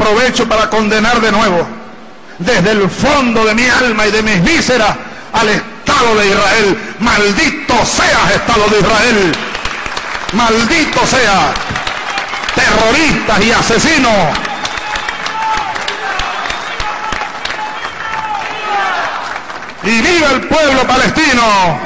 aprovecho para condenar de nuevo, desde el fondo de mi alma y de mis vísceras, al Estado de Israel. Maldito seas, Estado de Israel. Maldito sea. Terroristas y asesinos. Y viva el pueblo palestino.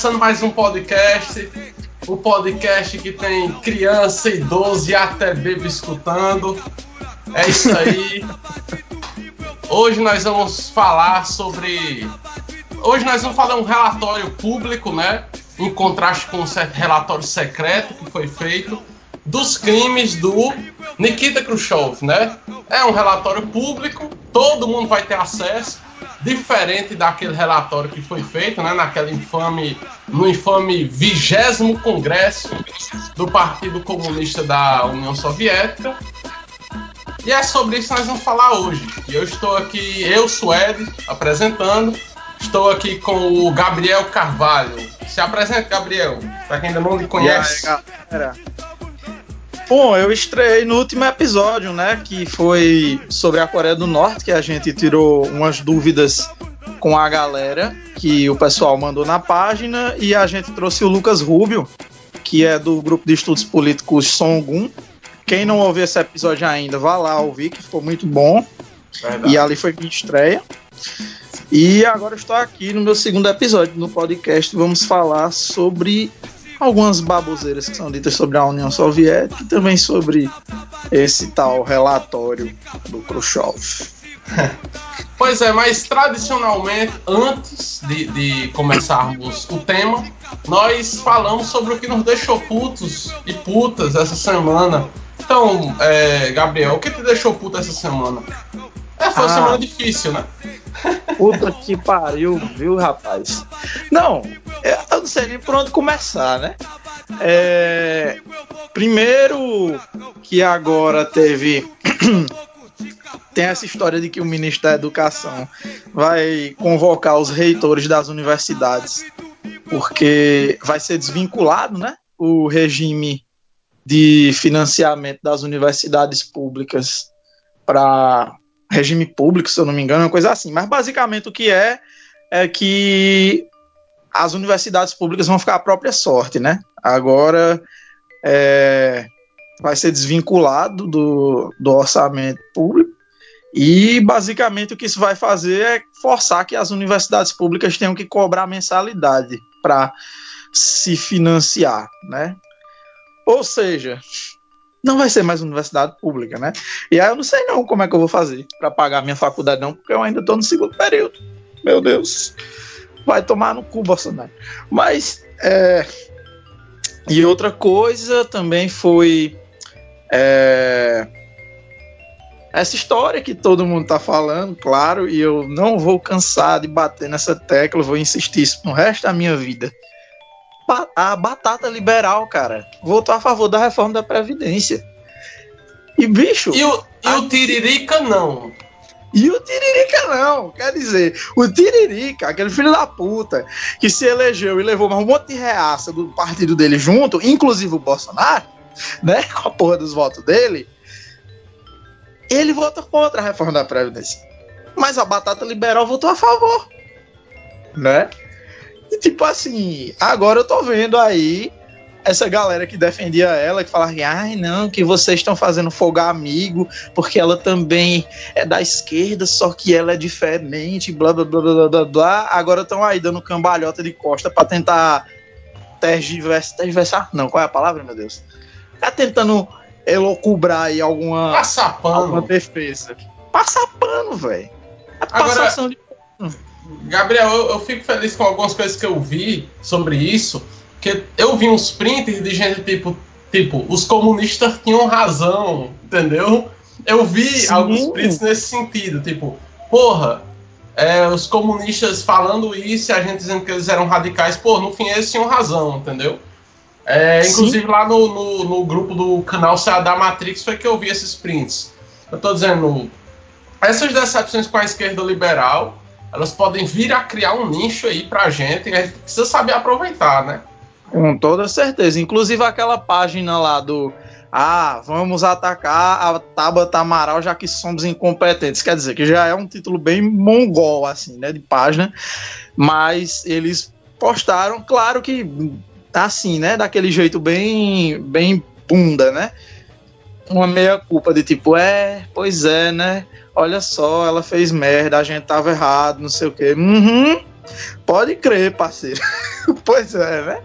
Começando mais um podcast. O podcast que tem criança, idoso e até bebê escutando. É isso aí. Hoje nós vamos falar sobre. Hoje nós vamos falar um relatório público, né? Em contraste com um certo relatório secreto que foi feito dos crimes do Nikita Khrushchev, né? É um relatório público, todo mundo vai ter acesso, diferente daquele relatório que foi feito, né? Naquela infame, no infame vigésimo congresso do Partido Comunista da União Soviética. E é sobre isso que nós vamos falar hoje. E eu estou aqui, eu, Suede, apresentando. Estou aqui com o Gabriel Carvalho. Se apresente, Gabriel, para quem ainda não lhe conhece. E aí, galera? Bom, eu estreiei no último episódio, né? Que foi sobre a Coreia do Norte, que a gente tirou umas dúvidas com a galera, que o pessoal mandou na página, e a gente trouxe o Lucas Rubio, que é do grupo de estudos políticos Songun. Quem não ouviu esse episódio ainda, vá lá ouvir, que ficou muito bom. Verdade. E ali foi minha estreia. E agora estou aqui no meu segundo episódio no podcast. Vamos falar sobre algumas baboseiras que são ditas sobre a União Soviética e também sobre esse tal relatório do Khrushchev. Pois é, mas tradicionalmente, antes de, de começarmos o tema, nós falamos sobre o que nos deixou putos e putas essa semana. Então, é, Gabriel, o que te deixou puto essa semana? É, foi uma Ah. semana difícil, né? Puta que pariu, viu, rapaz? Não, é, eu não sei nem por onde começar, né? É, primeiro que agora teve. Tem essa história de que o ministro da Educação vai convocar os reitores das universidades, porque vai ser desvinculado, né? O regime de financiamento das universidades públicas para regime público, se eu não me engano, uma coisa assim. Mas basicamente o que é é que as universidades públicas vão ficar à própria sorte, né? Agora é, vai ser desvinculado do, do orçamento público e basicamente o que isso vai fazer é forçar que as universidades públicas tenham que cobrar mensalidade para se financiar, né? Ou seja, não vai ser mais universidade pública, né? E aí eu não sei não como é que eu vou fazer para pagar minha faculdade não, porque eu ainda estou no segundo período. Meu Deus. Vai tomar no cu, Bolsonaro. Mas, é... E outra coisa também foi... é, Essa história que todo mundo tá falando, claro, e eu não vou cansar de bater nessa tecla, vou insistir isso no resto da minha vida. A batata liberal, cara, votou a favor da reforma da Previdência. E, bicho... E o, e o Tiririca não. E o Tiririca não, quer dizer, o Tiririca, aquele filho da puta, que se elegeu e levou mais um monte de reaça do partido dele junto, inclusive o Bolsonaro, né, com a porra dos votos dele, ele votou contra a reforma da Previdência. Mas a batata liberal votou a favor, né? E tipo assim, agora eu tô vendo aí essa galera que defendia ela, que falava que, ai não, que vocês estão fazendo fogo amigo, porque ela também é da esquerda, só que ela é diferente, blá blá blá blá blá blá. Agora estão aí dando cambalhota de costa pra tentar tergiversar, tergiversar? Não, qual é a palavra, meu Deus? Tá tentando elocubrar aí alguma, Passa alguma pano. defesa. Passa pano, velho. É Agora- passação de Gabriel, eu, eu fico feliz com algumas coisas que eu vi sobre isso. que eu vi uns prints de gente tipo, tipo, os comunistas tinham razão, entendeu? Eu vi Sim. alguns prints nesse sentido, tipo, porra, é, os comunistas falando isso e a gente dizendo que eles eram radicais, pô, no fim eles tinham razão, entendeu? É, inclusive lá no, no, no, grupo do canal CA da Matrix foi que eu vi esses prints. Eu tô dizendo, essas decepções com a esquerda liberal, elas podem vir a criar um nicho aí pra gente e a gente precisa saber aproveitar, né? Com toda certeza. Inclusive aquela página lá do ah, vamos atacar a Tabata Amaral já que somos incompetentes. Quer dizer, que já é um título bem mongol, assim, né, de página. Mas eles postaram, claro que assim, né, daquele jeito bem, bem bunda, né? Uma meia culpa de tipo, é, pois é, né? Olha só, ela fez merda, a gente tava errado, não sei o quê. Uhum, Pode crer, parceiro. pois é, né?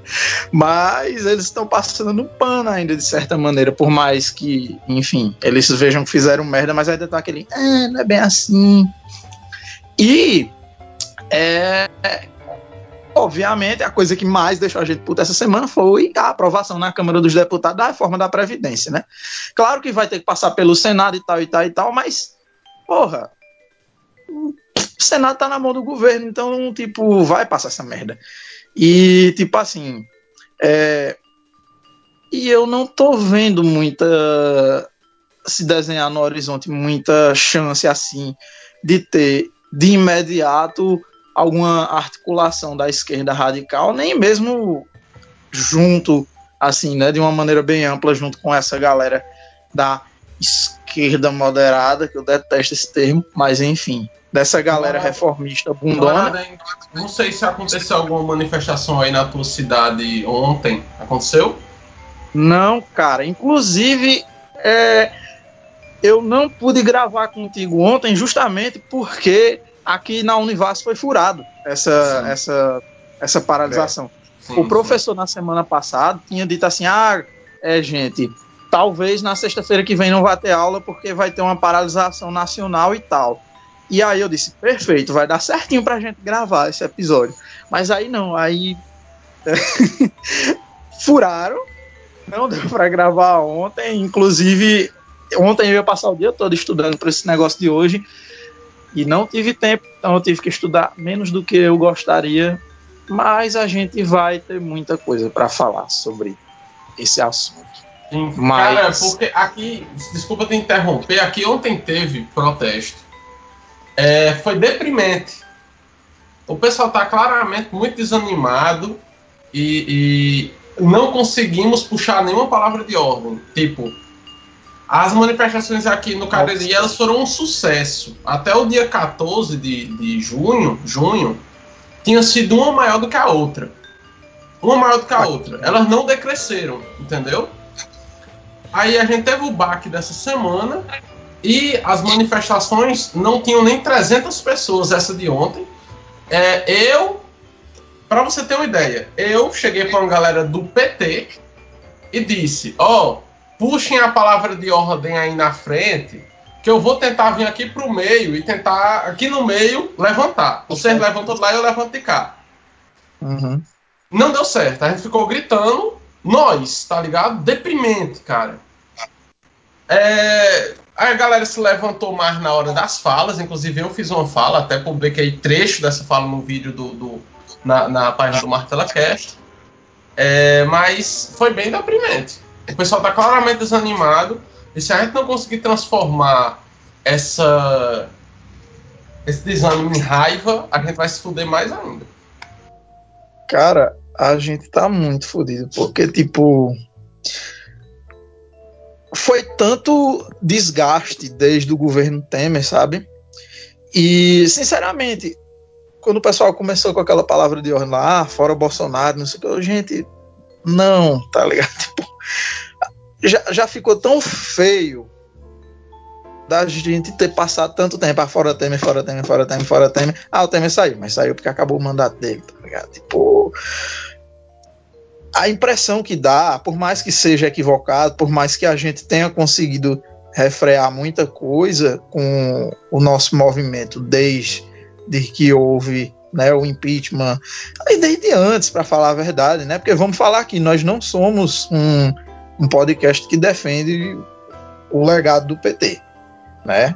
Mas eles estão passando no pano ainda, de certa maneira, por mais que, enfim, eles vejam que fizeram merda, mas ainda tá aquele, ah, não é bem assim. E, é, obviamente, a coisa que mais deixou a gente puta essa semana foi a aprovação na Câmara dos Deputados da reforma da Previdência, né? Claro que vai ter que passar pelo Senado e tal e tal e tal, mas, porra, o Senado tá na mão do governo, então, tipo, vai passar essa merda. E, tipo assim, é, e eu não tô vendo muita se desenhar no horizonte muita chance assim de ter de imediato alguma articulação da esquerda radical, nem mesmo junto assim, né, de uma maneira bem ampla junto com essa galera da esquerda moderada, que eu detesto esse termo, mas enfim, dessa galera reformista bundona. Não sei se aconteceu alguma manifestação aí na tua cidade ontem. Aconteceu? Não, cara. Inclusive, é, eu não pude gravar contigo ontem justamente porque aqui na Univas foi furado essa, essa, essa paralisação. É. Sim, o professor sim. na semana passada tinha dito assim: ah, é, gente, talvez na sexta-feira que vem não vá ter aula porque vai ter uma paralisação nacional e tal. E aí eu disse, perfeito, vai dar certinho pra gente gravar esse episódio. Mas aí não, aí furaram, não deu pra gravar ontem, inclusive ontem eu ia passar o dia todo estudando para esse negócio de hoje e não tive tempo, então eu tive que estudar menos do que eu gostaria, mas a gente vai ter muita coisa para falar sobre esse assunto. Sim, mas... Cara, porque aqui, desculpa te interromper, aqui ontem teve protesto é, foi deprimente. O pessoal está claramente muito desanimado e, e, não conseguimos puxar nenhuma palavra de ordem. Tipo, as manifestações aqui no Cariri elas foram um sucesso. Até o dia 14 de, de junho, junho, tinha sido uma maior do que a outra. Uma maior do que a outra. Elas não decresceram, entendeu? Aí a gente teve o baque dessa semana e as manifestações não tinham nem 300 pessoas, essa de ontem. É, eu, para você ter uma ideia, eu cheguei para uma galera do PT e disse: Ó, oh, puxem a palavra de ordem aí na frente, que eu vou tentar vir aqui pro meio e tentar, aqui no meio, levantar. Vocês levantam lá e eu levanto de cá. Uhum. Não deu certo. A gente ficou gritando, nós, tá ligado? Deprimente, cara. É, Aí a galera se levantou mais na hora das falas, inclusive eu fiz uma fala, até publiquei trecho dessa fala no vídeo do, do na, na, página do Martela Cast. É, mas foi bem deprimente. O pessoal está claramente desanimado. E se a gente não conseguir transformar essa, esse desânimo em raiva, a gente vai se fuder mais ainda. Cara, a gente tá muito fodido, porque, tipo, foi tanto desgaste desde o governo Temer, sabe? E, sinceramente, quando o pessoal começou com aquela palavra de ordem lá, ah, fora Bolsonaro, não sei o que, gente, não, tá ligado? Tipo, já, já ficou tão feio da gente ter passado tanto tempo ah, fora Temer, fora Temer, fora Temer, fora Temer. Ah, o Temer saiu, mas saiu porque acabou o mandato dele, tá ligado? Tipo, a impressão que dá, por mais que seja equivocado, por mais que a gente tenha conseguido refrear muita coisa com o nosso movimento desde que houve né, o impeachment, e desde antes, para falar a verdade, né? Porque vamos falar aqui, nós não somos um, um podcast que defende o legado do PT, né?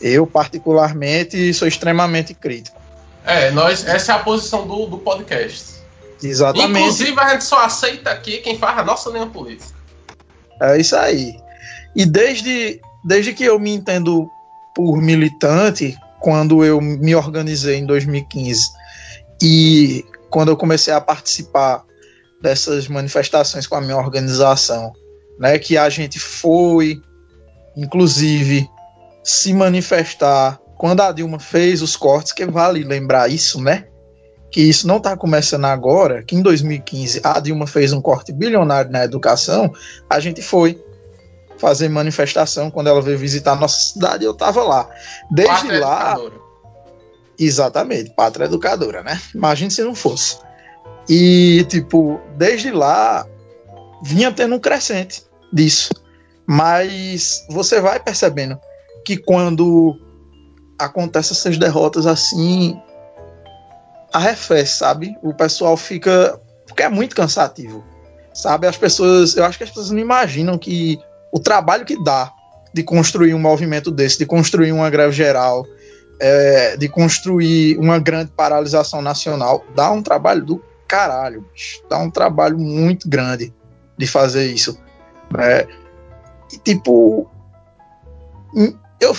Eu, particularmente, sou extremamente crítico. É, nós, essa é a posição do, do podcast. Exatamente. Inclusive, a gente só aceita aqui quem faz a nossa linha política. É isso aí. E desde, desde que eu me entendo por militante, quando eu me organizei em 2015 e quando eu comecei a participar dessas manifestações com a minha organização, né, que a gente foi, inclusive, se manifestar quando a Dilma fez os cortes, que vale lembrar isso, né? Que isso não está começando agora, que em 2015 a Dilma fez um corte bilionário na educação, a gente foi fazer manifestação quando ela veio visitar a nossa cidade, eu estava lá. Desde Pátria lá, educadora. Exatamente, pátria educadora, né? Imagine se não fosse. E, tipo, desde lá vinha tendo um crescente disso. Mas você vai percebendo que quando acontecem essas derrotas assim, arrefece, sabe? O pessoal fica. Porque é muito cansativo. Sabe? As pessoas. Eu acho que as pessoas não imaginam que o trabalho que dá de construir um movimento desse, de construir uma greve geral, é, de construir uma grande paralisação nacional, dá um trabalho do caralho, bicho. Dá um trabalho muito grande de fazer isso. É, e, tipo, hum, eu,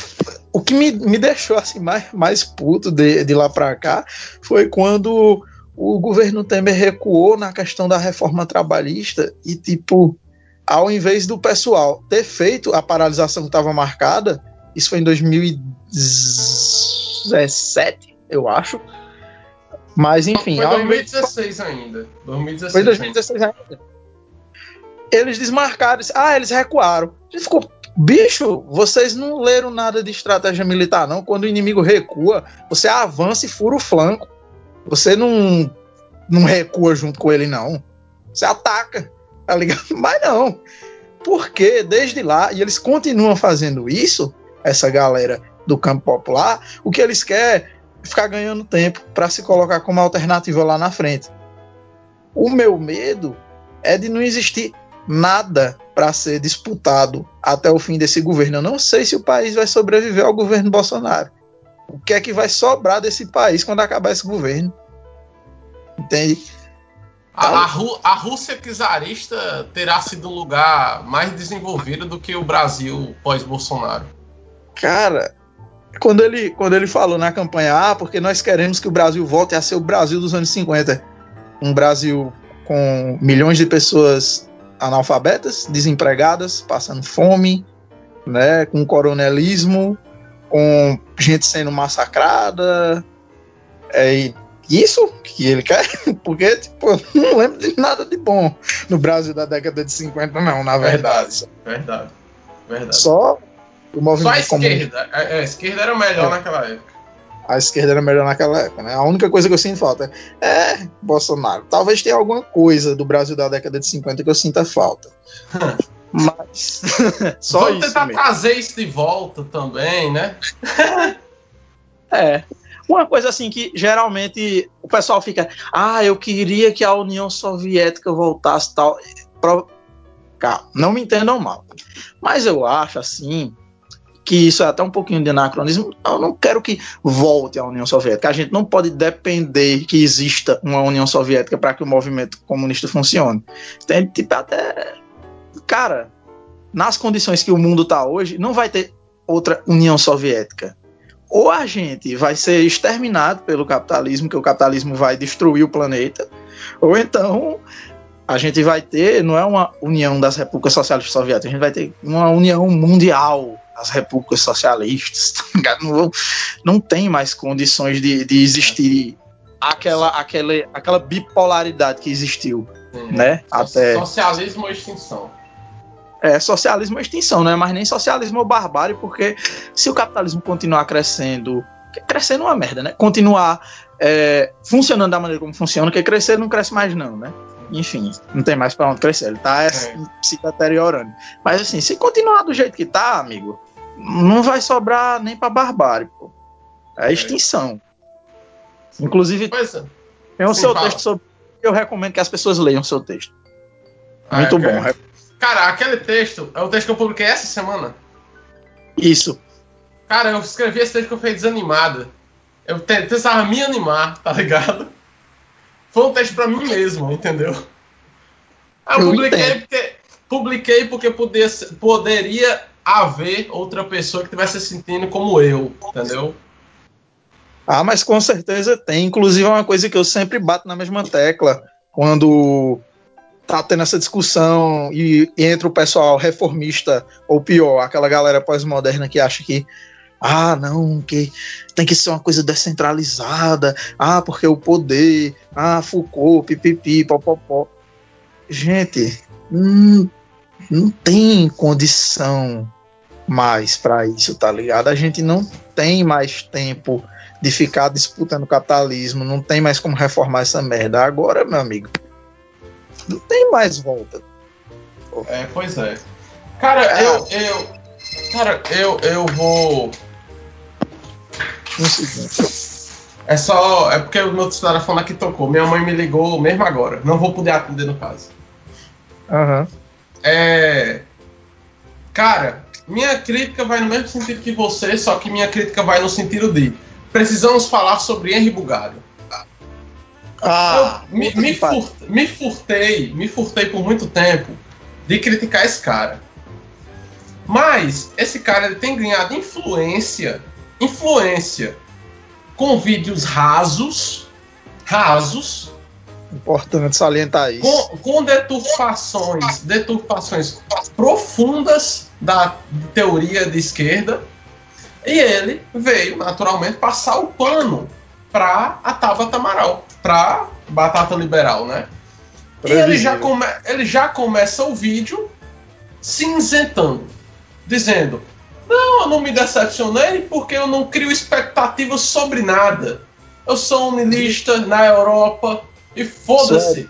o que me, me deixou assim mais, mais puto de, de lá pra cá foi quando o governo Temer recuou na questão da reforma trabalhista e, tipo, ao invés do pessoal ter feito a paralisação que estava marcada, isso foi em 2017, eu acho. Mas enfim, Foi ao invés- 2016 ainda. 2016. foi em 2016 ainda. Eles desmarcaram, ah, eles recuaram. A gente ficou, bicho, vocês não leram nada de estratégia militar, não. Quando o inimigo recua, você avança e fura o flanco. Você não, não recua junto com ele, não. Você ataca, tá ligado? Mas não. Porque desde lá, e eles continuam fazendo isso, essa galera do campo popular, o que eles querem é ficar ganhando tempo para se colocar como alternativa lá na frente. O meu medo é de não existir nada para ser disputado até o fim desse governo. Eu não sei se o país vai sobreviver ao governo Bolsonaro. O que é que vai sobrar desse país quando acabar esse governo? Entende? A, a Ru- a Rússia czarista terá sido um lugar mais desenvolvido do que o Brasil pós-Bolsonaro. Cara, quando ele, quando ele falou na campanha, ah, porque nós queremos que o Brasil volte a ser o Brasil dos anos 50. Um Brasil com milhões de pessoas analfabetas, desempregadas, passando fome, né, com coronelismo, com gente sendo massacrada. É e isso que ele quer, porque tipo, eu não lembro de nada de bom no Brasil da década de 50, não, na verdade. Verdade. Verdade. Só o Só movimento a comunista. esquerda. É, é, a esquerda era melhor É. naquela época. a esquerda era melhor naquela época, né? A única coisa que eu sinto falta é Bolsonaro. Talvez tenha alguma coisa do Brasil da década de 50 que eu sinta falta. Mas só Vamos isso tentar mesmo. trazer isso de volta também, né? É. Uma coisa assim que geralmente o pessoal fica, ah, eu queria que a União Soviética voltasse tal. Pro... Calma, não me entendam mal. Mas eu acho assim que isso é até um pouquinho de anacronismo. Eu não quero que volte a União Soviética. A gente não pode depender que exista uma União Soviética para que o movimento comunista funcione. Tem tipo até cara, nas condições que o mundo está hoje, não vai ter outra União Soviética ou a gente vai ser exterminado pelo capitalismo, que o capitalismo vai destruir o planeta, ou então a gente vai ter, não é uma união das repúblicas socialistas soviéticas, a gente vai ter uma união mundial das repúblicas socialistas, tá não, não tem mais condições de, de existir aquela, aquela, aquela bipolaridade que existiu, né? Até Socialismo ou extinção. É socialismo ou extinção, não é mais nem socialismo ou barbárie, porque se o capitalismo continuar crescendo, crescendo é uma merda, né? Continuar é, funcionando da maneira como funciona, porque crescer não cresce mais não, né? Enfim, não tem mais para onde crescer, ele tá é, se deteriorando. Mas assim, se continuar do jeito que tá, amigo, não vai sobrar nem para barbárie, pô. É extinção. Inclusive, Pois é. tem o seu fala. texto sobre. Eu recomendo que as pessoas leiam o seu texto. Ah, Muito é, bom. Cara, aquele texto é o texto que eu publiquei essa semana. Isso. Cara, eu escrevi esse texto que eu fiquei desanimada. Eu te- precisava me animar, tá ligado? Foi um texto pra mim mesmo, entendeu? Aí eu Eu publiquei entendo. porque, publiquei porque podia poderia haver outra pessoa que estivesse se sentindo como eu, entendeu? Ah, mas com certeza tem. Inclusive, é uma coisa que eu sempre bato na mesma tecla quando tá tendo essa discussão e entra o pessoal reformista, ou pior, aquela galera pós-moderna que acha que. Ah, não, que tem que ser uma coisa descentralizada. Ah, porque o poder. Ah, Foucault, pipipi, popopó. Gente, hum, não tem condição mais para isso, tá ligado? A gente não tem mais tempo de ficar disputando capitalismo, não tem mais como reformar essa merda. Agora, meu amigo, não tem mais volta. É, pois é. Cara, eu, eu. Cara, eu, eu vou. Um segundo. É só. É porque o meu telefone aqui tocou. Minha mãe me ligou mesmo agora. Não vou poder atender no caso. Aham. É. Cara, minha crítica vai no mesmo sentido que você, só que minha crítica vai no sentido de. Precisamos falar sobre Henry Bugalho. Ah, Eu me, me, fur- me furtei, me furtei por muito tempo de criticar esse cara. Mas esse cara ele tem ganhado influência, influência com vídeos rasos, rasos, Importante salientar isso. com, com deturpações, deturpações profundas da teoria de esquerda. E ele veio naturalmente passar o pano para a Tabata Amaral, para Batata Liberal, né? E ele já, Previsível. come, ele já começa o vídeo cinzentando, dizendo: Não, eu não me decepcionei porque eu não crio expectativas sobre nada. Eu sou um niilista na Europa e foda-se.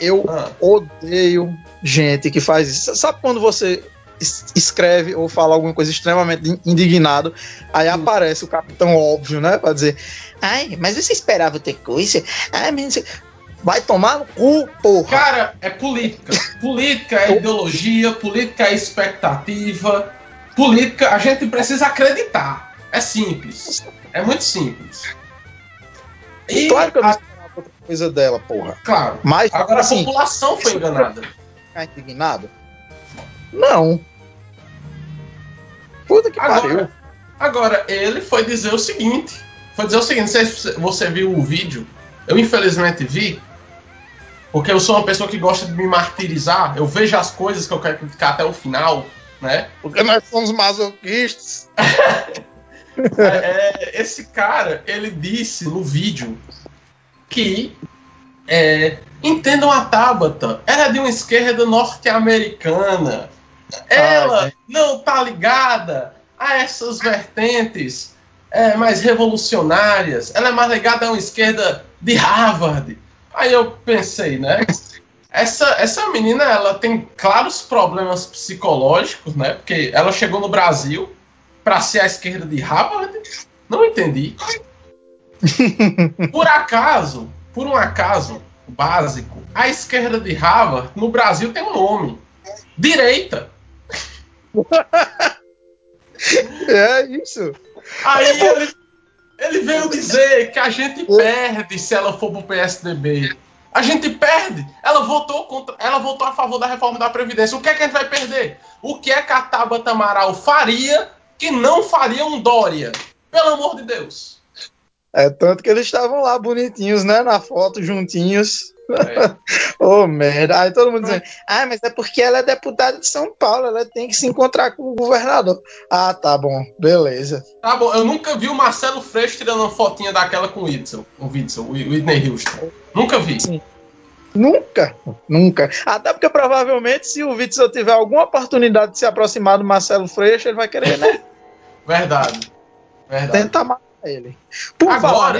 Eu Ah, odeio gente que faz isso. Sabe quando você escreve ou fala alguma coisa extremamente in- indignado, aí aparece o capitão óbvio, né? Pra dizer, ai, mas você esperava outra coisa? Ai, mas não sei-" Vai tomar no cu, porra. Cara, é política. Política é ideologia, política é expectativa. Política, a gente precisa acreditar. É simples. É muito simples. E, claro que eu não a- esperava outra coisa dela, porra. claro. Mas, Agora assim, a população foi enganada. ficar indignado? Não. Puta que pariu. Agora, agora, ele foi dizer o seguinte: foi dizer o seguinte, se você viu o vídeo, eu infelizmente vi, porque eu sou uma pessoa que gosta de me martirizar, eu vejo as coisas que eu quero criticar até o final, né? Porque nós somos masoquistas. É, é, esse cara, ele disse no vídeo que é, entendam a Tabata, ela é de uma esquerda norte-americana. Ela Ai, não tá ligada a essas vertentes é, mais revolucionárias. Ela é mais ligada a uma esquerda de Harvard. Aí eu pensei, né? Essa, essa menina, ela tem claros problemas psicológicos, né? Porque ela chegou no Brasil para ser a esquerda de Harvard. Não entendi. Por acaso, por um acaso básico, a esquerda de Harvard no Brasil tem um nome: direita. É isso. Aí ele, ele veio dizer que a gente perde se ela for pro PSDB. A gente perde. Ela votou contra, ela votou a favor da reforma da Previdência. O que é que a gente vai perder? O que é que a Tabata Amaral faria que não faria um Dória? Pelo amor de Deus. É tanto que eles estavam lá bonitinhos, né? Na foto, juntinhos. É. Ô, merda. Aí todo mundo dizendo, ah, mas é porque ela é deputada de São Paulo, ela tem que se encontrar com o governador. Ah, tá bom, beleza. Tá bom, eu nunca vi o Marcelo Freixo tirando uma fotinha daquela com o Whitson, o Whitson, o Whitney Houston. Nunca vi. Nunca, nunca. Até porque provavelmente se o Witzel tiver alguma oportunidade de se aproximar do Marcelo Freixo, ele vai querer, né? Verdade. Verdade. tentar matar ele. Por Agora- falar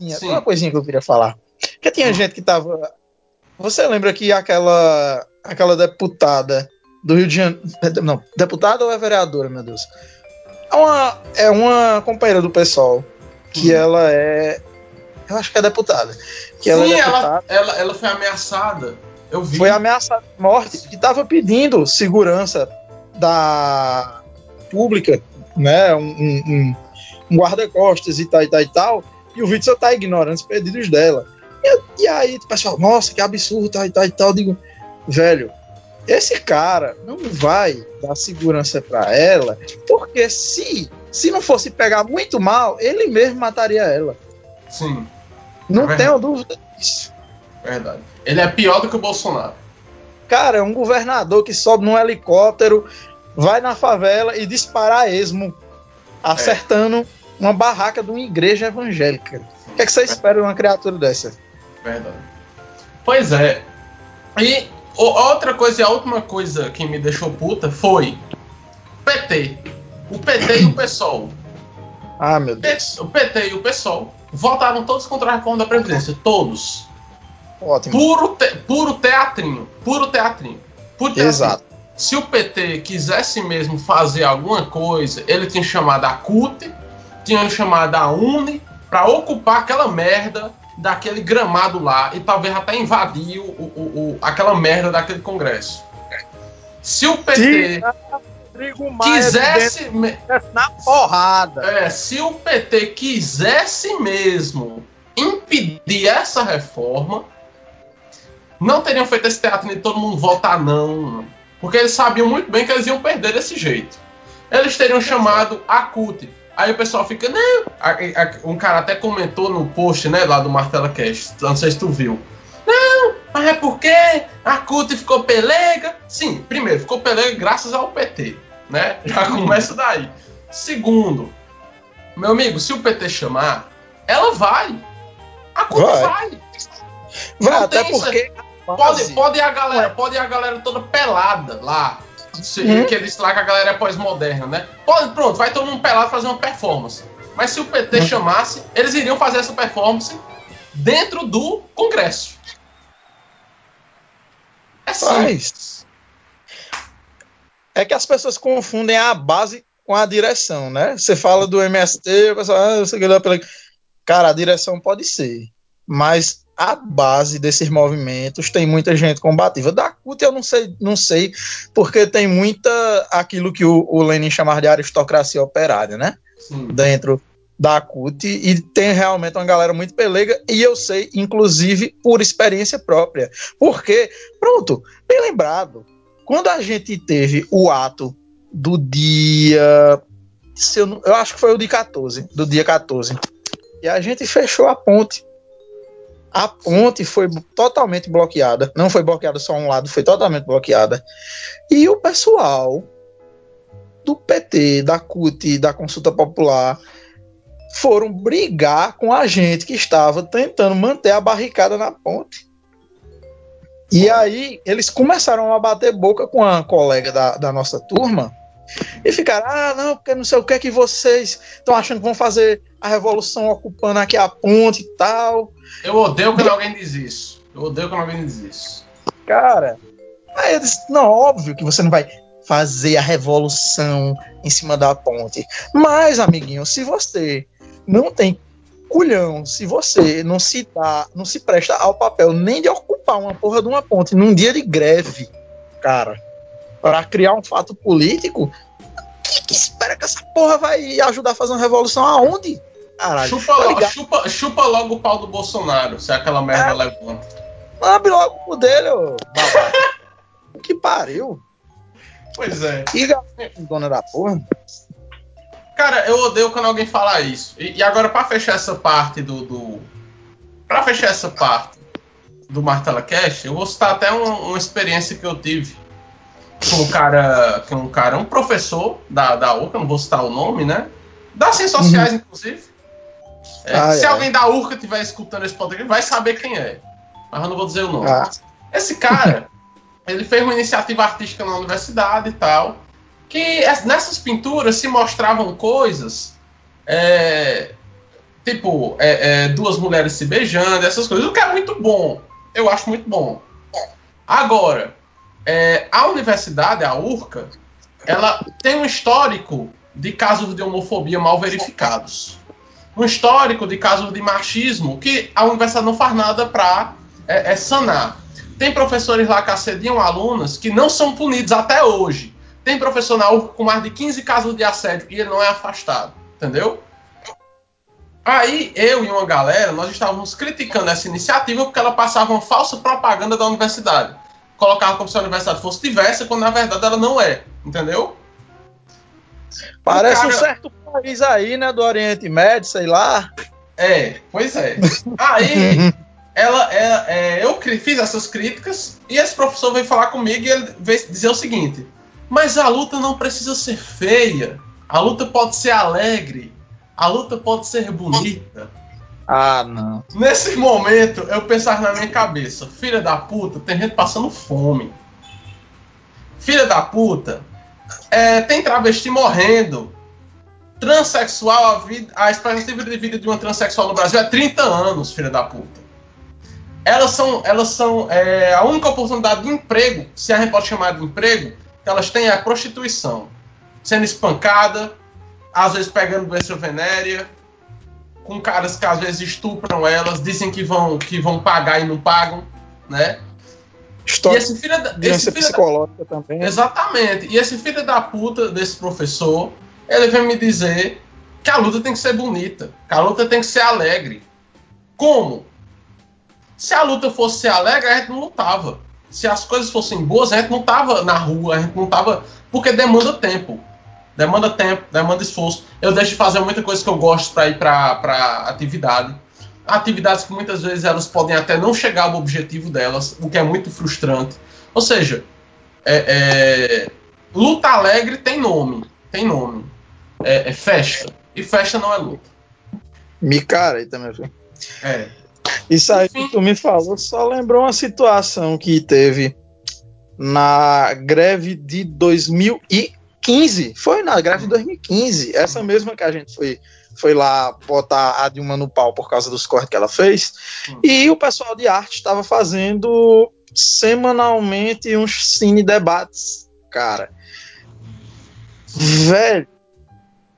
nisso, Sim. uma coisinha que eu queria falar. Porque tinha gente que tava. Você lembra que aquela aquela deputada do Rio de Janeiro. Não, deputada ou é vereadora, meu Deus? É uma, é uma companheira do pessoal que Hum. ela é Eu acho que é deputada. Que ela, é deputada, ela, ela, ela foi ameaçada. Eu vi. foi ameaçada de morte e estava pedindo segurança da pública, né? Um, um- um- guarda-costas e tal e tal e tal. E o só tá ignorando os pedidos dela. E, e aí o pessoal, nossa, que absurdo, tal e tal e tal. Eu digo, velho, esse cara não vai dar segurança pra ela, porque se, se não fosse pegar muito mal, ele mesmo mataria ela. Sim, Não É tenho dúvida disso. verdade. Ele é pior do que o Bolsonaro. Cara, é um governador que sobe num helicóptero, vai na favela e dispara a esmo, acertando uma barraca de uma igreja evangélica. O que, é que você espera de uma criatura dessa? Verdade. Pois é. E o- outra coisa, e a última coisa que me deixou puta foi PT. O PT e o PSOL. Ah, meu Deus. O PT e o PSOL votaram todos contra a reforma da Previdência. Todos. Ótimo. Puro, te- puro teatrinho. Puro teatrinho. Puro teatrinho. Exato. Se o PT quisesse mesmo fazer alguma coisa, ele tinha chamado a CUT, tinha chamado a UNE para ocupar aquela merda daquele gramado lá e talvez até invadir o, o- o- aquela merda daquele congresso. Se o PT Maia quisesse, me- na porrada. é, se o PT quisesse mesmo impedir essa reforma, não teriam feito esse teatro de todo mundo votar não. Porque eles sabiam muito bem que eles iam perder desse jeito. Eles teriam chamado a CUT. Aí o pessoal fica, não. Um cara até comentou no post, né, lá do Martela Cast. Não sei se tu viu. Não, mas é porque a CUT ficou pelega. Sim, primeiro, ficou pelega graças ao PT, né? Já começa daí. Segundo, meu amigo, se o PT chamar, ela vai. A CUT Vai. vai. Até porque. Pode, pode ir a galera, pode ir a galera toda pelada lá. Uhum. Que eles lá que a galera é pós-moderna, né? Pronto, vai todo mundo pelado fazer uma performance. Mas se o PT Uhum. chamasse, eles iriam fazer essa performance dentro do Congresso. É simples. É que as pessoas confundem a base com a direção, né? Você fala do MST, o pessoal, ah, você pela. Cara, a direção pode ser, mas a base desses movimentos tem muita gente combativa. Da CUT eu não sei, não sei, porque tem muita aquilo que o, o Lenin chamava de aristocracia operária, né? Sim. dentro da CUT e tem realmente uma galera muito pelega e eu sei, inclusive, por experiência própria. Porque, pronto, bem lembrado, quando a gente teve o ato do dia. eu, eu acho que foi o dia 14, do dia 14. E a gente fechou a ponte. A ponte foi totalmente bloqueada. Não foi bloqueada só um lado, foi totalmente bloqueada. E o pessoal do PT, da CUT, da Consulta Popular, foram brigar com a gente que estava tentando manter a barricada na ponte. E aí eles começaram a bater boca com a colega da, da nossa turma e ficaram, ah, não, porque não sei o que é que vocês estão achando que vão fazer a revolução ocupando aqui a ponte e tal. Eu odeio quando alguém diz isso. Eu odeio quando alguém diz isso. Cara, aí eu disse, não, óbvio que você não vai fazer a revolução em cima da ponte. Mas, amiguinho, se você não tem culhão, se você não se dá, não se presta ao papel nem de ocupar uma porra de uma ponte num dia de greve, cara, para criar um fato político, que, que espera que essa porra vai ajudar a fazer uma revolução aonde? Caralho, Chupa, tá lo- ligado? chupa, chupa logo o pau do Bolsonaro, se aquela merda É. levanta. abre logo o dele, ô que pariu. Pois é. Que dona da porra. Cara, eu odeio quando alguém fala isso. E, e agora, pra fechar essa parte do. do pra fechar essa parte do Martela Cash, eu vou citar até um- uma experiência que eu tive com um cara. Com um cara, um professor da, da URCA, não vou citar o nome, né? Das ciências sociais, inclusive. É, Ai, se ai. alguém da URCA estiver escutando esse podcast, vai saber quem é. Mas eu não vou dizer o nome. Ah. Esse cara, ele fez uma iniciativa artística na universidade e tal, que es- nessas pinturas se mostravam coisas, é, tipo, é, é, duas mulheres se beijando, essas coisas, o que é muito bom. Eu acho muito bom. Agora, é, a universidade, a URCA, ela tem um histórico de casos de homofobia mal verificados. um histórico de casos de machismo que a universidade não faz nada para é, é, sanar. Tem professores lá que assediam alunas que não são punidos até hoje. Tem professor na URC com mais de 15 casos de assédio e ele não é afastado. Entendeu? Aí eu e uma galera, nós estávamos criticando essa iniciativa porque ela passava uma falsa propaganda da universidade. Colocava como se a universidade fosse diversa, quando na verdade ela não é. Entendeu? Parece cara... um certo país aí, né? Do Oriente Médio, sei lá. É, pois é. Aí ela, ela é, eu fiz essas críticas e esse professor veio falar comigo e ele veio dizer o seguinte: mas a luta não precisa ser feia, a luta pode ser alegre, a luta pode ser bonita. Ah, não. Nesse momento eu pensava na minha cabeça: filha da puta, tem gente passando fome. Filha da puta, é, tem travesti morrendo. Transexual, a, vida, a expectativa de vida de uma transexual no Brasil é 30 anos, filha da puta elas são, elas são é, a única oportunidade de emprego, se a gente pode chamar de emprego, que elas têm é a prostituição. Sendo espancada, às vezes pegando doença venérea, com caras que às vezes estupram elas, dizem que vão, que vão pagar e não pagam, né? História e esse filho da, esse filho psicológica da, também. Exatamente. E esse filho da puta desse professor, ele vem me dizer que a luta tem que ser bonita, que a luta tem que ser alegre. Como? Se a luta fosse alegre, a gente não lutava. Se as coisas fossem boas, a gente não tava na rua, a gente não tava. Porque demanda tempo. Demanda tempo, demanda esforço. Eu deixo de fazer muita coisa que eu gosto para ir para atividade. Atividades que muitas vezes elas podem até não chegar ao objetivo delas, o que é muito frustrante. Ou seja, é, é, luta alegre tem nome. Tem nome. É, é festa. E festa não é luta. Me cara aí também. É. Isso aí que tu me falou só lembrou uma situação que teve na greve de 2015. Foi na greve de 2015. Essa mesma que a gente foi, foi lá botar a Dilma no pau por causa dos cortes que ela fez. Hum. E o pessoal de arte estava fazendo semanalmente uns cine debates, cara. Velho,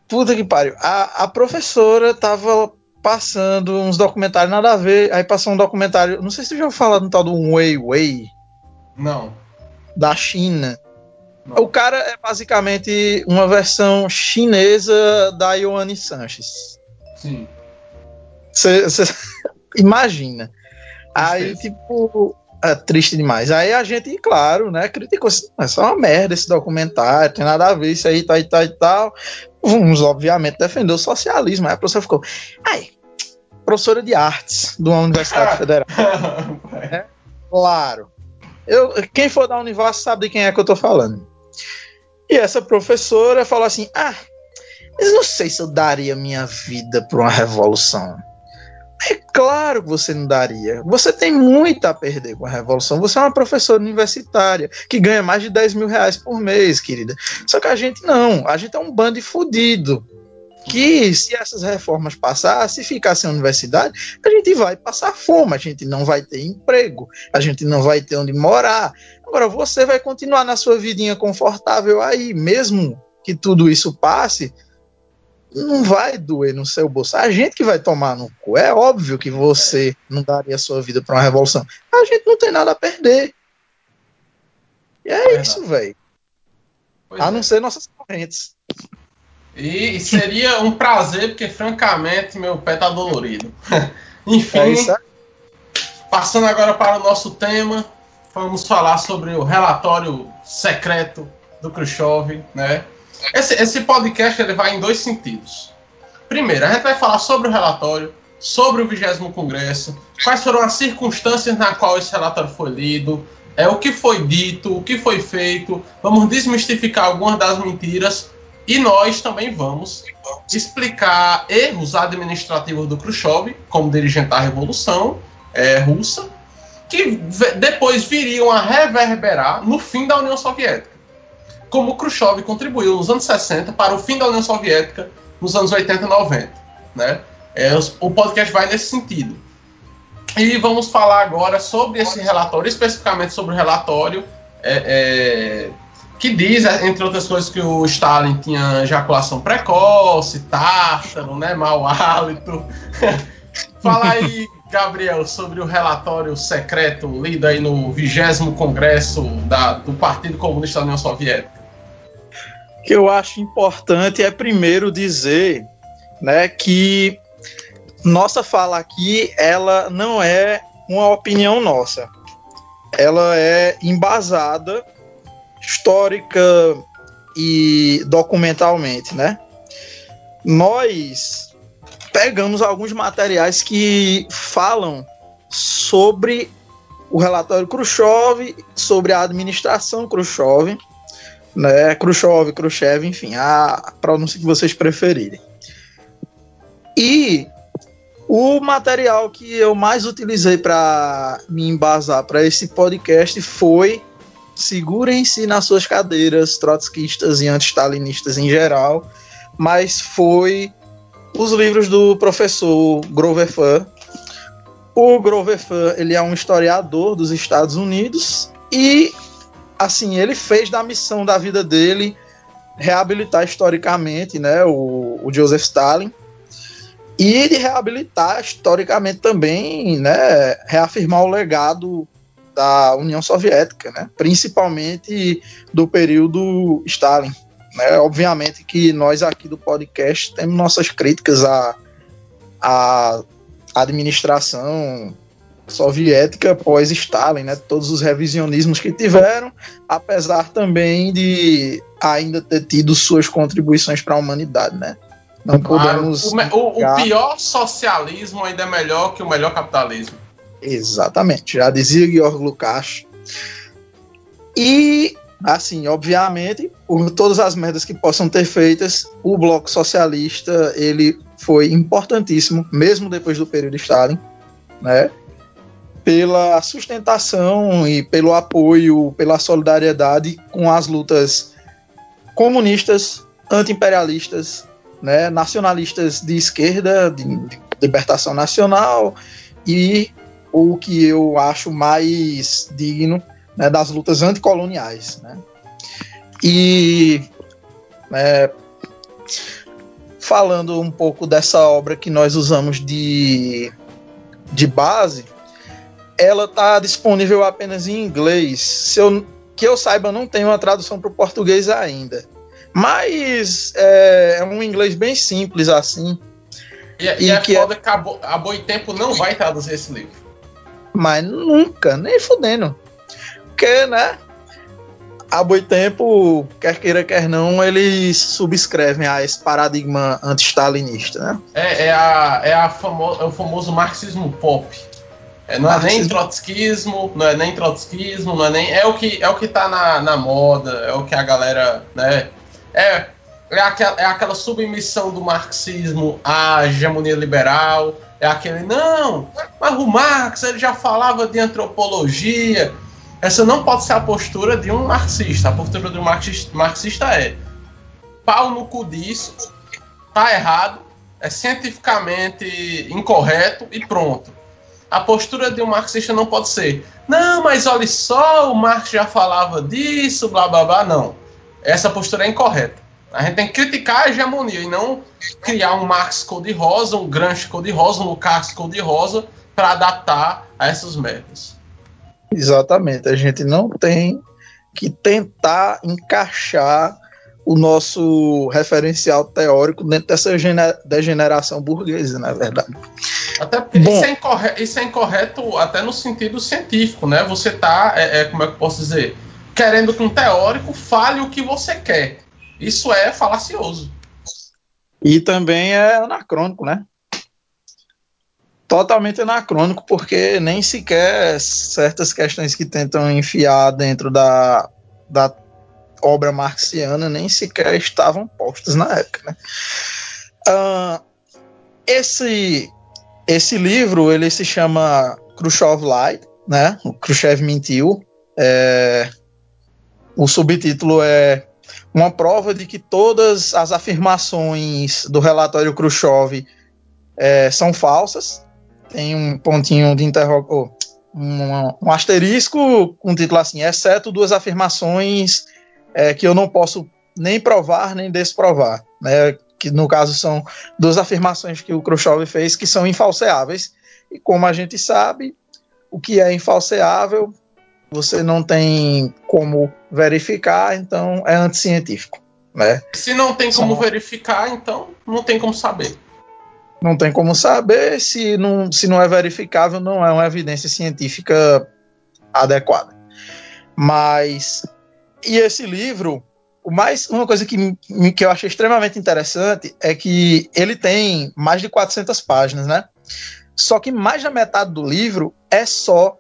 puta que pariu. A, a professora tava passando uns documentários nada a ver. Aí passou um documentário. Não sei se você já falou no tal do Weiwei. Não. Da China. O cara é basicamente uma versão chinesa da Ioane Sanches. Sim. Você imagina. Aí, tipo, é triste demais. Aí a gente, claro, né, criticou. É só uma merda esse documentário, tem nada a ver isso aí, tal e tal e tal. Vamos, obviamente, defender o socialismo. Aí a professora ficou, ai, professora de artes de uma universidade federal. é, claro. Eu, quem for da Univas sabe de quem é que eu tô falando. E essa professora falou assim: Ah, eu não sei se eu daria minha vida para uma revolução. É claro que você não daria. Você tem muito a perder com a revolução. Você é uma professora universitária que ganha mais de 10 mil reais por mês, querida. Só que a gente não. A gente é um bando de fudido que se essas reformas passassem, se ficar sem universidade, a gente vai passar fome, a gente não vai ter emprego, a gente não vai ter onde morar. Agora, você vai continuar na sua vidinha confortável aí, mesmo que tudo isso passe, não vai doer no seu bolso. A gente que vai tomar no cu. É óbvio que você não daria a sua vida para uma revolução. A gente não tem nada a perder. E é, é isso, velho. A não é. ser nossas correntes. E seria um prazer, porque francamente meu pé tá dolorido. Enfim, é passando agora para o nosso tema, vamos falar sobre o relatório secreto do Khrushchev, né? Esse, esse podcast ele vai em dois sentidos. Primeiro, a gente vai falar sobre o relatório, sobre o 20 Congresso, quais foram as circunstâncias na qual esse relatório foi lido, é o que foi dito, o que foi feito, vamos desmistificar algumas das mentiras e nós também vamos explicar erros administrativos do Khrushchev, como dirigente da Revolução é, Russa, que depois viriam a reverberar no fim da União Soviética. Como Khrushchev contribuiu nos anos 60 para o fim da União Soviética nos anos 80 e 90. Né? É, o podcast vai nesse sentido. E vamos falar agora sobre esse relatório, especificamente sobre o relatório é, é, que diz, entre outras coisas, que o Stalin tinha ejaculação precoce, tártaro, né, mau hálito. Fala aí, Gabriel, sobre o relatório secreto lido aí no 20 Congresso da, do Partido Comunista da União Soviética. O que eu acho importante é primeiro dizer né, que nossa fala aqui ela não é uma opinião nossa. Ela é embasada histórica e documentalmente, né? Nós pegamos alguns materiais que falam sobre o relatório Khrushchev, sobre a administração Khrushchev, né? Khrushchev, Khrushchev, enfim, a pronúncia que vocês preferirem. E o material que eu mais utilizei para me embasar para esse podcast foi segurem-se nas suas cadeiras, trotskistas e anti-stalinistas em geral, mas foi os livros do professor Grover Fun. O Grover Fun, ele é um historiador dos Estados Unidos e assim, ele fez da missão da vida dele reabilitar historicamente, né, o, o Joseph Stalin e de reabilitar historicamente também, né, reafirmar o legado da União Soviética, né, principalmente do período Stalin. Né? Obviamente que nós aqui do podcast temos nossas críticas à, à administração soviética pós-Stalin, né? todos os revisionismos que tiveram, apesar também de ainda ter tido suas contribuições para a humanidade. Né? Não podemos. o, o, o, pior socialismo ainda é melhor que o melhor capitalismo. Exatamente, já dizia Georg Lukács. E, assim, obviamente, por todas as merdas que possam ter feitas, o Bloco Socialista ele foi importantíssimo, mesmo depois do período Stalin, né? Pela sustentação e pelo apoio, pela solidariedade com as lutas comunistas, anti-imperialistas né, nacionalistas de esquerda, de, de libertação nacional, e o que eu acho mais digno né, das lutas anticoloniais. Né? E é, falando um pouco dessa obra que nós usamos de, de base, ela está disponível apenas em inglês. Se eu, que eu saiba, não tem uma tradução para o português ainda. Mas é, é um inglês bem simples assim. E, e, e é que é foda é... que a, Bo a Boitempo não vai traduzir esse livro. Mas nunca, nem fudendo. Porque, né? A Boitempo, quer queira, quer não, eles subscrevem a esse paradigma anti-stalinista, né? É, é, a, é, a famo é o famoso marxismo pop. É, não marxismo. é nem trotskismo, não é nem trotskismo, não é nem. É o que, é o que tá na, na moda, é o que a galera, né? É, é, aquela, é aquela submissão do marxismo à hegemonia liberal. É aquele, não, mas o Marx ele já falava de antropologia. Essa não pode ser a postura de um marxista. A postura de um marxista, marxista é pau no cu disso, tá errado, é cientificamente incorreto e pronto. A postura de um marxista não pode ser, não, mas olha só, o Marx já falava disso, blá blá blá. Não essa postura é incorreta. A gente tem que criticar a hegemonia e não criar um Marx cor-de-rosa, um Gramsci cor-de-rosa, um Lukács cor-de-rosa para adaptar a essas metas. Exatamente. A gente não tem que tentar encaixar o nosso referencial teórico dentro dessa degeneração burguesa, na verdade. Até porque Bom, isso, é incorreto, isso, é incorreto, até no sentido científico, né? Você está, é, é, como é que eu posso dizer? querendo que um teórico fale o que você quer. Isso é falacioso. E também é anacrônico, né? Totalmente anacrônico, porque nem sequer certas questões que tentam enfiar dentro da, da obra marxiana nem sequer estavam postas na época. Né? Uh, esse, esse livro ele se chama Khrushchev Lied, né? O Khrushchev mentiu. É, o subtítulo é uma prova de que todas as afirmações do relatório Khrushchev é, são falsas. Tem um pontinho de interrogação, um, um, asterisco com um título assim, exceto duas afirmações é, que eu não posso nem provar nem desprovar, né? Que no caso são duas afirmações que o Khrushchev fez que são infalseáveis. E como a gente sabe, o que é infalseável você não tem como verificar, então é anticientífico. Né? Se não tem como verificar, então não tem como saber. Não tem como saber, se não, se não é verificável, não é uma evidência científica adequada. Mas, e esse livro, o mais, uma coisa que, que eu achei extremamente interessante é que ele tem mais de 400 páginas, né? Só que mais da metade do livro é só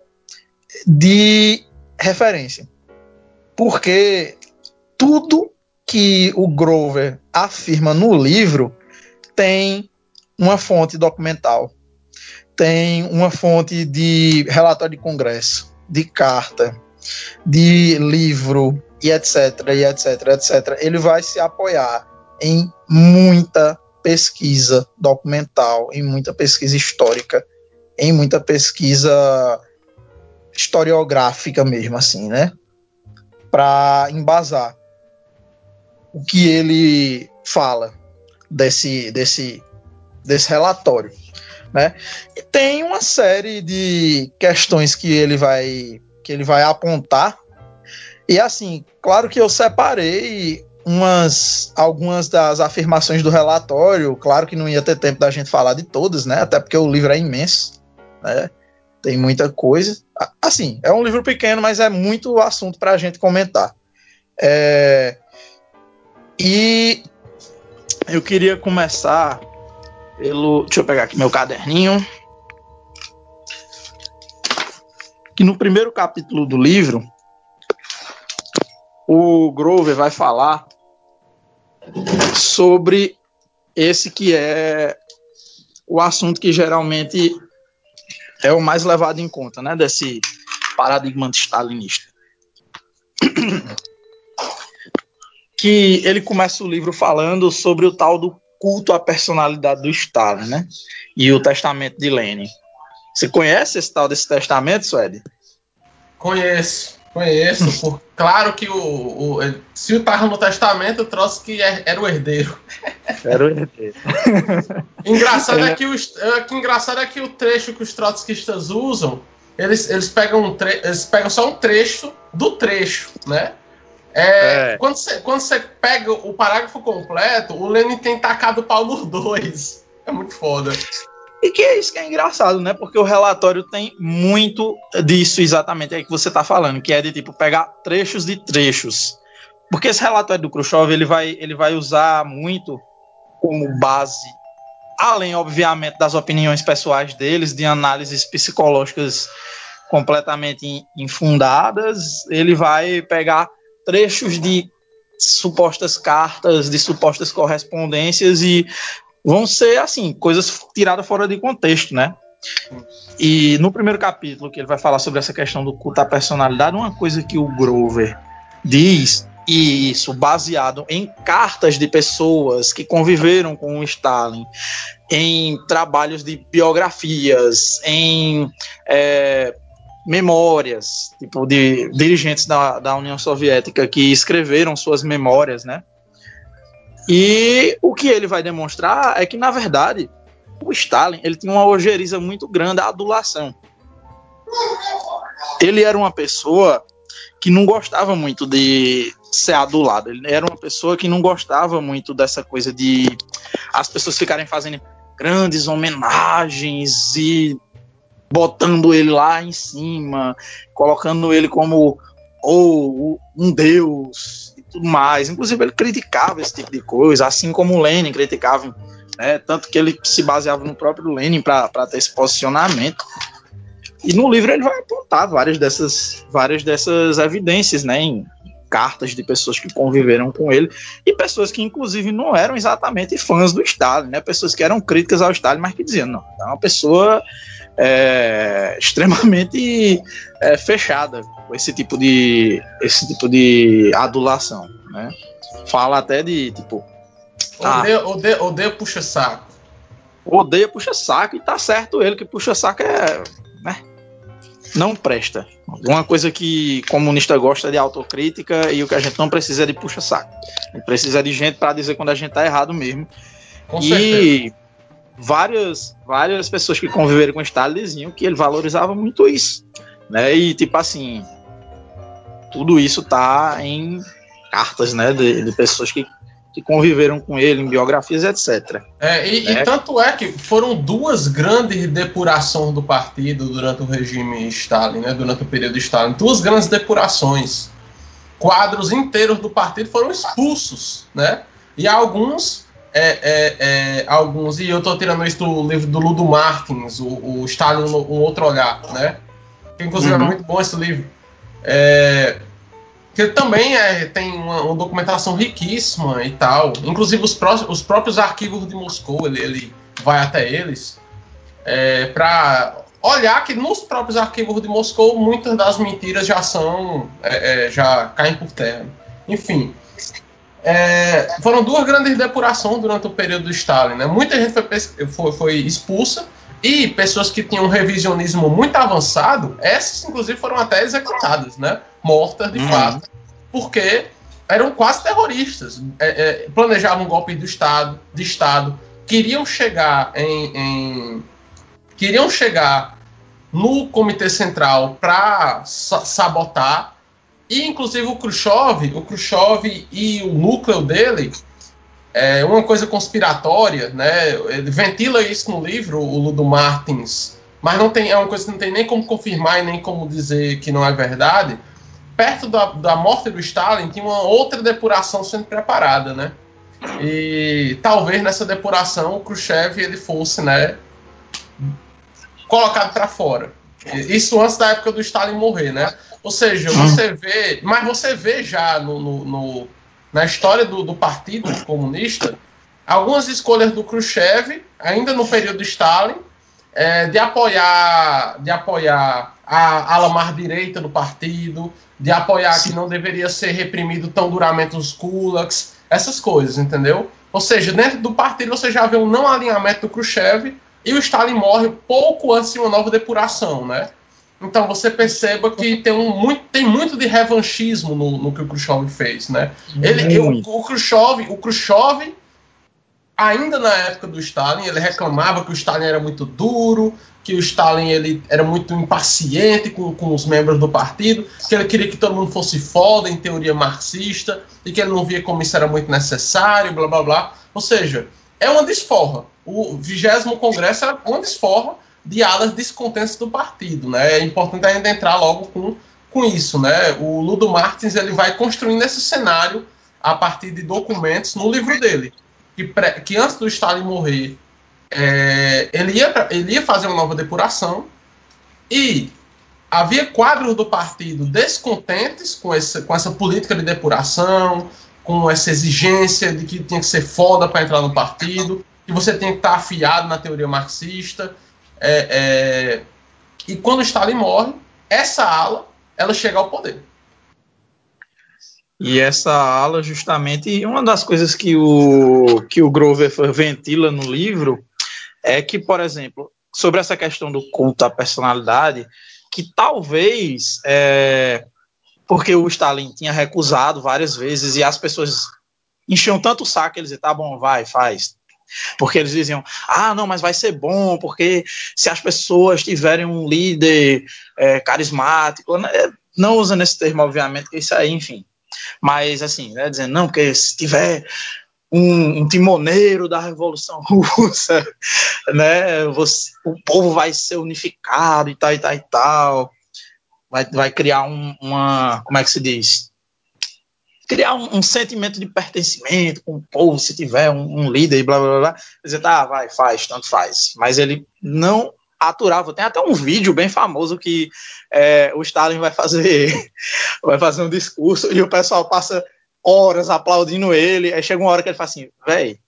de referência. Porque tudo que o Grover afirma no livro tem uma fonte documental, tem uma fonte de relatório de congresso, de carta, de livro e etc, e etc, etc. Ele vai se apoiar em muita pesquisa documental, em muita pesquisa histórica, em muita pesquisa historiográfica mesmo, assim, né? Para embasar o que ele fala desse, desse, desse relatório, né? E tem uma série de questões que ele vai que ele vai apontar e assim, claro que eu separei umas algumas das afirmações do relatório, claro que não ia ter tempo da gente falar de todas, né? Até porque o livro é imenso, né? tem muita coisa. Assim, é um livro pequeno, mas é muito assunto para a gente comentar. É, e eu queria começar pelo. Deixa eu pegar aqui meu caderninho. Que no primeiro capítulo do livro, o Grover vai falar sobre esse que é o assunto que geralmente é o mais levado em conta, né, desse paradigma stalinista. que ele começa o livro falando sobre o tal do culto à personalidade do Stalin, né? E o testamento de Lenin. Você conhece esse tal desse testamento, Suede? Conheço, conheço. por, claro que o, o se o estava no testamento, eu trouxe que é, era o herdeiro. Era o herdeiro. engraçado, é. é que o, é que engraçado é que o trecho que os trotskistas usam, eles, eles, pegam um tre eles pegam só um trecho do trecho, né? É, é. Quando, você, quando você pega o parágrafo completo, o Lenin tem tacado o pau nos dois. É muito foda. E que é isso que é engraçado, né? Porque o relatório tem muito disso exatamente aí que você tá falando, que é de tipo pegar trechos de trechos. Porque esse relatório do Khrushchev, ele vai, ele vai usar muito como base, além, obviamente, das opiniões pessoais deles, de análises psicológicas completamente infundadas, ele vai pegar trechos de supostas cartas, de supostas correspondências e vão ser assim, coisas tiradas fora de contexto, né? E no primeiro capítulo que ele vai falar sobre essa questão do culto à personalidade, uma coisa que o Grover diz e isso baseado em cartas de pessoas que conviveram com o Stalin, em trabalhos de biografias, em é, memórias, tipo, de dirigentes da, da União Soviética que escreveram suas memórias, né? E o que ele vai demonstrar é que, na verdade, o Stalin ele tinha uma ojeriza muito grande à adulação. Ele era uma pessoa que não gostava muito de ser adulado. Ele era uma pessoa que não gostava muito dessa coisa de as pessoas ficarem fazendo grandes homenagens e botando ele lá em cima, colocando ele como ou um deus e tudo mais. Inclusive ele criticava esse tipo de coisa, assim como o Lenin criticava, né? tanto que ele se baseava no próprio Lenin para ter esse posicionamento. E no livro ele vai apontar várias dessas, várias dessas evidências, né, em cartas de pessoas que conviveram com ele e pessoas que inclusive não eram exatamente fãs do Stalin, né, pessoas que eram críticas ao Stalin, mas que diziam não, é uma pessoa é, extremamente é, fechada com esse tipo de esse tipo de adulação, né? Fala até de tipo odeia, ah, odeia, odeia puxa saco. Odeia puxa saco e tá certo ele que puxa saco é, né? não presta. Uma coisa que comunista gosta é de autocrítica e o que a gente não precisa é de puxa-saco. A gente precisa de gente para dizer quando a gente tá errado mesmo. Com e certeza. Várias, várias pessoas que conviveram com Stalin diziam que ele valorizava muito isso. Né? E tipo assim, tudo isso tá em cartas né, de, de pessoas que, que conviveram com ele, em biografias, etc. É, e, e É. tanto é que foram duas grandes depurações do partido durante o regime Stalin, né, durante o período Stalin. Duas grandes depurações. Quadros inteiros do partido foram expulsos, né? E alguns, é, é, é, alguns, e eu estou tirando isso do livro do Ludo Martins, o, o Stalin, um outro olhar, né? Que inclusive é Uhum. muito bom esse livro. É, que também é, tem uma, uma documentação riquíssima e tal. Inclusive os, pró os próprios arquivos de Moscou, ele, ele vai até eles é, para olhar que nos próprios arquivos de Moscou muitas das mentiras já são é, é, já caem por terra. Enfim, é, foram duas grandes depurações durante o período do Stalin. Né? Muita gente foi, foi, foi expulsa e pessoas que tinham um revisionismo muito avançado, essas inclusive foram até executadas, né? mortas de Uhum. fato, porque eram quase terroristas, é, é, planejavam um golpe do Estado, de Estado, queriam chegar em, em- queriam chegar no Comitê Central para sabotar e inclusive o Khrushchev, o Khrushchev e o núcleo dele é uma coisa conspiratória, né? Ele ventila isso no livro, o Ludo Martins, mas não tem, é uma coisa que não tem nem como confirmar e nem como dizer que não é verdade. Perto da, da morte do Stalin tinha uma outra depuração sendo preparada, né? E talvez nessa depuração o Khrushchev ele fosse, né, colocado para fora. Isso antes da época do Stalin morrer, né? Ou seja, você vê, mas você vê já no, no- no- na história do, do Partido Comunista algumas escolhas do Khrushchev, ainda no período Stalin, é, de apoiar, de apoiar a ala mais direita do partido, de apoiar que não deveria ser reprimido tão duramente os kulaks, essas coisas, entendeu? Ou seja, dentro do partido você já vê um não alinhamento do Khrushchev e o Stalin morre pouco antes de uma nova depuração, né? Então você perceba que tem, um, muito, tem muito de revanchismo no, no que o Khrushchev fez, né? Ele, o, o Khrushchev, o Khrushchev, ainda na época do Stalin, ele reclamava que o Stalin era muito duro, que o Stalin ele era muito impaciente com, com os membros do partido, que ele queria que todo mundo fosse foda em teoria marxista, e que ele não via como isso era muito necessário, blá blá blá. Ou seja, é uma desforra. O 20 Congresso era uma desforra de alas descontentes do partido. Né? É importante a gente entrar logo com, com isso. Né? O Ludo Martins ele vai construindo esse cenário a partir de documentos no livro dele. Que, pré, que antes do Stalin morrer, é, ele, ia, ele ia fazer uma nova depuração e havia quadros do partido descontentes com essa, com essa política de depuração, com essa exigência de que tinha que ser foda para entrar no partido, que você tinha que estar afiado na teoria marxista. É, é, e quando Stalin morre, essa ala ela chega ao poder. E essa ala, justamente, uma das coisas que o, que o Grover ventila no livro é que, por exemplo, sobre essa questão do culto à personalidade, que talvez, é, porque o Stalin tinha recusado várias vezes e as pessoas enchiam tanto o saco, eles diziam, tá bom, vai, faz. Porque eles diziam, ah, não, mas vai ser bom, porque se as pessoas tiverem um líder é, carismático, né, não usando esse termo, obviamente, que isso aí, enfim. Mas, assim, né, dizendo, não, porque se tiver um, um timoneiro da Revolução Russa, né, você, o povo vai ser unificado e tal, e tal, e tal. Vai, vai criar um, uma, como é que se diz? Criar um, um sentimento de pertencimento com o povo, se tiver um, um líder e blá, blá, blá. Dizer, tá, vai, faz, tanto faz. Mas ele não aturava. Tem até um vídeo bem famoso que é, o Stalin vai fazer vai fazer um discurso e o pessoal passa horas aplaudindo ele. Aí chega uma hora que ele fala assim, véi,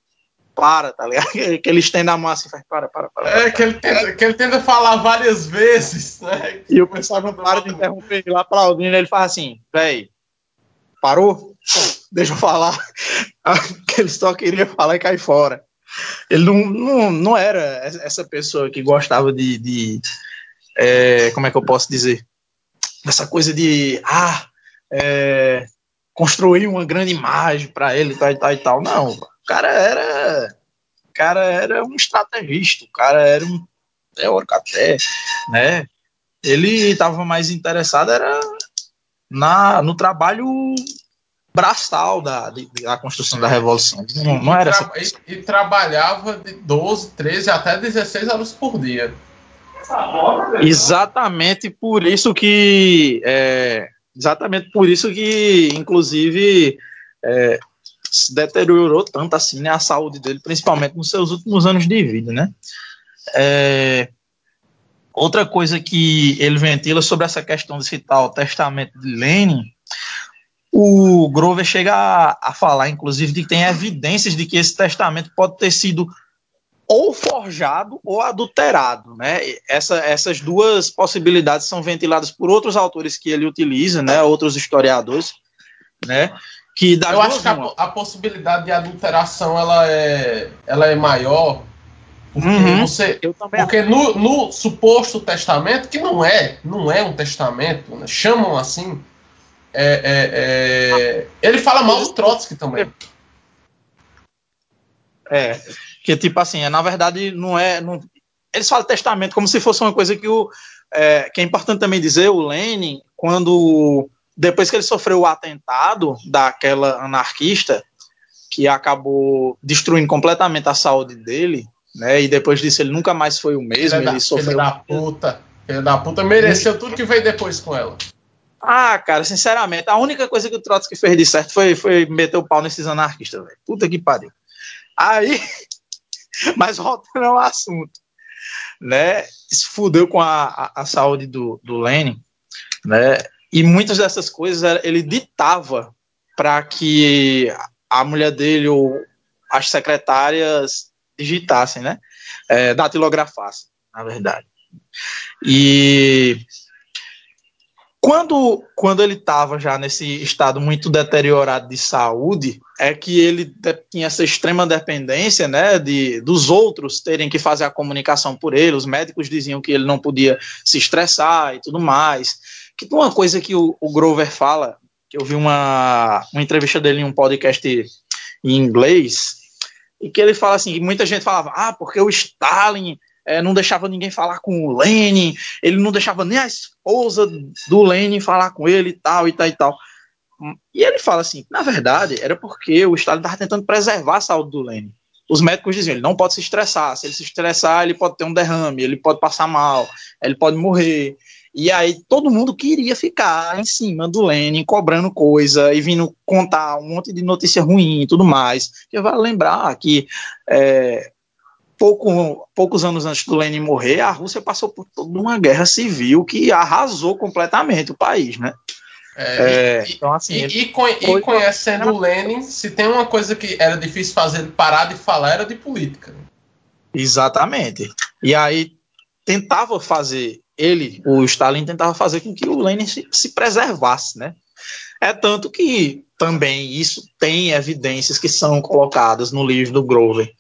para, tá ligado? Que ele estende a mão assim, faz, para, para, para. É, que ele tenta, que ele tenta falar várias vezes, né? E o pessoal não para de interromper ele aplaudindo, ele fala assim, véi, parou? Deixa eu falar. ele só queria falar e cair fora. Ele não, não, não era essa pessoa que gostava de, de é, como é que eu posso dizer? Essa coisa de, ah, é, construir uma grande imagem para ele, tal e tal e tal. Não, o cara era, o cara era um estrategista, o cara era um teórico até, né? Ele estava mais interessado era na, no trabalho braçal da, da construção da revolução. Não, não era e, essa... e, e trabalhava de 12, 13 até 16 horas por dia. Exatamente por isso que é, exatamente por isso que inclusive é, se deteriorou tanto assim né, a saúde dele, principalmente nos seus últimos anos de vida, né? É, outra coisa que ele ventila sobre essa questão de citar o testamento de Lenin o Grover chega a, a, falar, inclusive, de que tem evidências de que esse testamento pode ter sido ou forjado ou adulterado, né? Essa, essas duas possibilidades são ventiladas por outros autores que ele utiliza, né? Outros historiadores, né? Que Eu acho que a, a, possibilidade de adulteração ela é, ela é maior porque, uhum, você, porque no, no, suposto testamento, que não é, não é um testamento, né? chamam assim, é, é, é, ele fala mal do Trotsky também. É, que tipo assim, é, na verdade não é. Não, eles falam testamento como se fosse uma coisa que o. É, que é importante também dizer, o Lenin, quando. Depois que ele sofreu o atentado daquela anarquista, que acabou destruindo completamente a saúde dele, né? E depois disso ele nunca mais foi o mesmo. Ele da, sofreu. Filho da puta. Filho da puta mereceu tudo que veio depois com ela. Ah, cara, sinceramente, a única coisa que o Trotsky fez de certo foi, foi meter o pau nesses anarquistas, velho. Puta que pariu. Aí, mas voltando ao assunto, né? Isso fudeu com a, a, a saúde do, do Lenin, né? E muitas dessas coisas ele ditava para que a mulher dele ou as secretárias digitassem, né? É, datilografassem, na verdade. E quando, quando ele estava já nesse estado muito deteriorado de saúde, é que ele tinha essa extrema dependência né, de, dos outros terem que fazer a comunicação por ele. Os médicos diziam que ele não podia se estressar e tudo mais. Que uma coisa que o, o Grover fala, que eu vi uma, uma entrevista dele em um podcast em inglês, e que ele fala assim, muita gente falava, ah, porque o Stalin é, não deixava ninguém falar com o Lenin, ele não deixava nem a esposa do Lenin falar com ele e tal, e tal, e tal. E ele fala assim, na verdade, era porque o Stalin estava tentando preservar a saúde do Lenin. Os médicos diziam, ele não pode se estressar, se ele se estressar, ele pode ter um derrame, ele pode passar mal, ele pode morrer. E aí todo mundo queria ficar em cima do Lenin, cobrando coisa e vindo contar um monte de notícia ruim e tudo mais. Eu vale lembrar que é, pouco, poucos anos antes do Lenin morrer, a Rússia passou por toda uma guerra civil que arrasou completamente o país, né? É, é, então, assim, e, e, e conhecendo o Lenin, se tem uma coisa que era difícil fazer parar de falar, era de política. Exatamente. E aí tentava fazer, ele, o Stalin, tentava fazer com que o Lenin se, se preservasse, né? É tanto que também isso tem evidências que são colocadas no livro do Grover,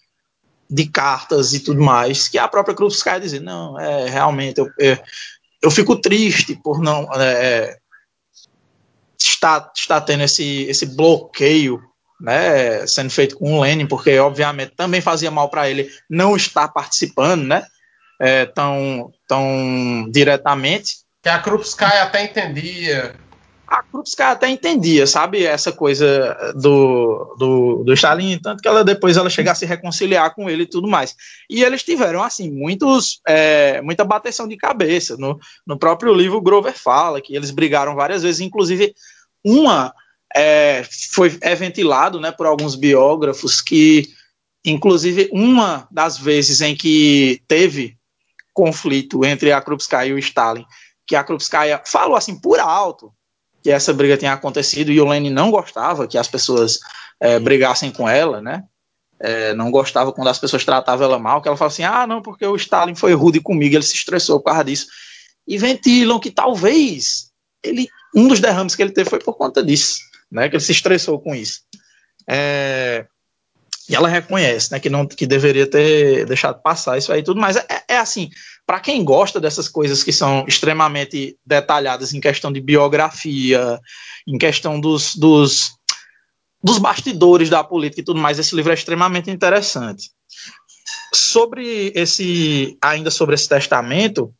de cartas e tudo mais, que a própria Krupskaya dizia, não, é, realmente, eu, eu, eu fico triste por não é, estar, estar tendo esse, esse bloqueio né, sendo feito com o Lenin, porque obviamente também fazia mal para ele não estar participando, né, é, tão, tão diretamente. Que a Krupskaya até entendia a Krupskaya até entendia, sabe, essa coisa do, do, do Stalin, tanto que ela depois ela chega a se reconciliar com ele e tudo mais. E eles tiveram, assim, muitos, é, muita bateção de cabeça. No, no próprio livro, Grover fala que eles brigaram várias vezes, inclusive uma é, foi é ventilado né, por alguns biógrafos que, inclusive, uma das vezes em que teve conflito entre a Krupskaya e o Stalin, que a Krupskaya falou assim por alto, que essa briga tinha acontecido e o Lenin não gostava que as pessoas é, brigassem com ela, né? É, não gostava quando as pessoas tratavam ela mal, que ela fala assim, ah, não, porque o Stalin foi rude comigo, ele se estressou por causa disso. E ventilam que talvez ele, um dos derrames que ele teve foi por conta disso, né? Que ele se estressou com isso. É, e ela reconhece, né, que não que deveria ter deixado passar isso aí tudo, mas é, é assim, para quem gosta dessas coisas que são extremamente detalhadas em questão de biografia, em questão dos, dos, dos bastidores da política e tudo mais, esse livro é extremamente interessante. Sobre esse, ainda sobre esse testamento,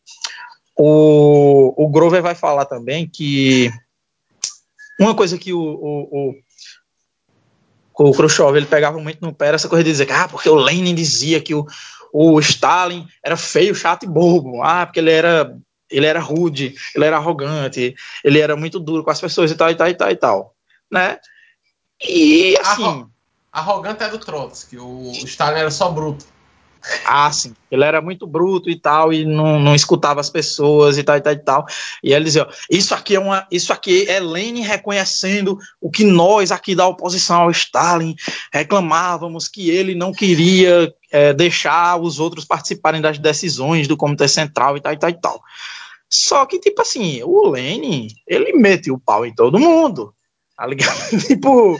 o, o Grover vai falar também que uma coisa que o, o, o o Khrushchev ele pegava muito no pé essa coisa de dizer que, ah, porque o Lenin dizia que o, o Stalin era feio, chato e bobo, ah, porque ele era ele era rude, ele era arrogante, ele era muito duro com as pessoas e tal, e tal, e tal, e tal, né? E assim... Arro arrogante é do Trotsky, o Stalin era só bruto. Ah, sim. Ele era muito bruto e tal, e não, não escutava as pessoas e tal, e tal, e tal. E ele dizia: isso aqui é uma. Isso aqui é Lenin reconhecendo o que nós aqui da oposição ao Stalin reclamávamos que ele não queria é, deixar os outros participarem das decisões do Comitê Central e tal, e tal, e tal. Só que, tipo assim, o Lenin, ele mete o pau em todo mundo. Tá ligado? tipo,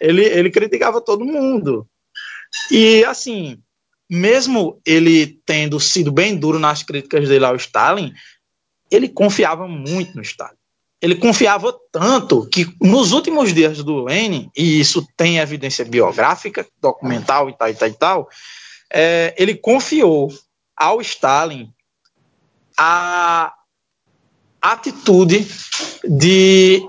ele, ele criticava todo mundo. E assim, mesmo ele tendo sido bem duro nas críticas dele ao Stalin, ele confiava muito no Stalin. Ele confiava tanto que nos últimos dias do Lenin, e isso tem evidência biográfica, documental e tal e tal e tal, é, ele confiou ao Stalin a atitude de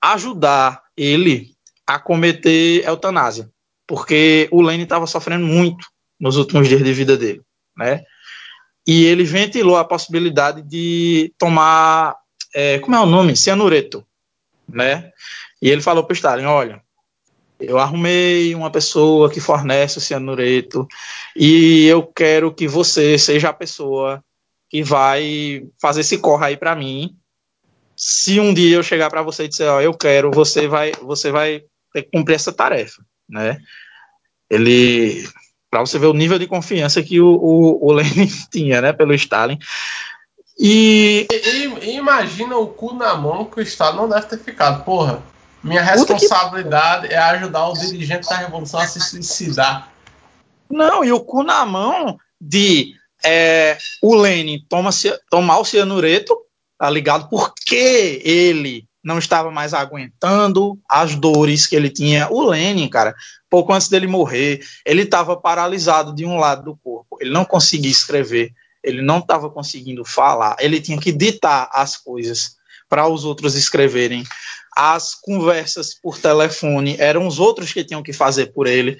ajudar ele a cometer eutanásia, porque o Lenin estava sofrendo muito nos últimos dias de vida dele, né? E ele ventilou a possibilidade de tomar, é, como é o nome? Cianureto, né? E ele falou para o Stalin, olha, eu arrumei uma pessoa que fornece o cianureto e eu quero que você seja a pessoa que vai fazer esse corre aí para mim. Se um dia eu chegar para você e dizer, ó, eu quero, você vai, você vai ter que cumprir essa tarefa, né? Ele para você ver o nível de confiança que o, o, o Lenin tinha, né, pelo Stalin. E... E, e, imagina o cu na mão que o Stalin não deve ter ficado. Porra, minha responsabilidade que... é ajudar o dirigente da revolução a se suicidar. Não, e o cu na mão de é, o Lenin toma, tomar o cianureto, tá ligado? Porque ele não estava mais aguentando as dores que ele tinha. O Lenin, cara, pouco antes dele morrer, ele estava paralisado de um lado do corpo. Ele não conseguia escrever, ele não estava conseguindo falar, ele tinha que ditar as coisas para os outros escreverem. As conversas por telefone eram os outros que tinham que fazer por ele.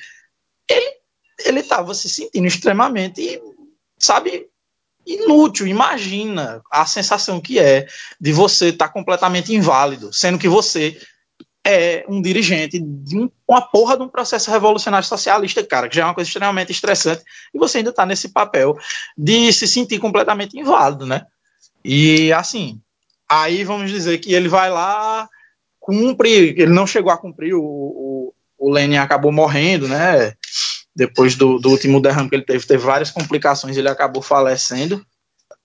Ele ele estava se sentindo extremamente, sabe, inútil. Imagina a sensação que é de você estar tá completamente inválido, sendo que você é um dirigente de uma porra de um processo revolucionário socialista, cara, que já é uma coisa extremamente estressante, e você ainda está nesse papel de se sentir completamente inválido, né? E assim, aí vamos dizer que ele vai lá, cumpre, ele não chegou a cumprir, o, o, o Lenin acabou morrendo, né? Depois do, do, último derrame que ele teve, teve várias complicações, ele acabou falecendo.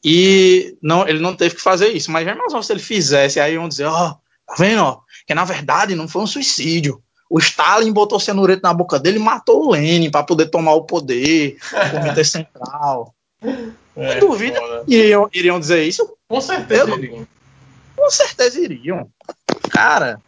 E não, ele não teve que fazer isso. Mas já se ele fizesse, aí iam dizer, ó, oh, tá vendo, ó, que na verdade não foi um suicídio. O Stalin botou cianureto na boca dele e matou o Lenin para poder tomar o poder, o comitê central. É, duvida iriam, iriam dizer isso? Com certeza Eu, iriam. Com certeza iriam. Cara,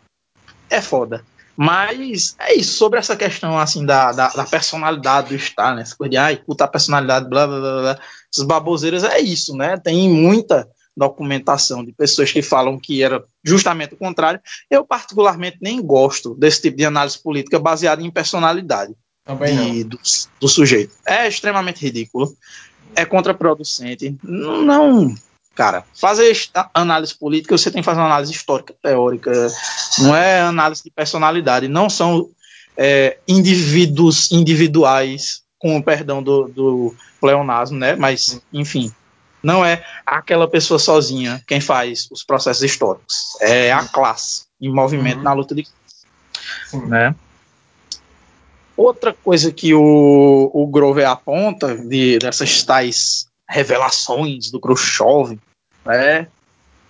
é foda. Mas é isso, sobre essa questão assim da, da, da personalidade do Stalin, essa coisa de ai, puta personalidade, blá blá blá blá, essas baboseiras, é isso, né? Tem muita documentação de pessoas que falam que era justamente o contrário. Eu, particularmente, nem gosto desse tipo de análise política baseada em personalidade de, do, do, sujeito. É extremamente ridículo, é contraproducente. Não, não Cara, fazer análise política, você tem que fazer uma análise histórica, teórica, não é análise de personalidade, não são é, indivíduos individuais, com o perdão do, do pleonasmo, né? Mas, enfim, não é aquela pessoa sozinha quem faz os processos históricos, é a classe em movimento uhum. na luta de Sim. né? Outra coisa que o, o Grover aponta de, dessas tais revelações do Khrushchev, né?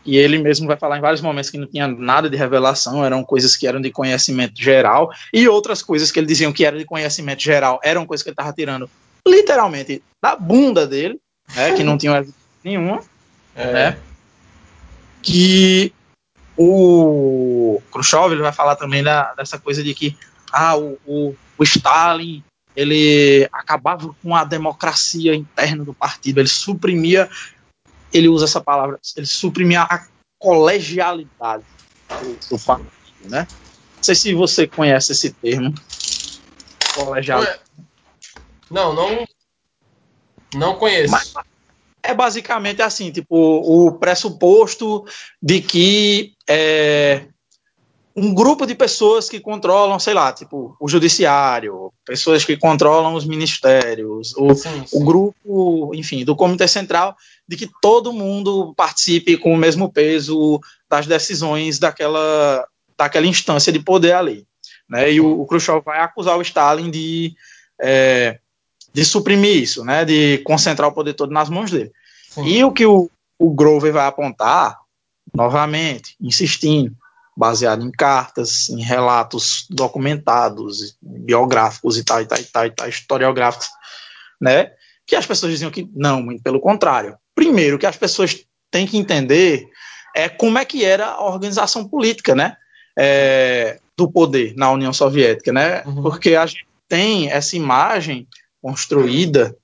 E ele mesmo vai falar em vários momentos que não tinha nada de revelação, eram coisas que eram de conhecimento geral, e outras coisas que ele diziam que eram de conhecimento geral eram coisas que ele estava tirando literalmente da bunda dele, né, que não tinham nenhuma, É. né? que o Khrushchev ele vai falar também da, dessa coisa de que ah, o, o, o Stalin ele acabava com a democracia interna do partido, ele suprimia, ele usa essa palavra, ele suprimia a colegialidade do, do partido, né? Não sei se você conhece esse termo, colegialidade. Não, não. Não conheço. Mas é basicamente assim, tipo, o pressuposto de que é, um grupo de pessoas que controlam, sei lá, tipo, o judiciário, pessoas que controlam os ministérios, o, Sim, o sim. grupo, enfim, do Comitê Central, de que todo mundo participe com o mesmo peso das decisões daquela, daquela instância de poder ali. Né? E o, o Khrushchev vai acusar o Stalin de, é, de suprimir isso, né? de concentrar o poder todo nas mãos dele. sim. E o que o, o Grover vai apontar, novamente, insistindo, baseado em cartas, em relatos documentados, biográficos e tal, e tal, e tal, e tal historiográficos, né? Que as pessoas diziam que não, muito pelo contrário. Primeiro, que as pessoas têm que entender é como é que era a organização política, né? É, do poder na União Soviética, né? Uhum. Porque a gente tem essa imagem construída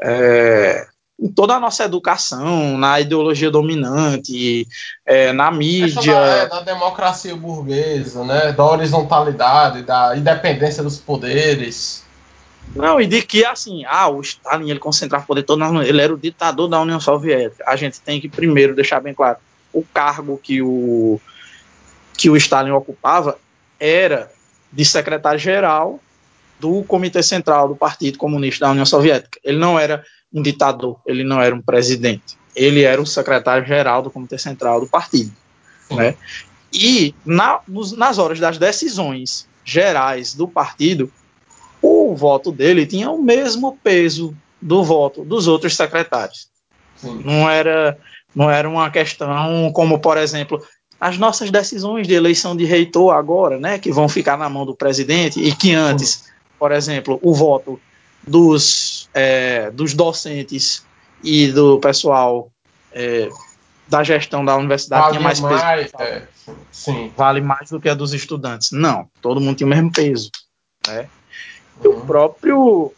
é, em toda a nossa educação, na ideologia dominante, é, na mídia. da, é, da democracia burguesa, né? Da horizontalidade, da independência dos poderes. Não, e de que assim, ah, o Stalin ele concentrava o poder todo na ele era o ditador da União Soviética. A gente tem que primeiro deixar bem claro, o cargo que o que o Stalin ocupava era de secretário-geral do Comitê Central do Partido Comunista da União Soviética. Ele não era um ditador, ele não era um presidente. Ele era o secretário-geral do Comitê Central do partido. Sim. Né? E na, nos- nas horas das decisões gerais do partido, o voto dele tinha o mesmo peso do voto dos outros secretários. Sim. Não era, não era uma questão como, por exemplo, as nossas decisões de eleição de reitor agora, né, que vão ficar na mão do presidente e que antes, por exemplo, o voto dos, é, dos docentes e do pessoal é, da gestão da universidade tinha mais peso. mais, é, sim. Vale mais do que a dos estudantes. Não, todo mundo tinha o mesmo peso. Né? E o Uhum. próprio,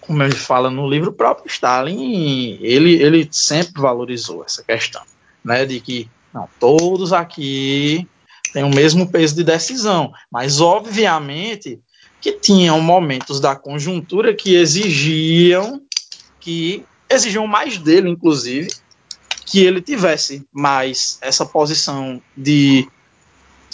como ele fala no livro, o próprio Stalin, ele, ele sempre valorizou essa questão, né, de que não, todos aqui têm o mesmo peso de decisão, mas obviamente que tinham momentos da conjuntura que exigiam que exigiam mais dele, inclusive, que ele tivesse mais essa posição de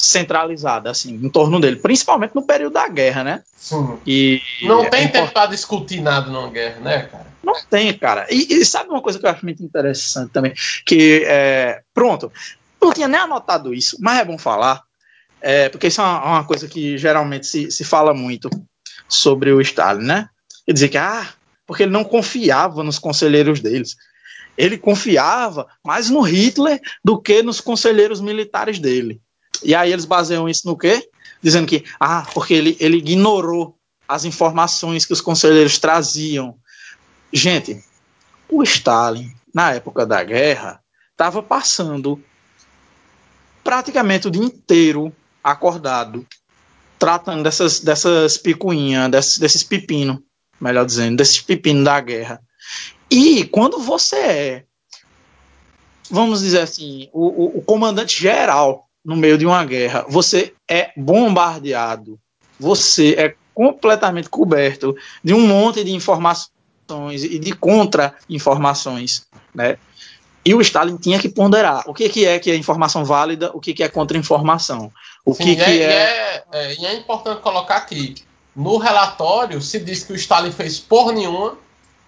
centralizada assim em torno dele, principalmente no período da guerra, né? Sim. E Não é tem impor- tempo pra discutir nada numa guerra, né, cara? Não tem, cara. E, e sabe uma coisa que eu acho muito interessante também? Que, é, pronto, eu não tinha nem anotado isso, mas é bom falar, é, porque isso é uma, uma coisa que geralmente se, se fala muito sobre o Stalin, né? Quer dizer que, ah, porque ele não confiava nos conselheiros deles. Ele confiava mais no Hitler do que nos conselheiros militares dele. E aí eles baseiam isso no quê? Dizendo que, ah, porque ele, ele ignorou as informações que os conselheiros traziam. Gente, o Stalin, na época da guerra, estava passando praticamente o dia inteiro acordado, tratando dessas, dessas picuinhas, desses, desses pepinos, melhor dizendo, desses pepinos da guerra. E quando você é, vamos dizer assim, o, o, o comandante geral no meio de uma guerra, você é bombardeado, você é completamente coberto de um monte de informações e de contra-informações, né? E o Stalin tinha que ponderar o que, que é que é informação válida, o que, que é contra-informação, o Sim, que, e, que é, e é... é- é- e é importante colocar aqui. No relatório se diz que o Stalin fez por nenhuma,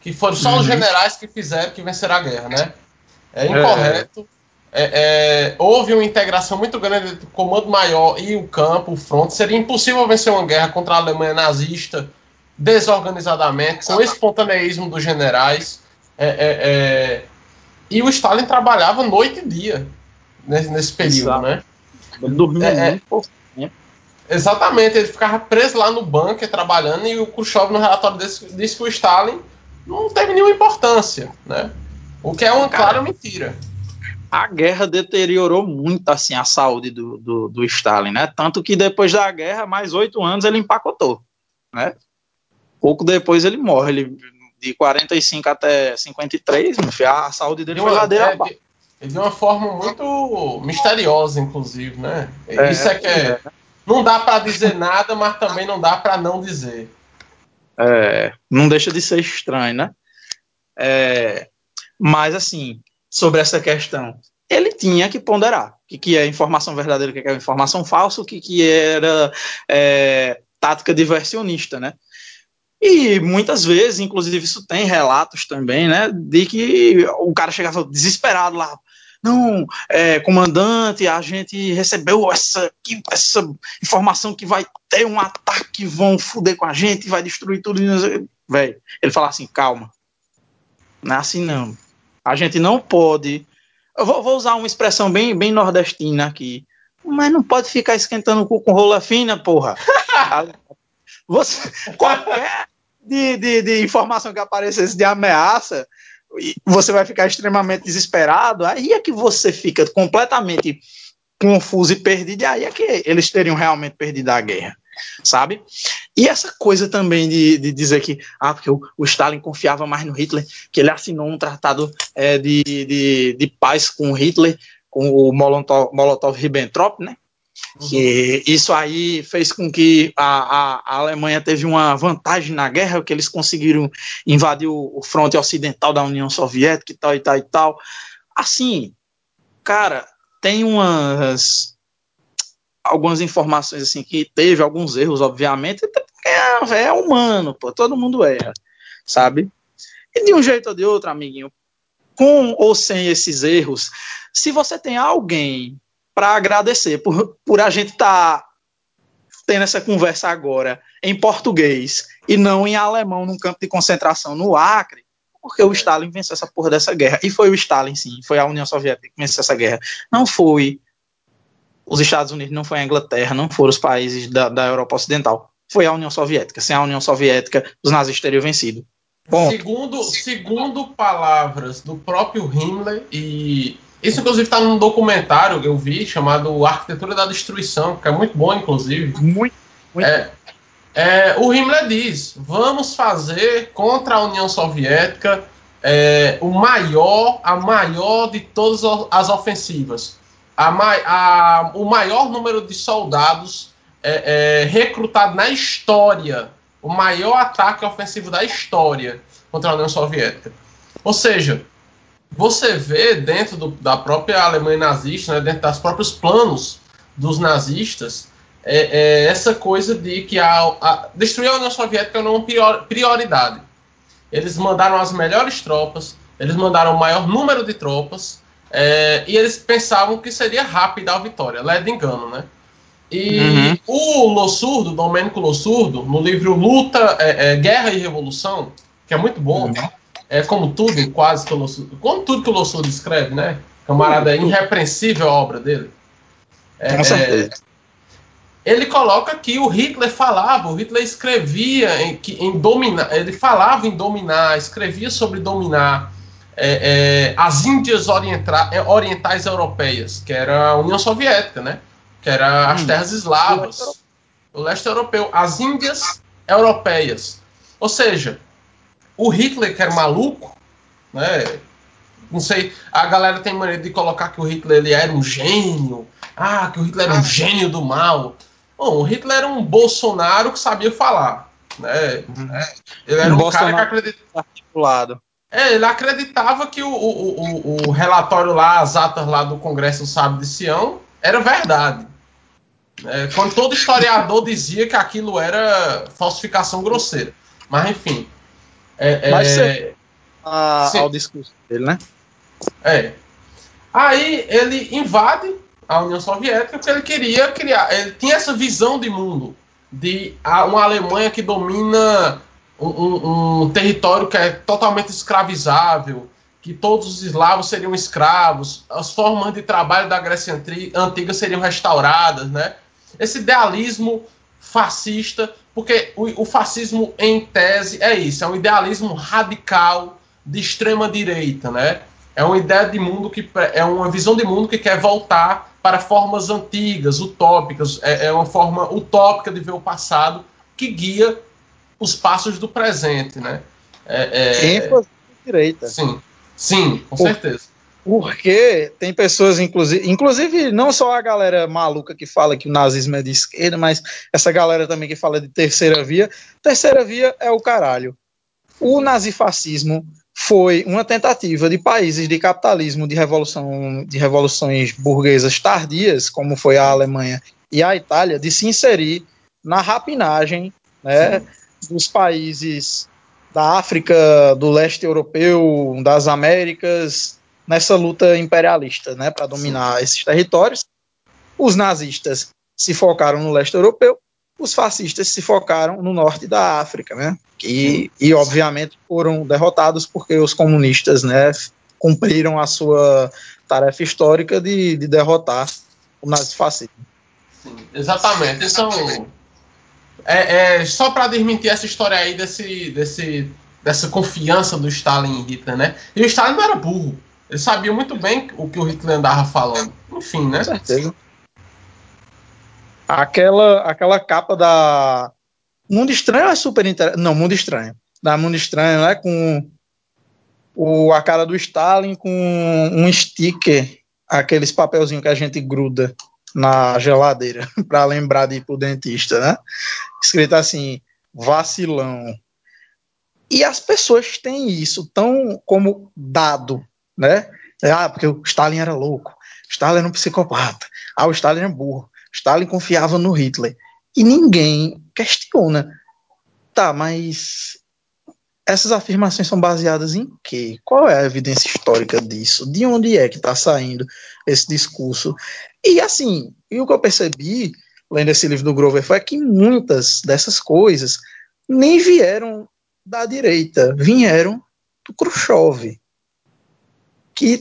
que foram só os Uhum. generais que fizeram que venceram a guerra, né? É incorreto. É, é, houve uma integração muito grande entre o comando maior e o campo, o front. Seria impossível vencer uma guerra contra a Alemanha nazista desorganizadamente, com espontaneísmo dos generais. É, é, é, e o Stalin trabalhava noite e dia nesse, nesse período, Exato. né? Ele dormia É, é. pouco. Exatamente, ele ficava preso lá no bunker trabalhando e o Khrushchev no relatório desse, disse que o Stalin não teve nenhuma importância, né? O que é uma Cara, clara mentira. A guerra deteriorou muito assim a saúde do, do, do Stalin, né? Tanto que depois da guerra, mais oito anos, ele empacotou, né? Pouco depois ele morre, ele de 45 até 53, a saúde dele foi ladeira é, abaixo. De uma forma muito misteriosa, inclusive, né? É, Isso é que é. é. Não dá para dizer nada, mas também não dá para não dizer. É, não deixa de ser estranho, né? É, mas, assim, sobre essa questão, ele tinha que ponderar o que, que é informação verdadeira, o que, que é informação falsa, o que, que era é, tática diversionista, né? E muitas vezes, inclusive, isso tem relatos também, né, de que o cara chegava desesperado lá, não, é, comandante, a gente recebeu essa, essa informação que vai ter um ataque, vão fuder com a gente, vai destruir tudo. Velho, ele fala assim, calma, não é assim não. A gente não pode. Eu vou, vou usar uma expressão bem, bem nordestina aqui. Mas não pode ficar esquentando o cu com rola fina, porra. Você, qualquer de, de, de informação que aparecesse de ameaça, você vai ficar extremamente desesperado, aí é que você fica completamente confuso e perdido, e aí é que eles teriam realmente perdido a guerra, sabe? E essa coisa também de, de dizer que, ah, porque o, o, Stalin confiava mais no Hitler, que ele assinou um tratado é, de, de, de paz com o Hitler, com o Molotov-Ribbentrop, né? Que isso aí fez com que a, a, a, Alemanha teve uma vantagem na guerra, que eles conseguiram invadir o, o fronte ocidental da União Soviética e tal e tal e tal. Assim, cara, tem umas algumas informações assim que teve alguns erros, obviamente, é, é humano, pô, todo mundo erra, sabe? E de um jeito ou de outro, amiguinho, com ou sem esses erros, se você tem alguém para agradecer por, por a gente estar tá tendo essa conversa agora em português e não em alemão num campo de concentração no Acre, porque o Stalin venceu essa porra dessa guerra. E foi o Stalin, sim, foi a União Soviética que venceu essa guerra. Não foi os Estados Unidos, não foi a Inglaterra, não foram os países da, da Europa Ocidental. Foi a União Soviética. Sem a União Soviética, os nazistas teriam vencido. Segundo, segundo palavras do próprio Himmler e isso, inclusive, está num documentário que eu vi chamado Arquitetura da Destruição, que é muito bom, inclusive. Muito, muito. É, é, o Himmler diz: vamos fazer contra a União Soviética é, o maior, a maior de todas as ofensivas. A, a, o maior número de soldados é, é, recrutado na história. O maior ataque ofensivo da história contra a União Soviética. Ou seja, você vê dentro do, da própria Alemanha nazista, né, dentro dos próprios planos dos nazistas, é, é essa coisa de que a, a, destruir a União Soviética é uma prioridade. Eles mandaram as melhores tropas, eles mandaram o maior número de tropas, é, e eles pensavam que seria rápida a vitória, led engano, né? E uhum. o Lossurdo, Domênico Lossurdo, no livro Luta, é, é, Guerra e Revolução, que é muito bom, uhum é como tudo, quase que o Lossurdo, como tudo que o Lossurdo escreve, né? Camarada, é irrepreensível a obra dele. É, Com certeza. É, ele coloca que o Hitler falava, o Hitler escrevia em, em dominar, ele falava em dominar, escrevia sobre dominar é, é, as Índias orienta, é, orientais europeias, que era a União Soviética, né? Que era as hum. terras eslavas, o leste europeu, as Índias europeias. Ou seja, o Hitler, que era maluco, né? Não sei, a galera tem maneira de colocar que o Hitler ele era um gênio. Ah, que o Hitler era um gênio do mal. Bom, o Hitler era um Bolsonaro que sabia falar. Né? Uhum. Ele era um, um cara que acreditava. É, ele acreditava que o, o, o, o, relatório lá, as atas lá do Congresso Sábio de Sião, era verdade. É, quando todo historiador dizia que aquilo era falsificação grosseira. Mas enfim. É, Mas é, a, ao discurso dele, né? É. Aí ele invade a União Soviética porque ele queria criar. Ele tinha essa visão de mundo de uma Alemanha que domina um, um, território que é totalmente escravizável, que todos os eslavos seriam escravos, as formas de trabalho da Grécia antiga seriam restauradas, né? Esse idealismo fascista Porque o, o fascismo, em tese, é isso, é um idealismo radical de extrema direita, né? É uma ideia de mundo que é uma visão de mundo que quer voltar para formas antigas, utópicas, é, é uma forma utópica de ver o passado que guia os passos do presente, né? É, é... direita. Sim, sim, com Por, certeza. Porque tem pessoas, inclusive, inclusive não só a galera maluca que fala que o nazismo é de esquerda, mas essa galera também que fala de terceira via. Terceira via é o caralho. O nazifascismo foi uma tentativa de países de capitalismo, de revolução, de revoluções burguesas tardias, como foi a Alemanha e a Itália, de se inserir na rapinagem né, dos países da África, do leste europeu, das Américas, nessa luta imperialista, né, para dominar Sim. esses territórios. Os nazistas se focaram no leste europeu os fascistas se focaram no norte da África, né? E, e obviamente foram derrotados porque os comunistas, né, cumpriram a sua tarefa histórica de, de derrotar o nazifascismo. Sim, exatamente. Então, é, é só para desmentir essa história aí desse, desse, dessa confiança do Stalin em Hitler, né? E o Stalin não era burro. Ele sabia muito bem o que o Hitler andava falando. Enfim, né? Com certeza. Aquela, aquela capa da Mundo Estranho é super interessante. Não, Mundo Estranho. Da Mundo Estranho, né? Com o, a cara do Stalin com um sticker, aqueles papelzinhos que a gente gruda na geladeira para lembrar de ir pro dentista, né? Escrito assim, vacilão. E as pessoas têm isso tão como dado, né? Ah, porque o Stalin era louco, Stalin era um psicopata, ah, o Stalin é burro. Stalin confiava no Hitler. E ninguém questiona. Tá, mas essas afirmações são baseadas em quê? Qual é a evidência histórica disso? De onde é que está saindo esse discurso? E assim, e o que eu percebi, lendo esse livro do Grover, foi que muitas dessas coisas nem vieram da direita, vieram do Khrushchev. Que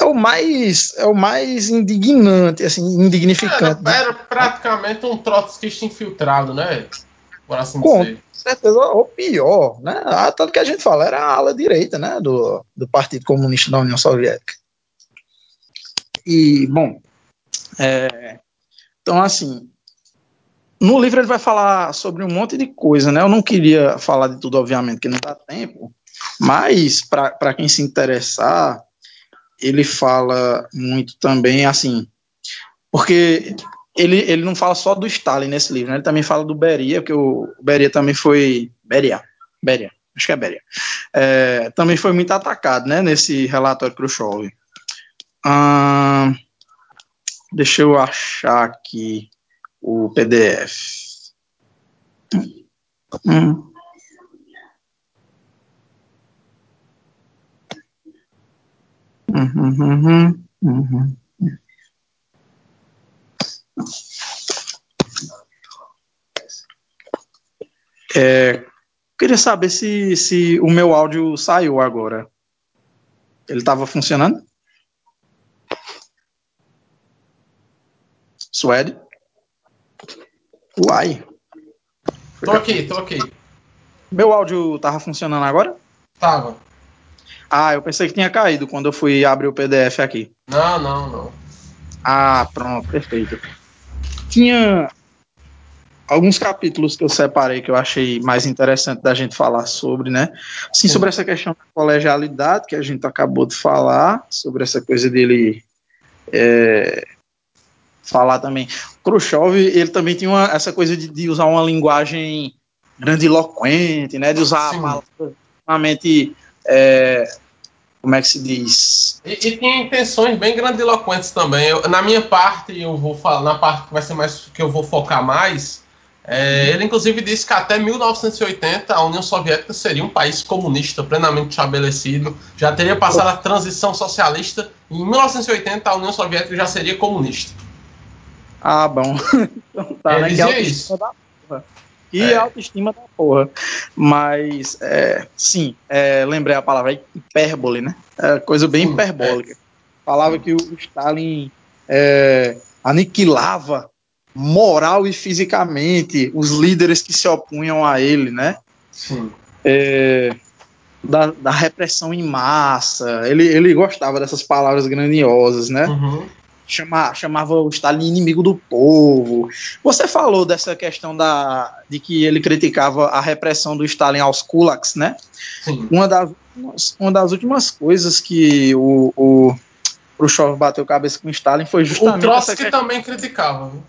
é o mais é o mais indignante, assim, indignificante. Era, era praticamente um trotskista infiltrado, né? Com certeza, ou pior, né? Ah, tanto que a gente fala, era a ala direita, né? Do, do Partido Comunista da União Soviética. E, bom, é, então, assim, no livro ele vai falar sobre um monte de coisa, né? Eu não queria falar de tudo, obviamente, que não dá tempo, mas para quem se interessar, ele fala muito também assim, porque ele, ele não fala só do Stalin nesse livro, né? ele também fala do Beria, porque o Beria também foi. Beria, Beria, acho que é Beria. É, também foi muito atacado né, nesse relatório Khrushchev. Hum, deixa eu achar aqui o PDF. Hum. Uhum, uhum, uhum. É, queria saber se, se o meu áudio saiu agora. Ele estava funcionando? Suede? Uai. Tô aqui, tô aqui. Meu áudio estava funcionando agora? Tava. Ah, eu pensei que tinha caído quando eu fui abrir o PDF aqui. Não, não, não. Ah, pronto, perfeito. Tinha alguns capítulos que eu separei que eu achei mais interessante da gente falar sobre, né? Sim, sobre essa questão da colegialidade que a gente acabou de falar, sobre essa coisa dele é, falar também. Khrushchev, ele também tinha uma, essa coisa de, de, usar uma linguagem grandiloquente, né? De usar Sim. palavras extremamente é, como é que se diz? E, e tinha intenções bem grandiloquentes também. Eu, na minha parte, eu vou falar, na parte que vai ser mais que eu vou focar mais, é, ele inclusive disse que até 1980 a União Soviética seria um país comunista plenamente estabelecido, já teria passado a transição socialista, e em 1980 a União Soviética já seria comunista. Ah, bom. então tá, ele né? dizia isso. E é. autoestima da porra. Mas, é, sim, é, lembrei a palavra hipérbole, né? É coisa bem hiperbólica. Falava que o Stalin é, aniquilava moral e fisicamente os líderes que se opunham a ele, né? Sim. É, da, da, repressão em massa. Ele, ele gostava dessas palavras grandiosas, né? Uhum. Chama, chamava o Stalin inimigo do povo. Você falou dessa questão da, de que ele criticava a repressão do Stalin aos kulaks, né? Sim. Uma das, uma das últimas coisas que o, o Khrushchev bateu cabeça com Stalin foi justamente. O Trotsky também criticava. Né?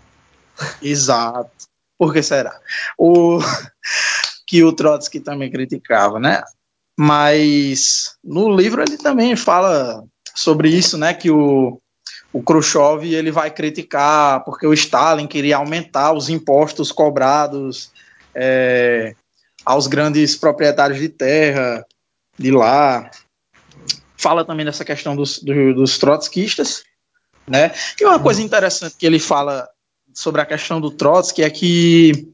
Exato. Por que será? O que o Trotsky também criticava, né? Mas no livro ele também fala sobre isso, né? Que o o Khrushchev ele vai criticar porque o Stalin queria aumentar os impostos cobrados é, aos grandes proprietários de terra de lá. Fala também dessa questão dos, do, dos trotskistas, né? E uma coisa interessante que ele fala sobre a questão do Trotsky é que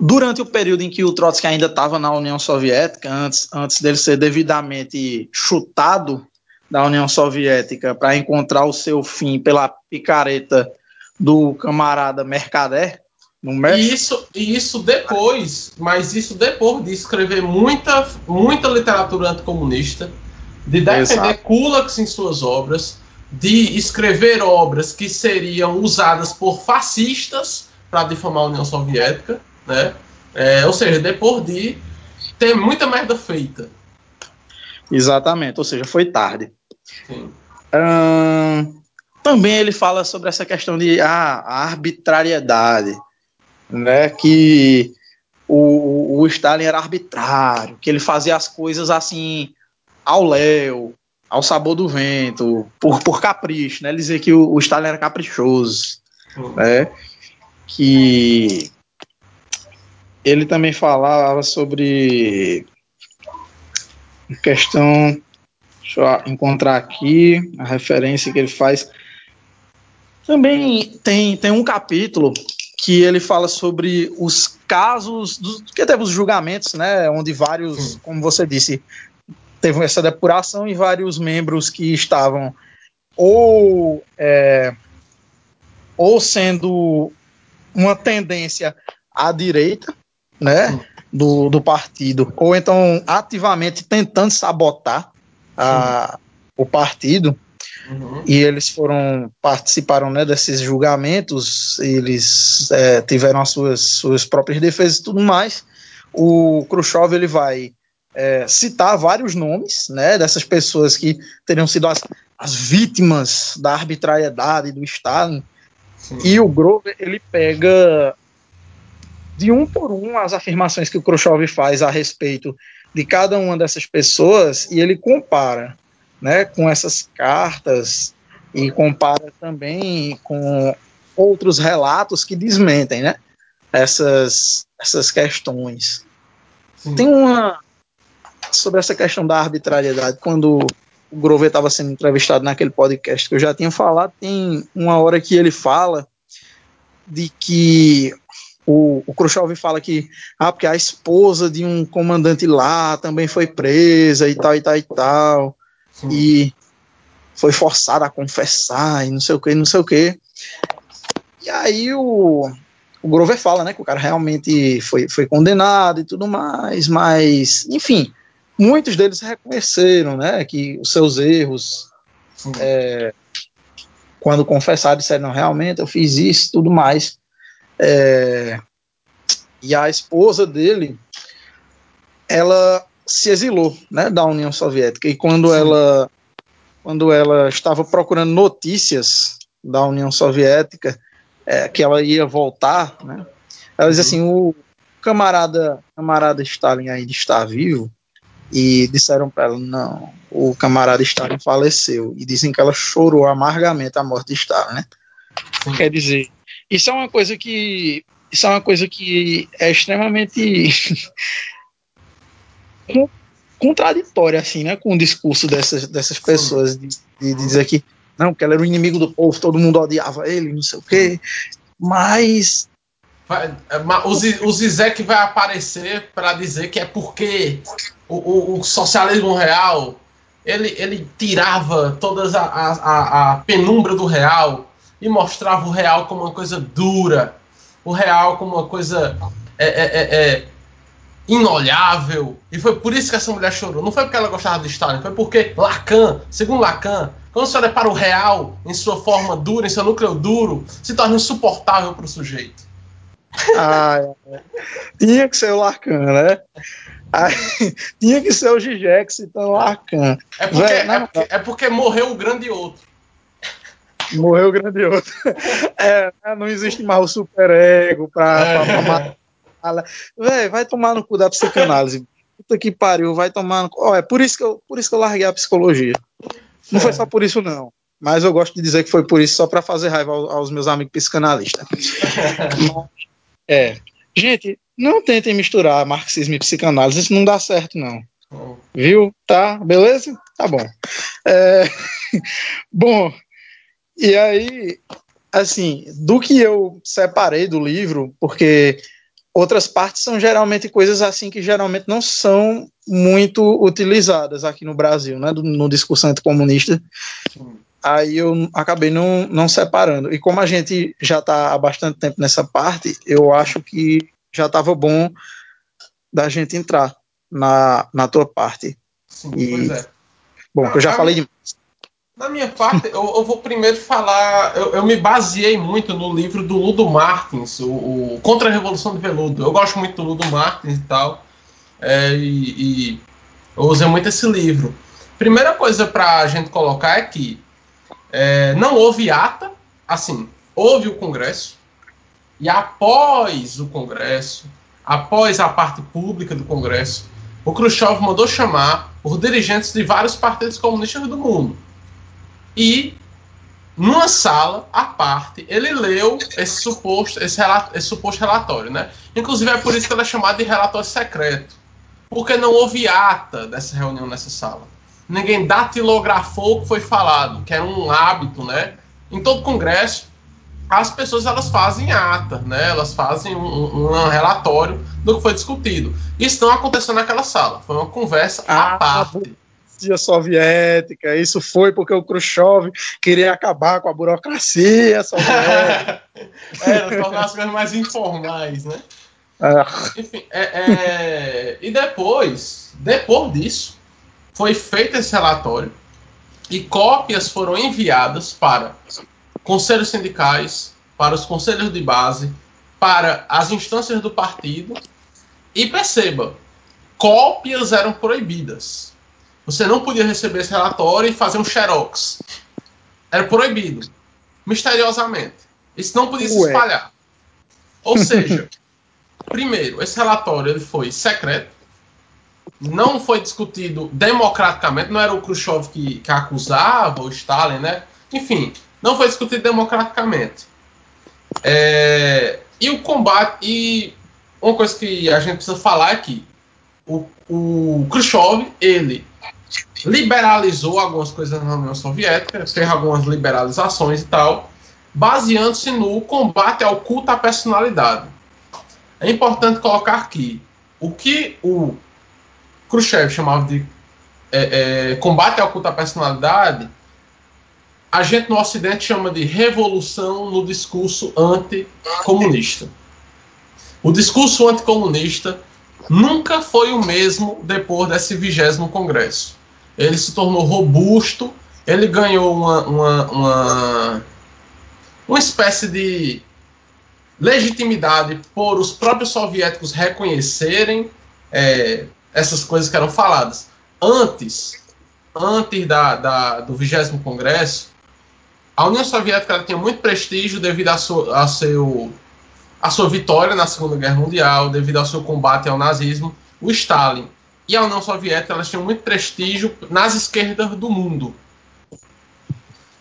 durante o período em que o Trotsky ainda estava na União Soviética, antes, antes dele ser devidamente chutado da União Soviética para encontrar o seu fim pela picareta do camarada Mercader no México. E isso, e isso depois, mas isso depois de escrever muita, muita literatura anticomunista, de defender kulaks em suas obras, de escrever obras que seriam usadas por fascistas para difamar a União Soviética, né? É, ou seja, depois de ter muita merda feita. Exatamente, ou seja, foi tarde. Também ele fala sobre essa questão de ah, a arbitrariedade, né? Que o, o Stalin era arbitrário, que ele fazia as coisas assim ao léu, ao sabor do vento, por, por capricho, né? Ele dizia que o, o Stalin era caprichoso, uhum. né? Que ele também falava sobre questão Deixa eu encontrar aqui a referência que ele faz. Também tem, tem um capítulo que ele fala sobre os casos dos, que teve os julgamentos, né, onde vários, como você disse, teve essa depuração e vários membros que estavam ou é, ou sendo uma tendência à direita, né, do, do partido, ou então ativamente tentando sabotar a, o partido uhum. e eles foram participaram né, desses julgamentos, eles é, tiveram as suas, suas próprias defesas e tudo mais. O Khrushchev ele vai é, citar vários nomes né, dessas pessoas que teriam sido as, as vítimas da arbitrariedade do Stalin. Sim. E o Grover ele pega de um por um as afirmações que o Khrushchev faz a respeito de cada uma dessas pessoas e ele compara né, com essas cartas e compara também com outros relatos que desmentem né, essas, essas questões. Sim. Tem uma. Sobre essa questão da arbitrariedade, quando o Grover estava sendo entrevistado naquele podcast que eu já tinha falado, tem uma hora que ele fala de que o, o Khrushchev fala que ah, porque a esposa de um comandante lá também foi presa e tal e tal e tal. Sim. E foi forçada a confessar e não sei o que, não sei o que. E aí o, o Grover fala, né, que o cara realmente foi, foi condenado e tudo mais, mas, enfim, muitos deles reconheceram, né, que os seus erros, é, quando confessaram, disseram, não, realmente eu fiz isso tudo mais. É, e a esposa dele, ela se exilou, né, da União Soviética. E quando Sim. ela, quando ela estava procurando notícias da União Soviética, é, que ela ia voltar, né, ela diz assim, o camarada, camarada Stalin ainda está vivo. E disseram para ela, não, o camarada Stalin faleceu. E dizem que ela chorou amargamente a morte de Stalin, né? Sim. Quer dizer, isso é uma coisa que isso é uma coisa que é extremamente contraditória assim, né, com o discurso dessas, dessas pessoas de, de, dizer que não, que ela era o inimigo do povo, todo mundo odiava ele, não sei o quê. Mas é, o Zizek vai aparecer para dizer que é porque o, o, o, socialismo real ele, ele tirava todas a, a, a penumbra do real e mostrava o real como uma coisa dura, o real como uma coisa é, é, é, é, inolhável. E foi por isso que essa mulher chorou. Não foi porque ela gostava de Stalin, foi porque Lacan, segundo Lacan, quando você olha para o real em sua forma dura, em seu núcleo duro, se torna insuportável para o sujeito. Ah, é. tinha que ser o Lacan, né? Aí, tinha que ser o Gigex, então o Lacan. É porque, Véio, é, porque, é porque morreu o grande outro. Morreu o grande outro. É, né, não existe mais o superego pra, é. pra, pra Véi, vai tomar no cu da psicanálise. Puta que pariu, vai tomar no cu. Oh, é por isso, que eu, por isso que eu larguei a psicologia. Não foi só por isso, não. Mas eu gosto de dizer que foi por isso, só para fazer raiva aos meus amigos psicanalistas. é. Gente, não tentem misturar marxismo e psicanálise, isso não dá certo, não. Viu? Tá? Beleza? Tá bom. É... bom, e aí, assim, do que eu separei do livro, porque outras partes são geralmente coisas assim que geralmente não são muito utilizadas aqui no Brasil, né, no discurso anticomunista. Aí eu acabei não, não separando. E como a gente já está há bastante tempo nessa parte, eu acho que já estava bom da gente entrar na, na tua parte. Sim, e, pois é. Bom, eu já falei demais. Na minha parte, eu, eu, vou primeiro falar. Eu, eu, me baseei muito no livro do Ludo Martins, o, o Contra a Revolução de Veludo. Eu gosto muito do Ludo Martins e tal. É, e, e, eu usei muito esse livro. Primeira coisa para a gente colocar é que é, não houve ata, assim, houve o Congresso, e após o Congresso, após a parte pública do Congresso, o Khrushchev mandou chamar os dirigentes de vários partidos comunistas do mundo e numa sala à parte, ele leu esse suposto, esse, esse suposto relatório, né? Inclusive é por isso que ele é chamado de relatório secreto, porque não houve ata dessa reunião nessa sala. Ninguém datilografou o que foi falado, que é um hábito, né? Em todo congresso, as pessoas elas fazem ata, né? Elas fazem um, um relatório do que foi discutido. Isso não aconteceu naquela sala. Foi uma conversa ah, à parte burocracia soviética. Isso foi porque o Khrushchev queria acabar com a burocracia soviética. é, tornar as coisas mais informais, né? É. Enfim, é, é, e depois, depois disso, foi feito esse relatório e cópias foram enviadas para conselhos sindicais, para os conselhos de base, para as instâncias do partido. E perceba, cópias eram proibidas. Você não podia receber esse relatório e fazer um xerox. Era proibido. Misteriosamente. Isso não podia Ué. se espalhar. Ou seja, primeiro, esse relatório ele foi secreto, não foi discutido democraticamente, não era o Khrushchev que, que acusava, o Stalin, né? Enfim, não foi discutido democraticamente. É, e o combate. E uma coisa que a gente precisa falar é que o, o Khrushchev, ele liberalizou algumas coisas na União Soviética, fez algumas liberalizações e tal, baseando-se no combate ao culto à personalidade. É importante colocar aqui o que o Khrushchev chamava de é, é, combate ao culto à personalidade, a gente no Ocidente chama de revolução no discurso anticomunista. O discurso anticomunista nunca foi o mesmo depois desse vigésimo congresso ele se tornou robusto, ele ganhou uma, uma, uma, uma espécie de legitimidade por os próprios soviéticos reconhecerem é, essas coisas que eram faladas. Antes, antes da, da, do 20 Congresso, a União Soviética tinha muito prestígio devido a, a, seu, a sua vitória na Segunda Guerra Mundial, devido ao seu combate ao nazismo. O Stalin e a União Soviética elas tinham muito prestígio nas esquerdas do mundo.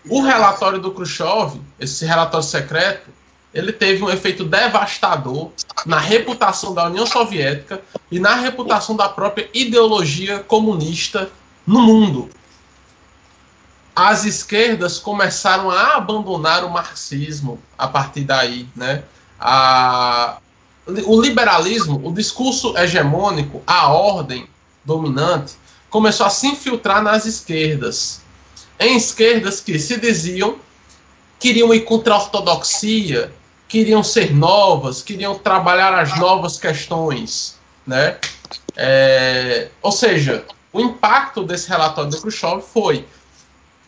O relatório do Khrushchev, esse relatório secreto, ele teve um efeito devastador na reputação da União Soviética e na reputação da própria ideologia comunista no mundo. As esquerdas começaram a abandonar o marxismo a partir daí, né? A, o liberalismo, o discurso hegemônico, a ordem dominante, começou a se infiltrar nas esquerdas. Em esquerdas que se diziam queriam ir contra a ortodoxia, queriam ser novas, queriam trabalhar as novas questões, né? É, ou seja, o impacto desse relatório do Khrushchev foi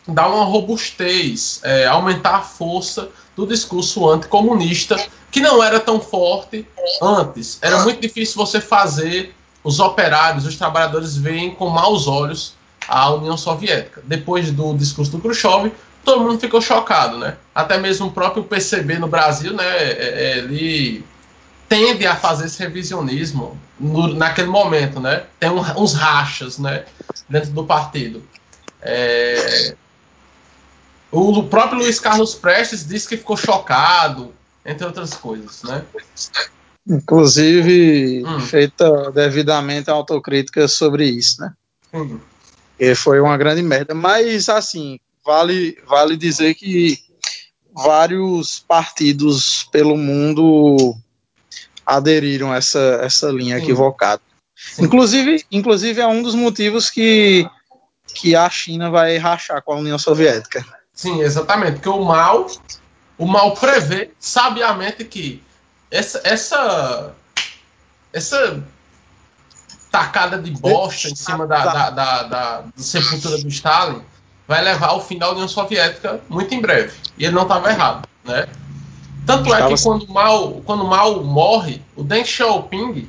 dar uma robustez, é, aumentar a força do discurso anticomunista, que não era tão forte antes. Era muito difícil você fazer os operários, os trabalhadores verem com maus olhos a União Soviética. Depois do discurso do Khrushchev, todo mundo ficou chocado, né? Até mesmo o próprio PCB no Brasil, né? É, é, ele tende a fazer esse revisionismo no, naquele momento, né? Tem um, uns rachas, né? Dentro do partido. É... O próprio Luiz Carlos Prestes disse que ficou chocado, entre outras coisas, né? Inclusive, hum. feita devidamente a autocrítica sobre isso, né? Hum. E foi uma grande merda. Mas, assim, vale, vale dizer que vários partidos pelo mundo aderiram a essa, essa linha Sim. equivocada. Sim. Inclusive, inclusive é um dos motivos que, que a China vai rachar com a União Soviética. Sim, exatamente, porque o mal, o mal prevê sabiamente que essa, essa, essa tacada de bosta em cima da, da, da, da, da sepultura do Stalin vai levar ao fim da União Soviética muito em breve. E ele não estava errado, né? Tanto é que quando Mao, quando Mao morre, o Deng Xiaoping,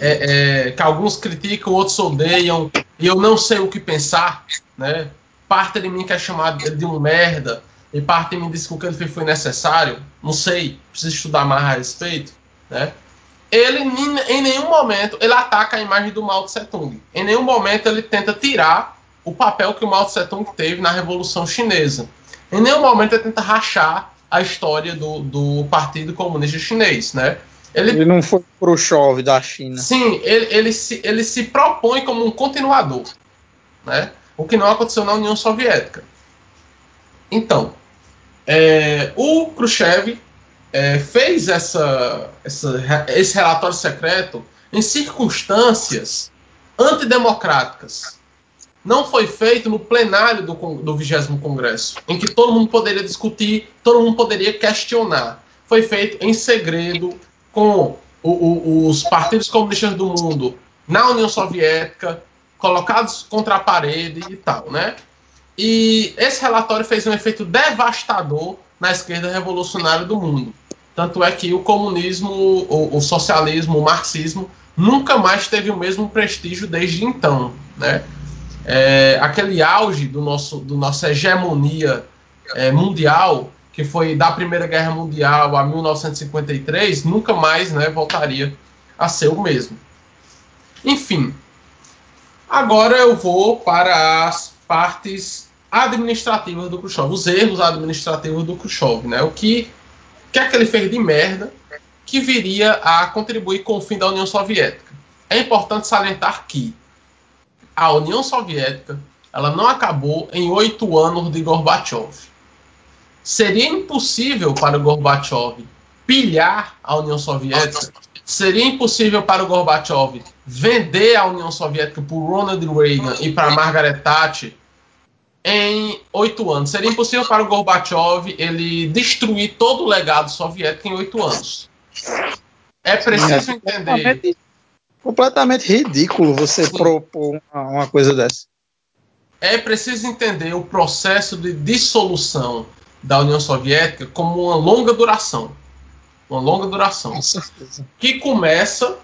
é, é, que alguns criticam, outros odeiam, e eu não sei o que pensar, né? Parte de mim quer chamar ele de um merda, e parte de mim diz que o que ele fez foi necessário, não sei, preciso estudar mais a respeito, né? Ele, em nenhum momento, ele ataca a imagem do Mao Tse Tung. Em nenhum momento ele tenta tirar o papel que o Mao Tse Tung teve na Revolução Chinesa. Em nenhum momento ele tenta rachar a história do, do Partido Comunista Chinês, né? Ele, ele não foi pro chove da China. Sim, ele, ele, se, ele se propõe como um continuador, né? O que não aconteceu na União Soviética. Então, é, o Khrushchev é, fez essa, essa, esse relatório secreto em circunstâncias antidemocráticas não foi feito no plenário do, do 20 Congresso, em que todo mundo poderia discutir, todo mundo poderia questionar. Foi feito em segredo, com o, o, os partidos comunistas do mundo na União Soviética, colocados contra a parede e tal, né? E esse relatório fez um efeito devastador na esquerda revolucionária do mundo. Tanto é que o comunismo, o, o socialismo, o marxismo nunca mais teve o mesmo prestígio desde então, né? é, aquele auge do nosso, do nossa hegemonia é, mundial, que foi da Primeira Guerra Mundial a 1953, nunca mais né, voltaria a ser o mesmo. Enfim, agora eu vou para as partes administrativas do Khrushchev, os erros administrativos do Khrushchev, né? O que, que é que ele fez de merda que viria a contribuir com o fim da União Soviética. É importante salientar que a União Soviética ela não acabou em oito anos de Gorbachev. Seria impossível para o Gorbachev pilhar a União Soviética. Seria impossível para o Gorbachev vender a União Soviética para Ronald Reagan e para Margaret Thatcher em oito anos. Seria impossível para o Gorbachev ele destruir todo o legado soviético em oito anos. É preciso entender completamente ridículo você propor uma, uma coisa dessa. É preciso entender o processo de dissolução da União Soviética como uma longa duração. Uma longa duração. Com certeza. Que começa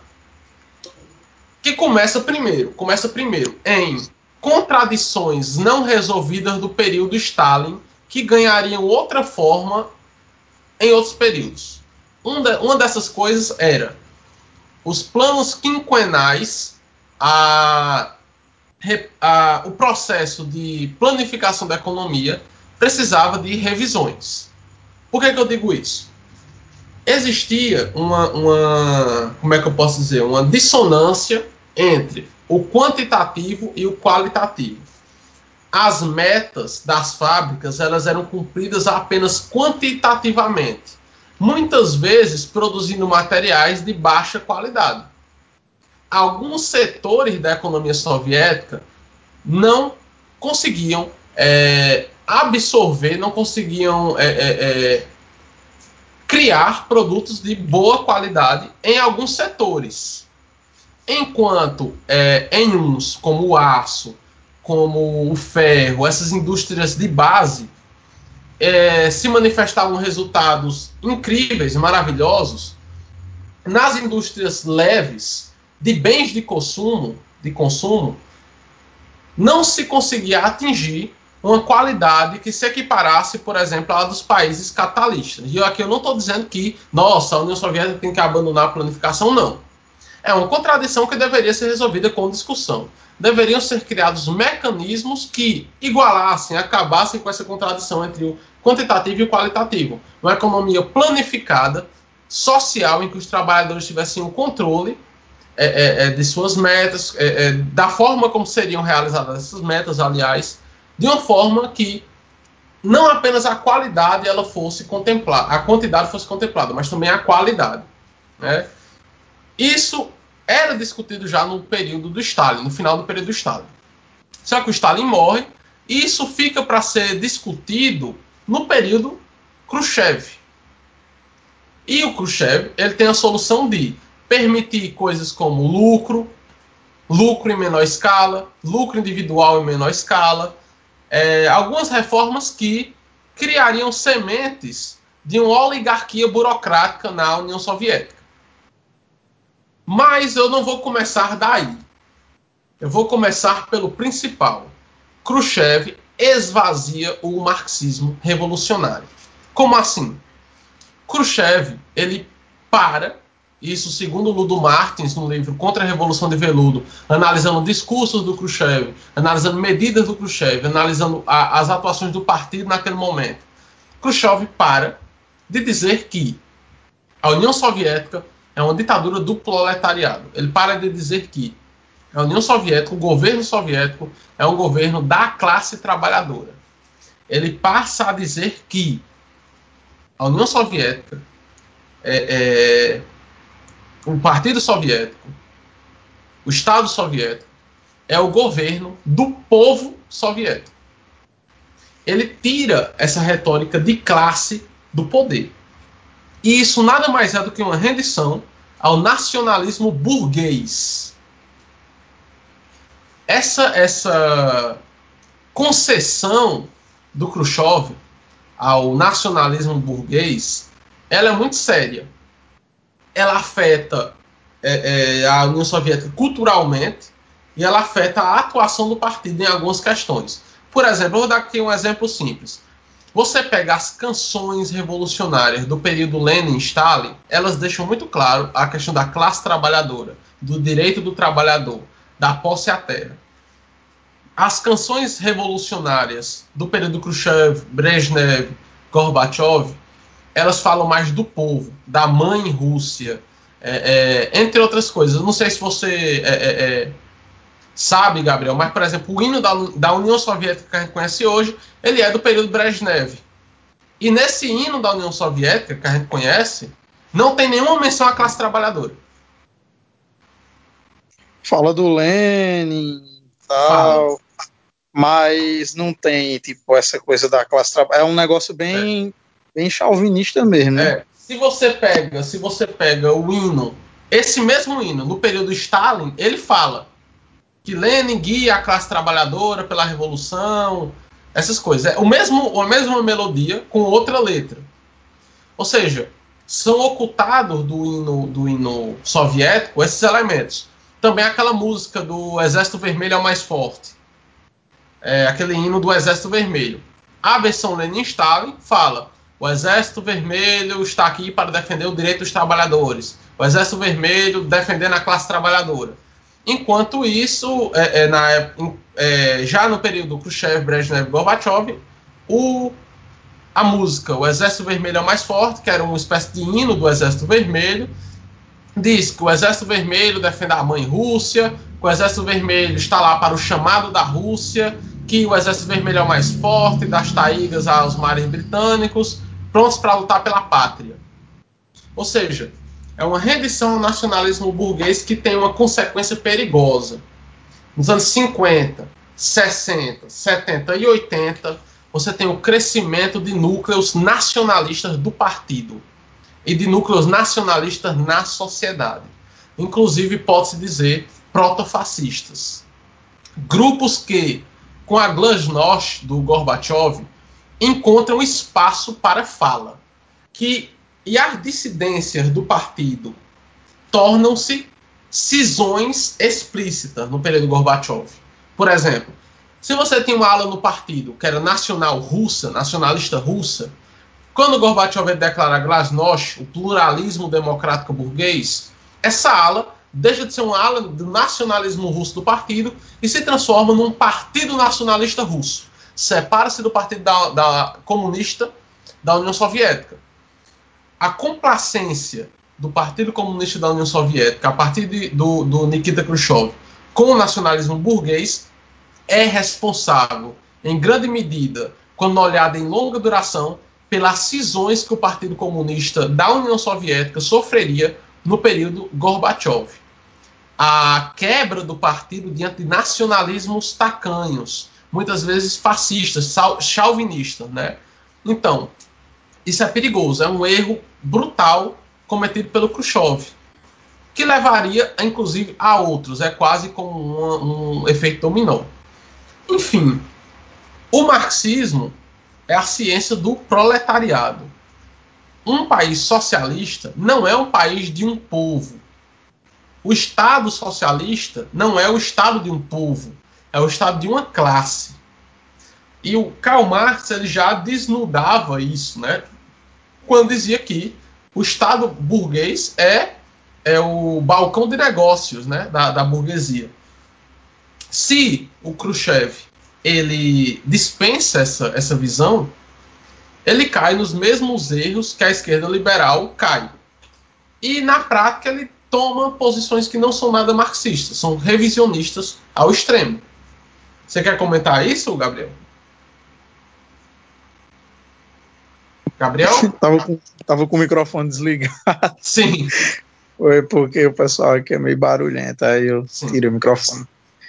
que começa primeiro, começa primeiro em contradições não resolvidas do período Stalin que ganhariam outra forma em outros períodos. Um de, uma dessas coisas era os planos quinquenais, a, a, o processo de planificação da economia precisava de revisões. Por que, que eu digo isso? Existia uma, uma, como é que eu posso dizer, uma dissonância entre o quantitativo e o qualitativo. As metas das fábricas elas eram cumpridas apenas quantitativamente muitas vezes produzindo materiais de baixa qualidade. Alguns setores da economia soviética não conseguiam é, absorver, não conseguiam é, é, criar produtos de boa qualidade em alguns setores. Enquanto é, em uns, como o aço, como o ferro, essas indústrias de base, é, se manifestavam resultados incríveis, maravilhosos, nas indústrias leves de bens de consumo, de consumo, não se conseguia atingir uma qualidade que se equiparasse, por exemplo, à dos países capitalistas. E aqui eu não estou dizendo que, nossa, a União Soviética tem que abandonar a planificação, não. É uma contradição que deveria ser resolvida com discussão. Deveriam ser criados mecanismos que igualassem, acabassem com essa contradição entre o quantitativo e o qualitativo. Uma economia planificada, social, em que os trabalhadores tivessem o um controle é, é, é, de suas metas, é, é, da forma como seriam realizadas essas metas, aliás, de uma forma que não apenas a qualidade ela fosse contemplada, a quantidade fosse contemplada, mas também a qualidade. Né? Isso era discutido já no período do Stalin, no final do período do Stalin. Só que o Stalin morre e isso fica para ser discutido no período Khrushchev. E o Khrushchev ele tem a solução de permitir coisas como lucro, lucro em menor escala, lucro individual em menor escala, é, algumas reformas que criariam sementes de uma oligarquia burocrática na União Soviética. Mas eu não vou começar daí. Eu vou começar pelo principal. Khrushchev esvazia o marxismo revolucionário. Como assim? Khrushchev, ele para isso segundo Ludo Martins, no livro Contra a Revolução de Veludo, analisando discursos do Khrushchev, analisando medidas do Khrushchev, analisando a, as atuações do partido naquele momento. Khrushchev para de dizer que a União Soviética é uma ditadura do proletariado. Ele para de dizer que a União Soviética, o governo soviético, é um governo da classe trabalhadora. Ele passa a dizer que a União Soviética é, é o Partido Soviético, o Estado Soviético, é o governo do povo soviético. Ele tira essa retórica de classe do poder. E isso nada mais é do que uma rendição ao nacionalismo burguês. Essa, essa concessão do Khrushchev ao nacionalismo burguês, ela é muito séria ela afeta é, é, a União Soviética culturalmente e ela afeta a atuação do partido em algumas questões. Por exemplo, vou dar aqui um exemplo simples. Você pega as canções revolucionárias do período Lenin-Stalin, elas deixam muito claro a questão da classe trabalhadora, do direito do trabalhador, da posse à terra. As canções revolucionárias do período Khrushchev, Brezhnev, Gorbachev, elas falam mais do povo, da mãe Rússia, é, é, entre outras coisas. Eu não sei se você é, é, é, sabe, Gabriel, mas, por exemplo, o hino da, da, União Soviética que a gente conhece hoje, ele é do período Brezhnev. E nesse hino da União Soviética que a gente conhece, não tem nenhuma menção à classe trabalhadora. Fala do Lenin tal, Fala. mas não tem, tipo, essa coisa da classe trabalhadora. É um negócio bem bem chauvinista mesmo, né? É, se você pega, se você pega o hino, esse mesmo hino, no período Stalin, ele fala que Lenin guia a classe trabalhadora pela revolução, essas coisas. É o mesmo, a mesma melodia com outra letra. Ou seja, são ocultados do hino, do hino soviético esses elementos. Também aquela música do Exército Vermelho é o mais forte. É, aquele hino do Exército Vermelho. A versão Lenin-Stalin fala o Exército Vermelho está aqui para defender o direito dos trabalhadores. O Exército Vermelho defendendo a classe trabalhadora. Enquanto isso, é, é, na, é, já no período Khrushchev, Brezhnev e Gorbachev, o, a música O Exército Vermelho é o mais forte, que era uma espécie de hino do Exército Vermelho, diz que o Exército Vermelho defende a mãe Rússia, que o Exército Vermelho está lá para o chamado da Rússia, que o Exército Vermelho é o mais forte, das taigas aos mares britânicos, prontos para lutar pela pátria. Ou seja, é uma rendição ao nacionalismo burguês que tem uma consequência perigosa. Nos anos 50, 60, 70 e 80, você tem o crescimento de núcleos nacionalistas do partido e de núcleos nacionalistas na sociedade. Inclusive, pode-se dizer, protofascistas. Grupos que, com a glasnost do Gorbachev, encontram espaço para fala. Que, e as dissidências do partido tornam-se cisões explícitas no período Gorbachev. Por exemplo, se você tinha uma ala no partido que era nacional russa, nacionalista russa, quando Gorbachev declara glasnost, o pluralismo democrático burguês, essa ala deixa de ser uma ala do nacionalismo russo do partido e se transforma num partido nacionalista russo. Separa-se do partido da, da comunista da União Soviética. A complacência do Partido Comunista da União Soviética, a partir de, do, do Nikita Khrushchev, com o nacionalismo burguês, é responsável, em grande medida, quando olhada em longa duração, pelas cisões que o Partido Comunista da União Soviética sofreria no período Gorbachev. A quebra do partido diante de nacionalismos tacanhos, muitas vezes fascistas, chauvinistas, né? Então, isso é perigoso, é um erro brutal cometido pelo Khrushchev, que levaria, inclusive, a outros. É quase como um, um efeito dominó. Enfim, o marxismo é a ciência do proletariado. Um país socialista não é um país de um povo. O Estado socialista não é o Estado de um povo, é o Estado de uma classe. E o Karl Marx ele já desnudava isso, né? Quando dizia que o Estado burguês é, é o balcão de negócios né, da, da burguesia. Se o Khrushchev ele dispensa essa, essa visão, ele cai nos mesmos erros que a esquerda liberal cai. E na prática ele toma posições que não são nada marxistas, são revisionistas ao extremo. Você quer comentar isso, Gabriel? Gabriel? tava, com, tava com o microfone desligado. Sim. Foi porque o pessoal aqui é meio barulhento, aí eu Sim. tirei o microfone.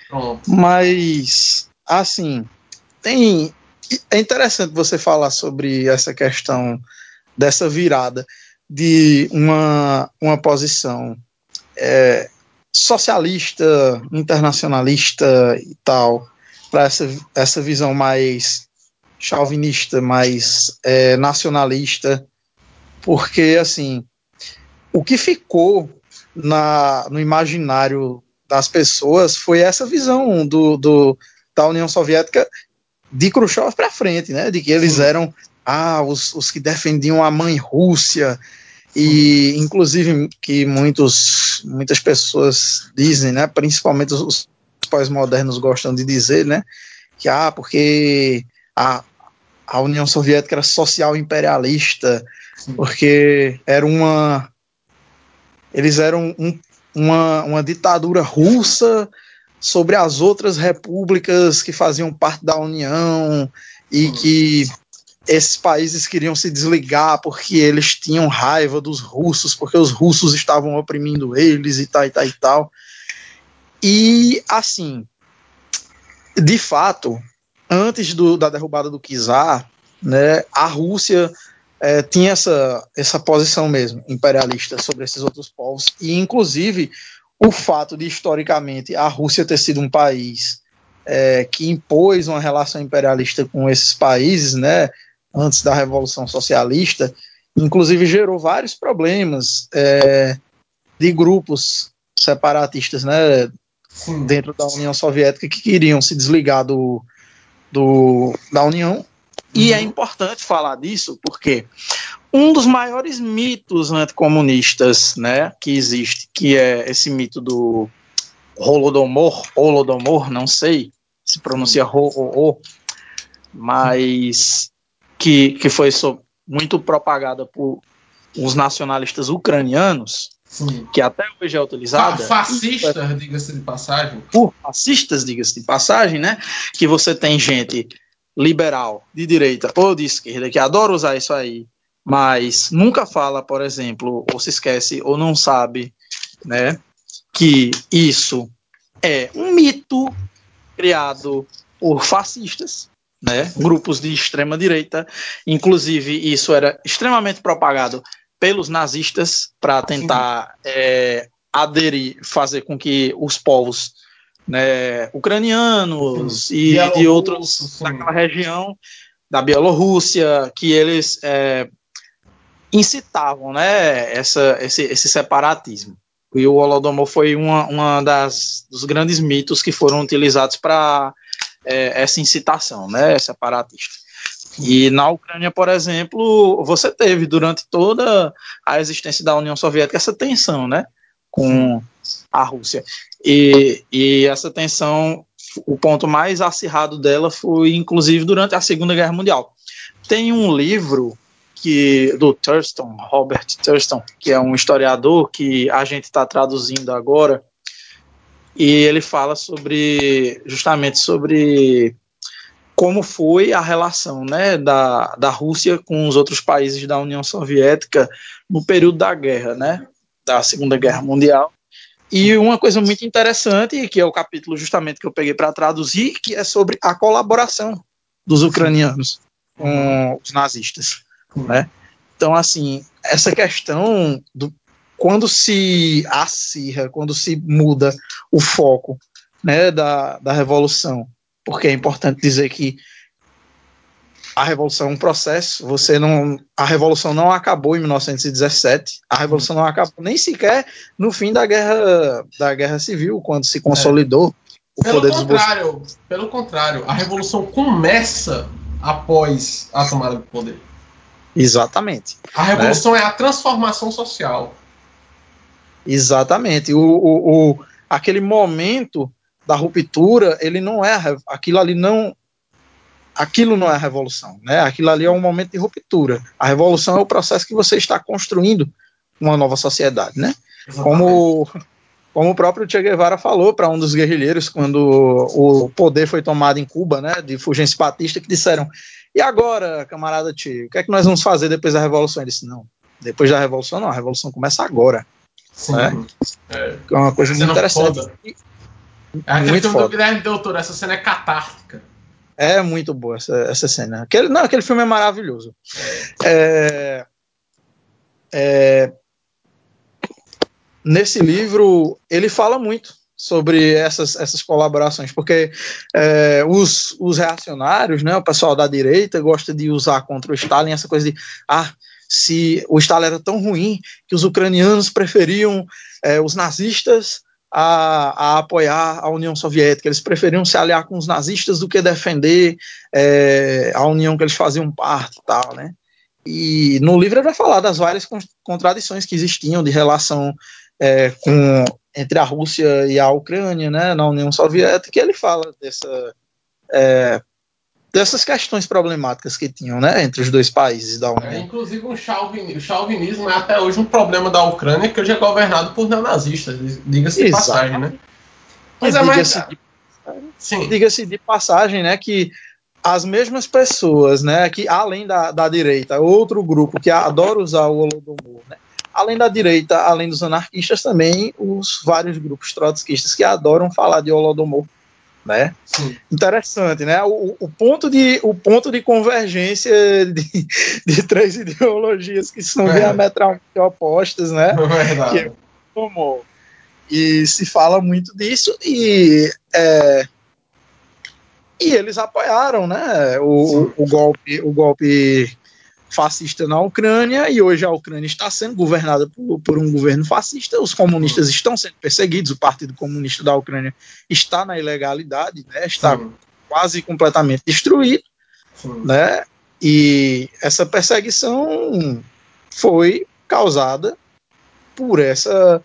Pronto. Mas, assim, tem. É interessante você falar sobre essa questão dessa virada de uma, uma posição é, socialista, internacionalista e tal, para essa, essa visão mais chauvinista, mais é, nacionalista, porque assim o que ficou na, no imaginário das pessoas foi essa visão do, do da União Soviética de Khrushchev para frente, né? De que eles eram ah, os, os que defendiam a mãe Rússia e inclusive que muitos muitas pessoas dizem, né? Principalmente os pós-modernos gostam de dizer, né? Que ah, porque a, a União Soviética era social imperialista, Sim. porque era uma. Eles eram um, uma, uma ditadura russa sobre as outras repúblicas que faziam parte da União e que esses países queriam se desligar porque eles tinham raiva dos russos, porque os russos estavam oprimindo eles e tal e tal e tal. E assim, de fato, antes do, da derrubada do czar, né, a Rússia é, tinha essa, essa posição mesmo imperialista sobre esses outros povos. E inclusive o fato de historicamente a Rússia ter sido um país é, que impôs uma relação imperialista com esses países, né, antes da Revolução Socialista, inclusive gerou vários problemas é, de grupos separatistas, né, dentro da União Soviética que queriam se desligar do, do, da União. E é uhum. importante falar disso porque um dos maiores mitos anticomunistas né, que existe, que é esse mito do Holodomor, Holodomor, não sei se pronuncia Ho, mas que, que foi so, muito propagada por os nacionalistas ucranianos, Sim. que até hoje é utilizada. Fascistas, diga-se de passagem. Por fascistas, diga-se de passagem, né? Que você tem gente liberal, de direita ou de esquerda, que adora usar isso aí, mas nunca fala, por exemplo, ou se esquece ou não sabe, né? Que isso é um mito criado por fascistas, né? Grupos de extrema direita, inclusive isso era extremamente propagado pelos nazistas para tentar é, aderir, fazer com que os povos né, ucranianos sim. e de outros sim. daquela região da Bielorrússia, que eles é, incitavam né, essa, esse, esse separatismo. E o Holodomor foi uma, uma das dos grandes mitos que foram utilizados para é, essa incitação, né, separatista. E na Ucrânia, por exemplo, você teve durante toda a existência da União Soviética essa tensão, né, com a Rússia. E, e essa tensão, o ponto mais acirrado dela foi, inclusive, durante a Segunda Guerra Mundial. Tem um livro que do Thurston, Robert Thurston, que é um historiador que a gente está traduzindo agora, e ele fala sobre justamente sobre como foi a relação né, da, da Rússia com os outros países da União Soviética no período da guerra, né, da Segunda Guerra Mundial. E uma coisa muito interessante, que é o capítulo justamente que eu peguei para traduzir, que é sobre a colaboração dos ucranianos com os nazistas. Né? Então, assim, essa questão do quando se acirra, quando se muda o foco né, da, da revolução, porque é importante dizer que a revolução é um processo, você não a revolução não acabou em 1917, a revolução não acabou nem sequer no fim da guerra da guerra civil, quando se consolidou é. o pelo poder contrário, dos Pelo contrário, a revolução começa após a tomada do poder. Exatamente. A revolução né? é a transformação social. Exatamente. O, o, o, aquele momento da ruptura, ele não é aquilo ali não aquilo não é a revolução, né? Aquilo ali é um momento de ruptura. A revolução é o processo que você está construindo uma nova sociedade, né? Como como o próprio Che Guevara falou para um dos guerrilheiros quando o poder foi tomado em Cuba, né, de Fulgêncio Batista, que disseram: "E agora, camarada Che, o que é que nós vamos fazer depois da revolução?" Ele disse: "Não, depois da revolução não, a revolução começa agora." Sim. Né? É. é uma coisa muito interessante. Aquele filme foda. do Guilherme Doutor, essa cena é catártica. É muito boa essa, essa cena. Aquele, não, aquele filme é maravilhoso. É, é, nesse livro, ele fala muito sobre essas, essas colaborações, porque é, os, os reacionários, né, o pessoal da direita, gosta de usar contra o Stalin essa coisa de ah, se o Stalin era tão ruim que os ucranianos preferiam é, os nazistas a, a, apoiar a União Soviética. Eles preferiam se aliar com os nazistas do que defender é, a União que eles faziam parte e tal, né? E no livro ele vai falar das várias contradições que existiam de relação é, com, entre a Rússia e a Ucrânia, né, na União Soviética, e ele fala dessa é, dessas questões problemáticas que tinham, né, entre os dois países da União. É, inclusive o chauvinismo é até hoje um problema da Ucrânia que hoje é governado por neonazistas, diga-se de passagem, né? Mas é mais... de, diga-se de passagem, né, que as mesmas pessoas, né, que além da, da direita, outro grupo que adora usar o Holodomor, né, além da direita, além dos anarquistas, também os vários grupos trotskistas que adoram falar de Holodomor né? Sim. Interessante, né? O, o, ponto de, o ponto de convergência de, de três ideologias que são é. diametralmente opostas, né? É verdade. Que tomou. E se fala muito disso e é, e eles apoiaram, né? O, o, golpe, o golpe fascista na Ucrânia e hoje a Ucrânia está sendo governada por, por, um governo fascista. Os comunistas estão sendo perseguidos. O Partido Comunista da Ucrânia está na ilegalidade, né? está Sim. quase completamente destruído, Sim. né? E essa perseguição foi causada por essa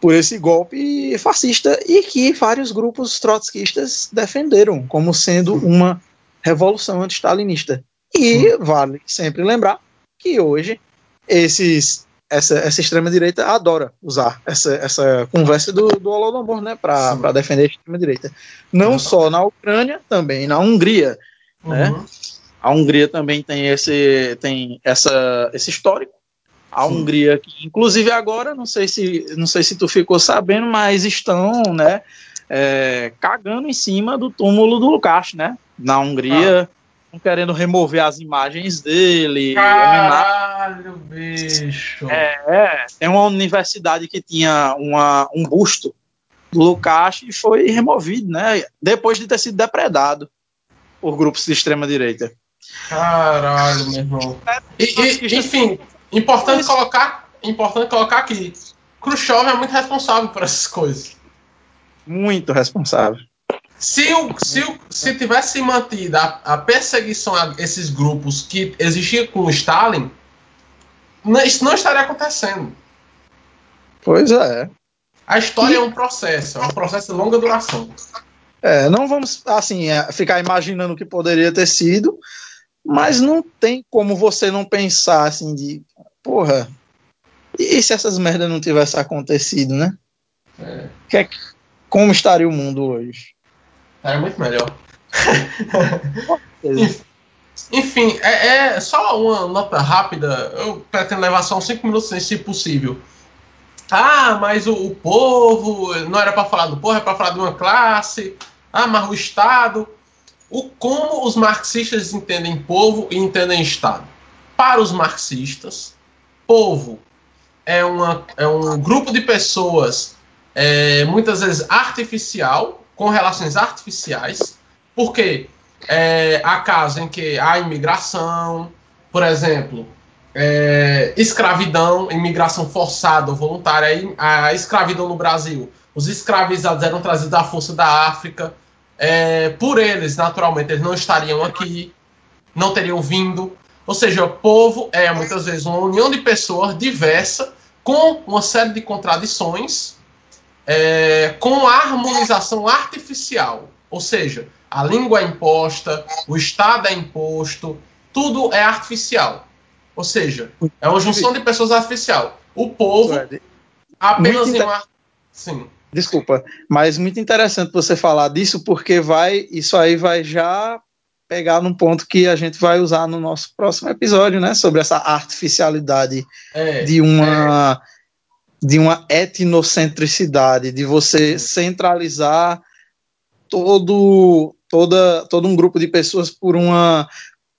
por esse golpe fascista e que vários grupos trotskistas defenderam como sendo uma revolução anti-stalinista. E vale sempre lembrar que hoje esses, essa, essa extrema-direita adora usar essa, essa conversa do, do Holodomor né, para defender a extrema-direita. Não uhum. só na Ucrânia, também na Hungria. Né? Uhum. A Hungria também tem esse, tem essa, esse histórico. A Sim. Hungria, que inclusive agora, não sei se não sei se tu ficou sabendo, mas estão, né, é, cagando em cima do túmulo do Lukács, né? na Hungria, ah. Querendo remover as imagens dele. Caralho, bicho! É, é, tem uma universidade que tinha uma, um busto do Lukács e foi removido, né? Depois de ter sido depredado por grupos de extrema direita. Caralho, meu irmão. E, e, enfim, importante colocar, importante colocar aqui. Khrushchev é muito responsável por essas coisas. Muito responsável. Se, o, se, o, se tivesse mantido a, a perseguição a esses grupos que existia com o Stalin, isso não estaria acontecendo. Pois é. A história e... é um processo, é um processo de longa duração. É, não vamos assim é, ficar imaginando o que poderia ter sido, mas não tem como você não pensar assim de, porra, e se essas merdas não tivessem acontecido, né? É. Que, como estaria o mundo hoje? É muito melhor. Enfim, é, é, só uma nota rápida. Eu pretendo levar só uns 5 minutos, se possível. Ah, mas o, o povo não era para falar do povo, é para falar de uma classe. Ah, mas o Estado. O como os marxistas entendem povo e entendem Estado? Para os marxistas, povo é, uma, é um grupo de pessoas é, muitas vezes artificial, com relações artificiais, porque é, há casos em que há imigração, por exemplo, é, escravidão, imigração forçada ou voluntária, a escravidão no Brasil. Os escravizados eram trazidos à força da África. É, por eles, naturalmente, eles não estariam aqui, não teriam vindo. Ou seja, o povo é muitas vezes uma união de pessoas diversa, com uma série de contradições, é, com a harmonização artificial. Ou seja, a língua é imposta, o Estado é imposto, tudo é artificial. Ou seja, é uma junção de pessoas artificial. O povo apenas em uma. Sim. Desculpa, mas muito interessante você falar disso, porque vai, isso aí vai já pegar num ponto que a gente vai usar no nosso próximo episódio, né? Sobre essa artificialidade é, de uma é. De uma etnocentricidade, de você centralizar todo toda todo um grupo de pessoas por uma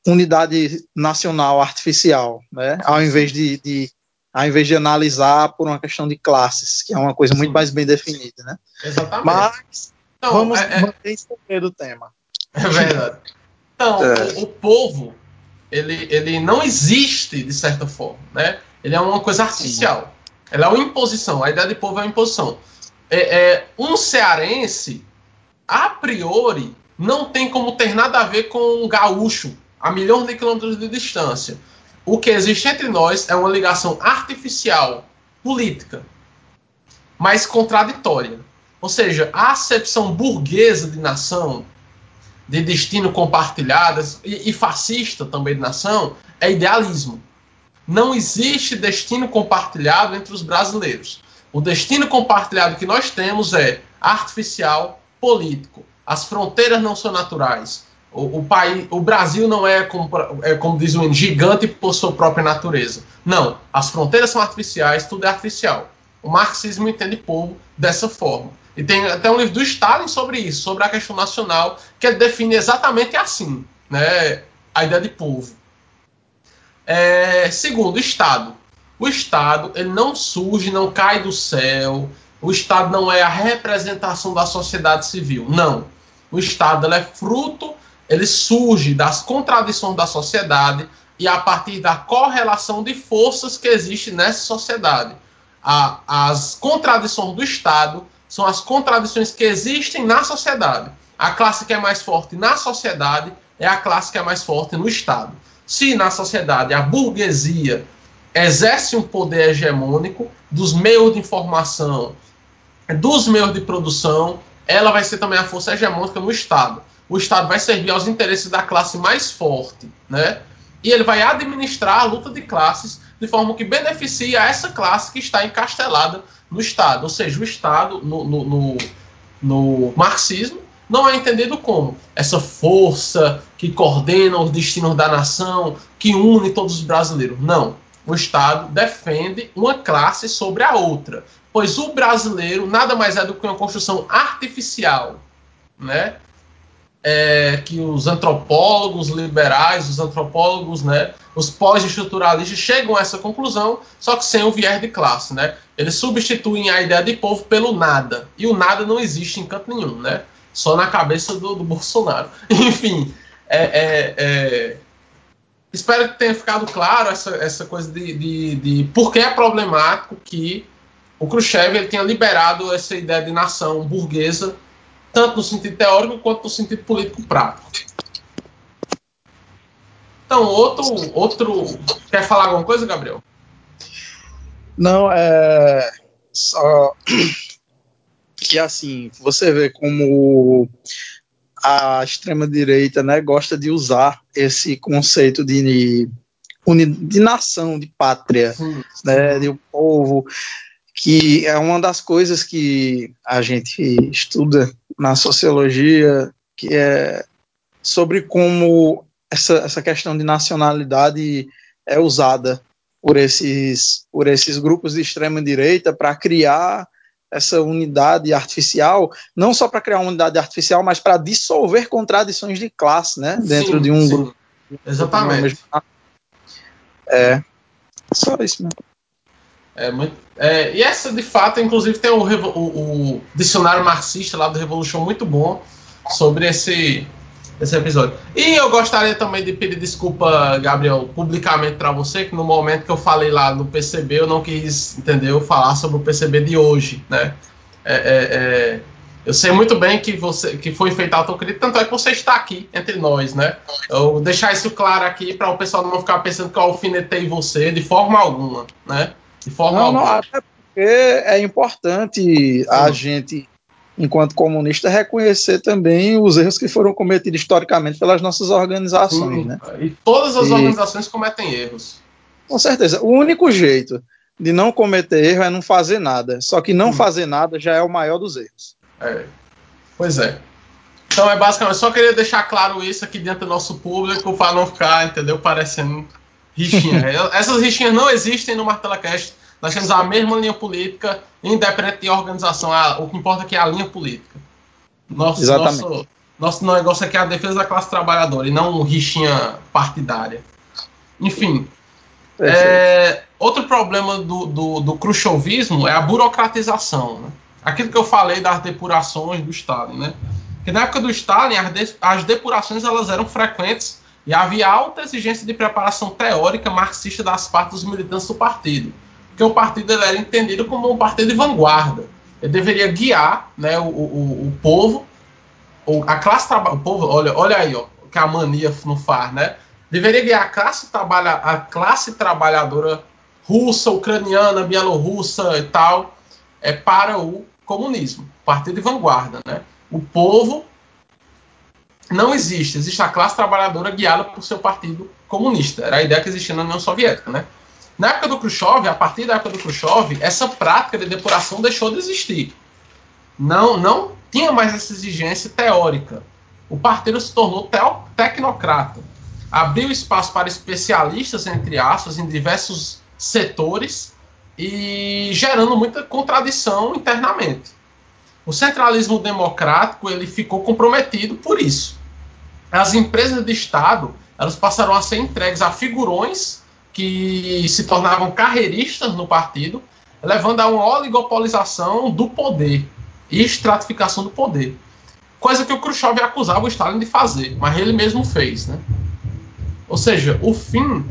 unidade nacional artificial, né? Ao invés de, de ao invés de analisar por uma questão de classes, que é uma coisa muito mais bem definida, né? Exatamente. Mas então, vamos é, é... manter isso do tema. É verdade. Então, é. o, o, povo, ele, ele não existe de certa forma, né? Ele é uma coisa artificial. Sim. Ela é uma imposição. A ideia de povo é uma imposição. É, é, um cearense, a priori, não tem como ter nada a ver com um gaúcho, a milhões de quilômetros de distância. O que existe entre nós é uma ligação artificial, política, mas contraditória. Ou seja, a acepção burguesa de nação, de destino compartilhado e, e fascista também de nação é idealismo. Não existe destino compartilhado entre os brasileiros. O destino compartilhado que nós temos é artificial, político. As fronteiras não são naturais. O, o, país, o Brasil não é como, é como diz o gigante por sua própria natureza. Não, as fronteiras são artificiais, tudo é artificial. O marxismo entende povo dessa forma. E tem até um livro do Stalin sobre isso, sobre a questão nacional, que ele define exatamente assim, né, a ideia de povo. É, segundo, o Estado. O Estado ele não surge, não cai do céu. O Estado não é a representação da sociedade civil. Não. O Estado é fruto ele surge das contradições da sociedade e a partir da correlação de forças que existe nessa sociedade. A, as contradições do Estado são as contradições que existem na sociedade. A classe que é mais forte na sociedade é a classe que é mais forte no Estado. Se na sociedade a burguesia exerce um poder hegemônico dos meios de informação, dos meios de produção, ela vai ser também a força hegemônica no Estado o Estado vai servir aos interesses da classe mais forte, né? E ele vai administrar a luta de classes de forma que beneficia essa classe que está encastelada no Estado. Ou seja, o Estado, no, no, no, no marxismo, não é entendido como essa força que coordena os destinos da nação, que une todos os brasileiros. Não. O Estado defende uma classe sobre a outra, pois o brasileiro nada mais é do que uma construção artificial, né? é, que os antropólogos liberais, os antropólogos, né, os pós-estruturalistas chegam a essa conclusão, só que sem o viés de classe, né? Eles substituem a ideia de povo pelo nada. E o nada não existe em canto nenhum, né? Só na cabeça do, do Bolsonaro. Enfim, é, é, é, espero que tenha ficado claro essa, essa coisa de, de, de por que é problemático que o Khrushchev ele tenha liberado essa ideia de nação burguesa, tanto no sentido teórico quanto no sentido político prático. Então, outro, outro. Quer falar alguma coisa, Gabriel? Não, é. Só. Que assim, você vê como a extrema-direita né, gosta de usar esse conceito de, de nação, de pátria, sim, né, de um povo, que é uma das coisas que a gente estuda na sociologia, que é sobre como essa, essa questão de nacionalidade é usada por esses, por esses grupos de extrema direita para criar essa unidade artificial, não só para criar uma unidade artificial, mas para dissolver contradições de classe, né, dentro sim, de um sim. grupo. Exatamente. É, só isso mesmo. É, muito, é, e essa, de fato, inclusive, tem o, o, o, dicionário marxista lá do Revolution muito bom sobre esse, esse episódio. E eu gostaria também de pedir desculpa, Gabriel, publicamente para você, que no momento que eu falei lá no PCB, eu não quis, entendeu, falar sobre o PCB de hoje, né? É, é, é, eu sei muito bem que você que foi feita a autocrítica, tanto é que você está aqui entre nós, né? Eu deixar isso claro aqui para o pessoal não ficar pensando que eu alfinetei você de forma alguma, né? De forma não, alguma. Não, até porque é importante Sim. a gente enquanto comunista, reconhecer também os erros que foram cometidos historicamente pelas nossas organizações. Sim, né? E todas as e, organizações cometem erros. Com certeza. O único jeito de não cometer erro é não fazer nada. Só que não fazer nada já é o maior dos erros. É. Pois é. Então é basicamente, só queria deixar claro isso aqui dentro do nosso público para não ficar, entendeu, parecendo rixinha. Essas rixinhas não existem no Martela Cast nós temos a mesma linha política, independente de organização. o que importa é que é a linha política. Nosso, Exatamente. Nosso, nosso negócio aqui é a defesa da classe trabalhadora e não rixinha partidária. Enfim. É, outro problema do, do, do é a burocratização. Né? Aquilo que eu falei das depurações do Stalin. Né? Que na época do Stalin, as, de, as depurações elas eram frequentes e havia alta exigência de preparação teórica marxista das partes dos militantes do partido porque o partido era entendido como um partido de vanguarda. Ele deveria guiar né, o, o, o povo, a classe trabalhadora. O povo, olha, olha aí, ó, que a mania não faz, né? Deveria guiar a classe, trabalha, a classe trabalhadora russa, ucraniana, bielorrussa e tal, é, para o comunismo, partido de vanguarda, né? O povo não existe, existe a classe trabalhadora guiada por seu partido comunista. Era a ideia que existia na União Soviética, né? Na época do Khrushchev, a partir da época do Khrushchev, essa prática de depuração deixou de existir. Não, não tinha mais essa exigência teórica. O partido se tornou tecnocrata. Abriu espaço para especialistas, entre aspas, em diversos setores e gerando muita contradição internamente. O centralismo democrático ele ficou comprometido por isso. As empresas de Estado elas passaram a ser entregues a figurões que se tornavam carreiristas no partido, levando a uma oligopolização do poder e estratificação do poder. Coisa que o Khrushchev acusava o Stalin de fazer, mas ele mesmo fez. Né? Ou seja, o fim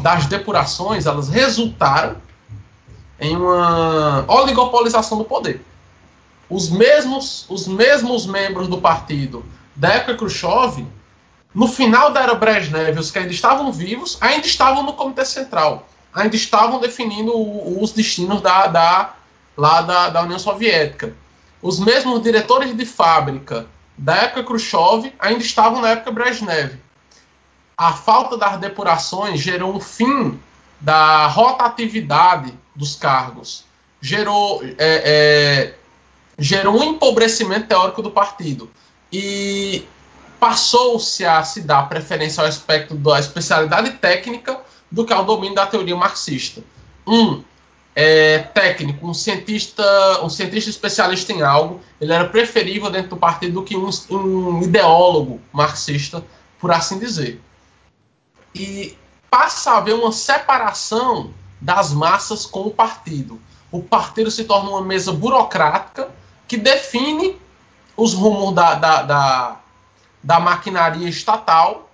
das depurações elas resultaram em uma oligopolização do poder. Os mesmos, os mesmos membros do partido da época Khrushchev no final da era Brezhnev, os que ainda estavam vivos, ainda estavam no Comitê Central, ainda estavam definindo os destinos da, da lá da, da União Soviética. Os mesmos diretores de fábrica da época Khrushchev ainda estavam na época Brezhnev. A falta das depurações gerou um fim da rotatividade dos cargos, gerou, é, é, gerou um empobrecimento teórico do partido. E passou-se a se dar preferência ao aspecto da especialidade técnica do que ao domínio da teoria marxista. Um, é, técnico, um cientista, um cientista especialista em algo, ele era preferível dentro do partido do que um, um ideólogo marxista, por assim dizer. E passa a haver uma separação das massas com o partido. O partido se torna uma mesa burocrática que define os rumos da, da, da, da maquinaria estatal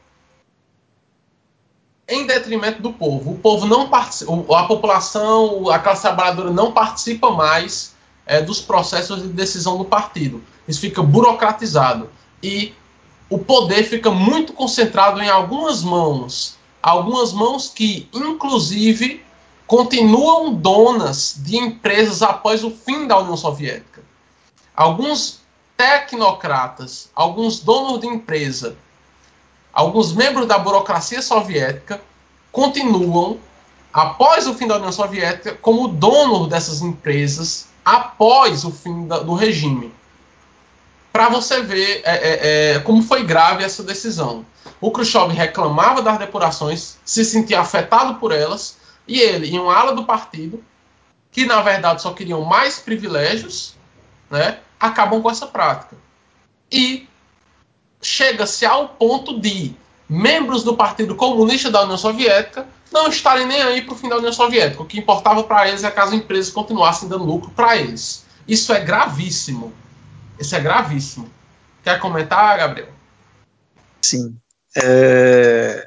em detrimento do povo. O povo não participa, a população, a classe trabalhadora não participa mais é, dos processos de decisão do partido. Isso fica burocratizado e o poder fica muito concentrado em algumas mãos, algumas mãos que, inclusive, continuam donas de empresas após o fim da União Soviética. Alguns tecnocratas, alguns donos de empresa alguns membros da burocracia soviética continuam, após o fim da União Soviética, como dono dessas empresas após o fim da, do regime. Para você ver é, é, é, como foi grave essa decisão. O Khrushchev reclamava das depurações, se sentia afetado por elas, e ele, em uma ala do partido, que na verdade só queriam mais privilégios, né, acabam com essa prática. E chega-se ao ponto de membros do Partido Comunista da União Soviética não estarem nem aí para o fim da União Soviética. O que importava para eles é que as empresas continuassem dando lucro para eles. Isso é gravíssimo. Isso é gravíssimo. Quer comentar, Gabriel? Sim. É...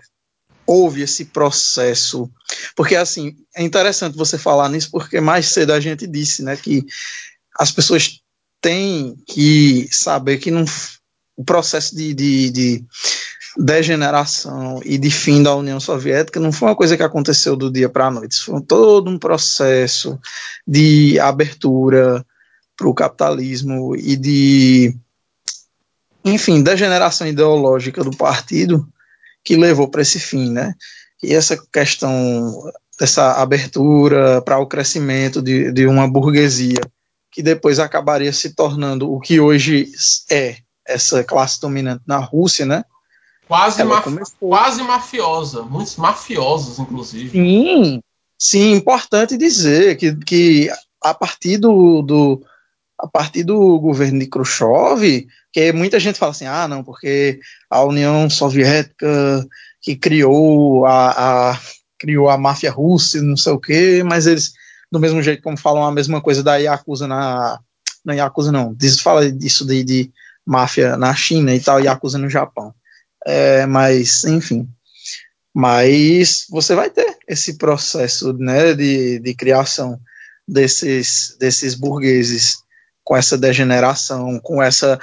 Houve esse processo. Porque, assim, é interessante você falar nisso, porque mais cedo a gente disse né, que as pessoas têm que saber que não o processo de, de, de, degeneração e de fim da União Soviética não foi uma coisa que aconteceu do dia para a noite, foi todo um processo de abertura para o capitalismo e de, enfim, degeneração ideológica do partido que levou para esse fim, né? E essa questão dessa abertura para o crescimento de, de uma burguesia que depois acabaria se tornando o que hoje é, essa classe dominante na Rússia, né? Quase, quase mafiosa, muitos mafiosos, inclusive. Sim, sim, importante dizer que, que a partir do, do a partir do governo de Khrushchev, que muita gente fala assim, ah, não, porque a União Soviética que criou a, a criou a máfia russa, não sei o quê, mas eles, do mesmo jeito como falam a mesma coisa da Yakuza na, na Yakuza não, diz, fala disso de, de máfia na China e tal, Yakuza no Japão. É, mas, enfim. Mas você vai ter esse processo né, de, de criação desses, desses burgueses com essa degeneração, com essa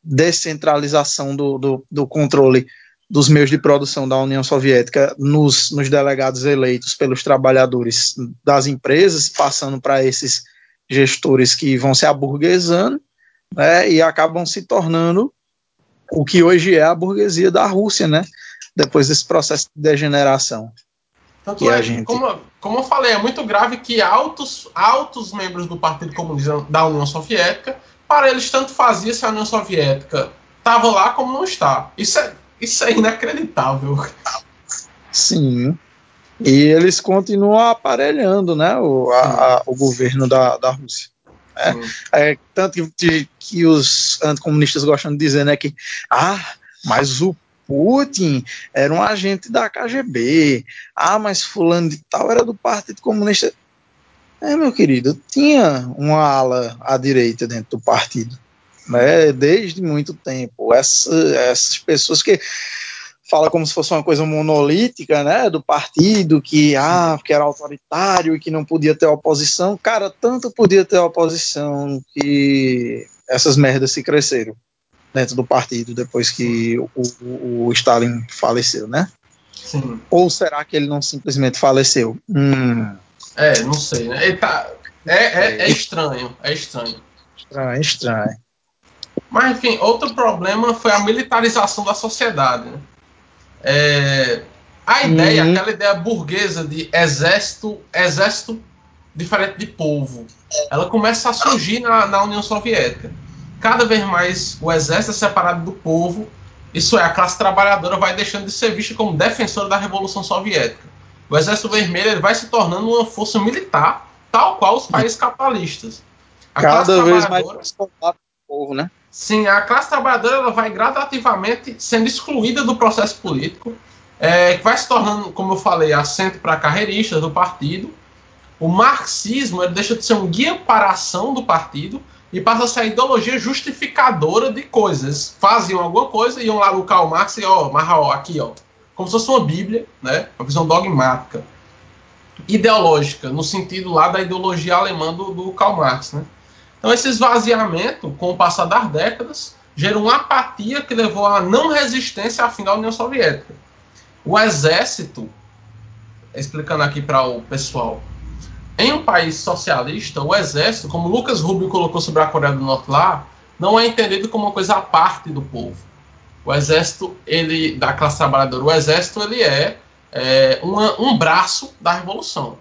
descentralização do, do, do controle dos meios de produção da União Soviética nos, nos delegados eleitos pelos trabalhadores das empresas, passando para esses gestores que vão se aburguesando né, e acabam se tornando o que hoje é a burguesia da Rússia, né, depois desse processo de degeneração. Tanto é, gente... como, como eu falei, é muito grave que altos, altos membros do Partido Comunista da União Soviética, para eles tanto fazia se a União Soviética estava lá como não está. Isso é, isso é inacreditável. Sim. E eles continuam aparelhando né, o, a, a, o governo da, da Rússia. É, é, tanto que, que os anticomunistas gostam de dizer né, que ah, mas o Putin era um agente da KGB, ah, mas fulano de tal era do Partido Comunista. É, meu querido, tinha uma ala à direita dentro do partido, né, desde muito tempo. Essa, essas pessoas que fala como se fosse uma coisa monolítica, né, do partido que ah, que era autoritário e que não podia ter oposição. Cara, tanto podia ter oposição que essas merdas se cresceram dentro do partido depois que o, o, o Stalin faleceu, né? Sim. Ou será que ele não simplesmente faleceu? Hum. É, não sei, né? Tá, é, é, é estranho, é estranho. Estranho, estranho. Mas, enfim, outro problema foi a militarização da sociedade. Né? É, a ideia, uhum. aquela ideia burguesa de exército, exército diferente de povo, ela começa a surgir na, na União Soviética. Cada vez mais o exército é separado do povo, isso é, a classe trabalhadora vai deixando de ser vista como defensora da Revolução Soviética. O Exército Vermelho ele vai se tornando uma força militar tal qual os países capitalistas. A Cada vez mais do povo, né? Sim, a classe trabalhadora vai gradativamente sendo excluída do processo político, é, vai se tornando, como eu falei, assento para carreiristas do partido. O marxismo deixa de ser um guia para a ação do partido e passa a ser a ideologia justificadora de coisas. Faziam alguma coisa, iam lá no Karl Marx e, ó, mas, ó, aqui, ó, como se fosse uma Bíblia, né? Uma visão dogmática, ideológica, no sentido lá da ideologia alemã do, do Karl Marx, né? Então, esse esvaziamento, com o passar das décadas, gerou uma apatia que levou à não resistência à fim da União Soviética. O exército, explicando aqui para o pessoal, em um país socialista, o exército, como Lucas Rubio colocou sobre a Coreia do Norte lá, não é entendido como uma coisa à parte do povo. O exército, ele da classe trabalhadora, o exército ele é, é uma, um braço da revolução.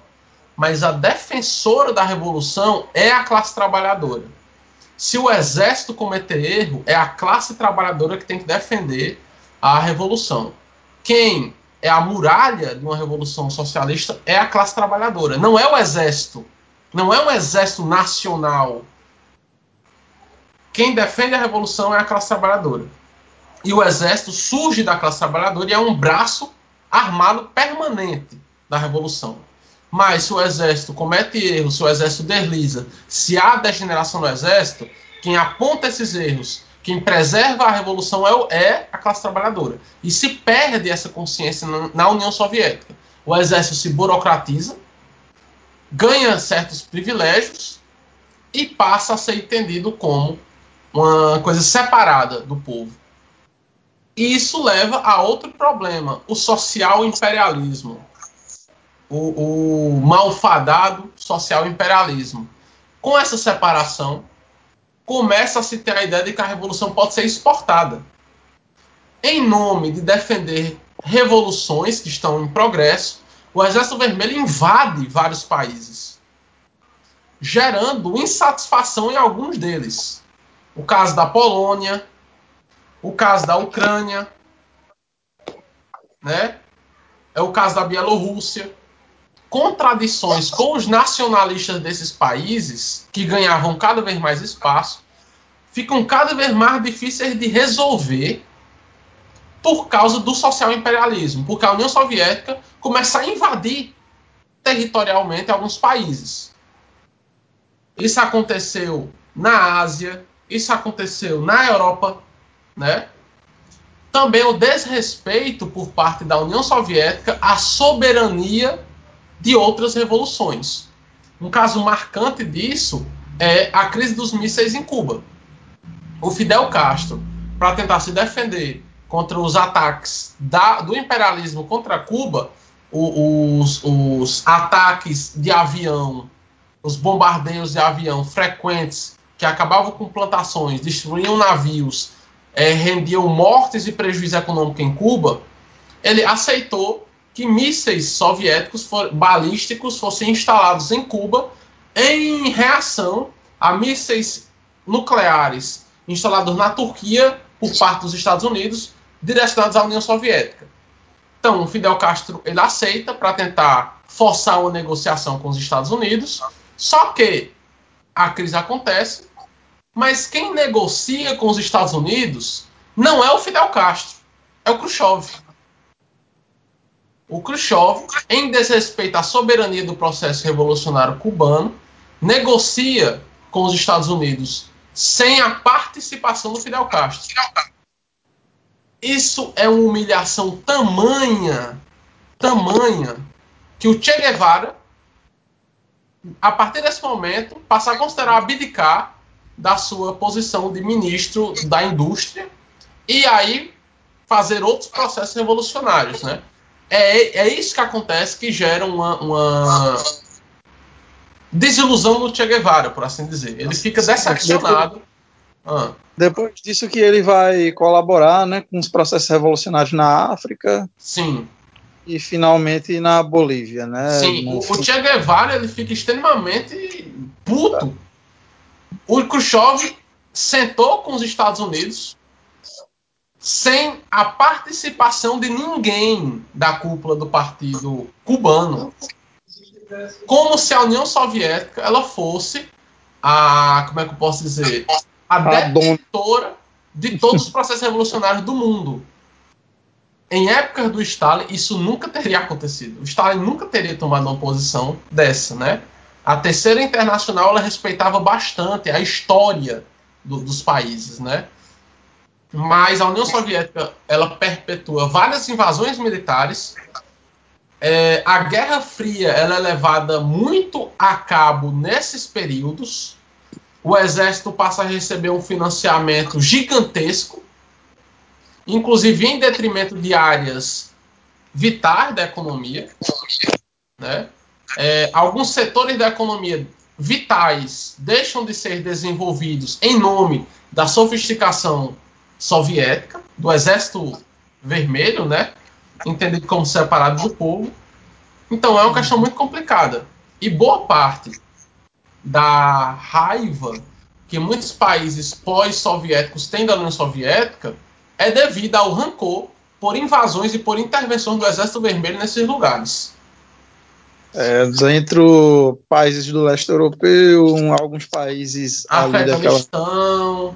Mas a defensora da revolução é a classe trabalhadora. Se o exército cometer erro, é a classe trabalhadora que tem que defender a revolução. Quem é a muralha de uma revolução socialista é a classe trabalhadora, não é o exército. Não é um exército nacional. Quem defende a revolução é a classe trabalhadora. E o exército surge da classe trabalhadora e é um braço armado permanente da revolução. Mas se o exército comete erros, se o exército desliza, se há degeneração no exército, quem aponta esses erros quem preserva a revolução é, é, a classe trabalhadora. E se perde essa consciência na, na União Soviética. O exército se burocratiza, ganha certos privilégios e passa a ser entendido como uma coisa separada do povo. E isso leva a outro problema, o social imperialismo. O, o malfadado social imperialismo. Com essa separação, começa a se ter a ideia de que a revolução pode ser exportada. Em nome de defender revoluções que estão em progresso, o Exército Vermelho invade vários países, gerando insatisfação em alguns deles. O caso da Polônia, o caso da Ucrânia, né? É o caso da Bielorrússia. Contradições com os nacionalistas desses países, que ganhavam cada vez mais espaço, ficam cada vez mais difíceis de resolver por causa do social imperialismo, porque a União Soviética começa a invadir territorialmente alguns países. Isso aconteceu na Ásia, isso aconteceu na Europa, né? Também o desrespeito por parte da União Soviética à soberania de outras revoluções. Um caso marcante disso é a crise dos mísseis em Cuba. O Fidel Castro, para tentar se defender contra os ataques da, do imperialismo contra Cuba, os, os ataques de avião, os bombardeios de avião frequentes que acabavam com plantações, destruíam navios, é, rendiam mortes e prejuízo econômico em Cuba, ele aceitou que mísseis soviéticos for, balísticos fossem instalados em Cuba em reação a mísseis nucleares instalados na Turquia por parte dos Estados Unidos, direcionados à União Soviética. Então, Fidel Castro ele aceita para tentar forçar uma negociação com os Estados Unidos, só que a crise acontece, mas quem negocia com os Estados Unidos não é o Fidel Castro, é o Khrushchev. O Khrushchev, em desrespeito à soberania do processo revolucionário cubano, negocia com os Estados Unidos sem a participação do Fidel Castro. Isso é uma humilhação tamanha, tamanha, que o Che Guevara, a partir desse momento, passa a considerar abdicar da sua posição de ministro da indústria e aí fazer outros processos revolucionários, né? É, é isso que acontece que gera uma, uma desilusão no Che Guevara, por assim dizer. Ele fica decepcionado. Ah. Depois disso que ele vai colaborar né, com os processos revolucionários na África. Sim. E finalmente na Bolívia, né? Sim, no... o, Che Guevara ele fica extremamente puto. O Khrushchev sentou com os Estados Unidos sem a participação de ninguém da cúpula do partido cubano como se a União Soviética ela fosse a, como é que eu posso dizer, a, A dona. detentora de todos os processos revolucionários do mundo. Em épocas do Stalin, isso nunca teria acontecido. O Stalin nunca teria tomado uma posição dessa, né? A Terceira Internacional ela respeitava bastante a história do- dos países, né? Mas a União Soviética ela perpetua várias invasões militares. É, a Guerra Fria ela é levada muito a cabo nesses períodos. O exército passa a receber um financiamento gigantesco, inclusive em detrimento de áreas vitais da economia. Né? É, alguns setores da economia vitais deixam de ser desenvolvidos em nome da sofisticação soviética, do exército vermelho, né? entendido como separado do povo. Então é uma questão muito complicada. E boa parte da raiva que muitos países pós-soviéticos têm da União Soviética é devido ao rancor por invasões e por intervenções do Exército Vermelho nesses lugares. É, entre o países do leste europeu, alguns países ali daquela, Afeganistão,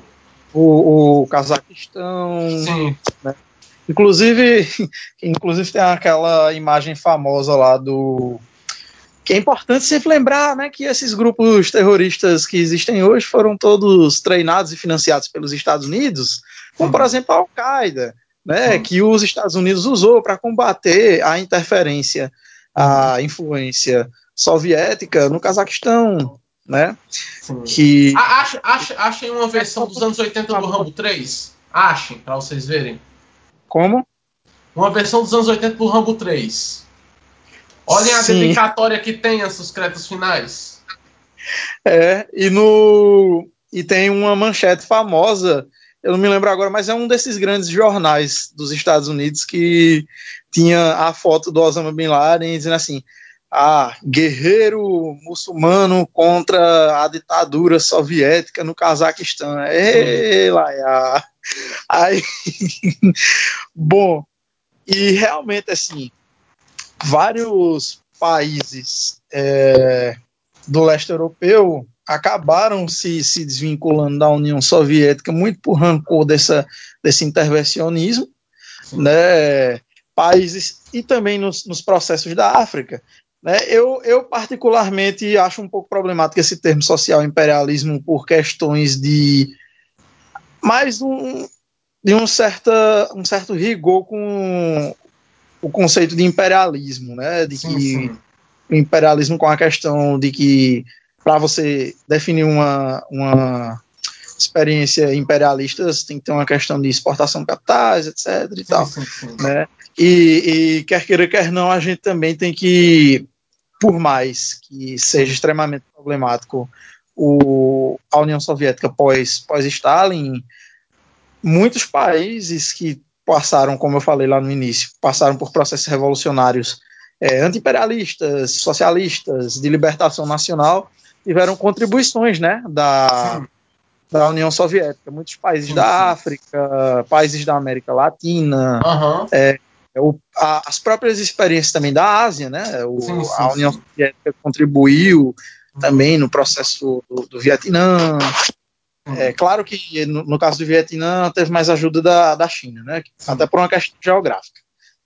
o, o Cazaquistão, sim, Inclusive, inclusive tem aquela imagem famosa lá do. Que é importante sempre lembrar né, que esses grupos terroristas que existem hoje foram todos treinados e financiados pelos Estados Unidos, como por exemplo a Al-Qaeda, né, Sim. que os Estados Unidos usou para combater a interferência, a influência soviética no Cazaquistão, né, sim. que A- ache- ache- Achem uma versão dos anos 80 do Rambo 3. Achem, para vocês verem. como Uma versão dos anos 80 do Rambo 3. Olhem a Sim. dedicatória que tem os créditos finais. É, e no e tem uma manchete famosa, eu não me lembro agora, mas é um desses grandes jornais dos Estados Unidos que tinha a foto do Osama Bin Laden dizendo assim: ah, guerreiro muçulmano contra a ditadura soviética no Cazaquistão. Ei, Laia. Aí, bom, e realmente assim, vários países é, do leste europeu acabaram se, se desvinculando da União Soviética muito por rancor dessa, desse intervencionismo, Sim. né? Países e também nos, nos processos da África. Né? Eu, eu, particularmente, acho um pouco problemático esse termo social imperialismo por questões de mais um, de um, certa, um certo rigor com o conceito de imperialismo, né? De Sim, que sim. o imperialismo com a questão de que para você definir uma, uma experiência imperialista você tem que ter uma questão de exportação de capitais, etc. e tal, Sim, sim, sim. né? E, e quer queira quer não, a gente também tem que, por mais que seja extremamente problemático o, a União Soviética pós pós Stalin, muitos países que passaram, como eu falei lá no início, passaram por processos revolucionários é, anti-imperialistas, socialistas, de libertação nacional, tiveram contribuições né, da, da União Soviética. Muitos países Sim, da sim. África, países da América Latina, Aham. O- a- as próprias experiências também da Ásia, né? O- Sim, sim, a União. Soviética contribuiu também no processo do, do Vietnã. É claro que no, no caso do Vietnã teve mais ajuda da, da China, né? Sim. Até por uma questão geográfica.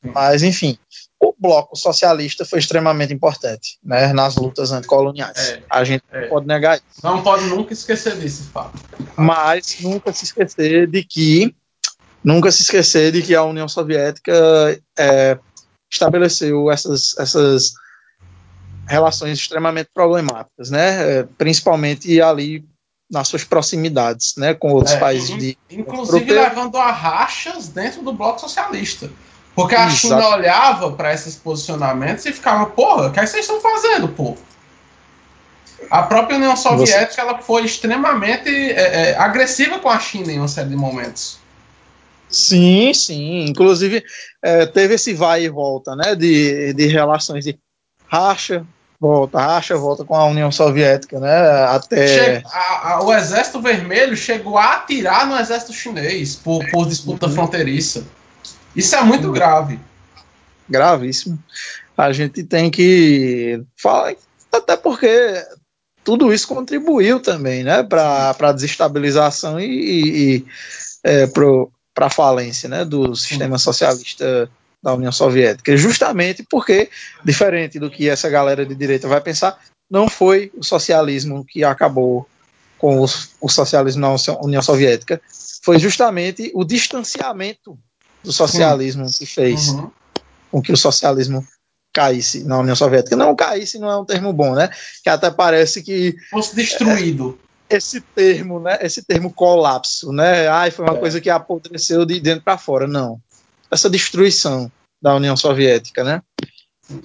Mas, enfim, o bloco socialista foi extremamente importante né, nas lutas anticoloniais. É, A gente é. não pode negar isso. Não pode nunca esquecer desse fato. Mas nunca se esquecer de que nunca se esquecer de que a União Soviética é, estabeleceu essas, essas relações extremamente problemáticas, né? É, Principalmente ali nas suas proximidades, né, com outros É, países de Inclusive levando a rachas dentro do bloco socialista. Porque a Exato. China olhava para esses posicionamentos e ficava, porra, o que, é que vocês estão fazendo, pô? A própria União Soviética ela foi extremamente é, é, agressiva com a China em uma série de momentos. Sim, sim. Inclusive, é, teve esse vai e volta, né? De, de relações de racha, volta, racha, volta com a União Soviética, né? Até. A- a- o Exército Vermelho chegou a atirar no Exército Chinês por, por disputa Uhum. fronteiriça. Isso é muito Uhum. grave. Gravíssimo. a gente tem que falar, até porque tudo isso contribuiu também, né, para a desestabilização e, e, e é, para a falência, né, do sistema socialista da União Soviética, justamente porque, diferente do que essa galera de direita vai pensar, não foi o socialismo que acabou com o, o socialismo na União Soviética, foi justamente o distanciamento do socialismo que fez uhum. com que o socialismo caísse na União Soviética. Não caísse não é um termo bom, né? Que até parece que fosse destruído. É, esse termo, né? Esse termo colapso, né? Ai, foi uma é. coisa que apodreceu de dentro para fora. Não. Essa destruição da União Soviética, né?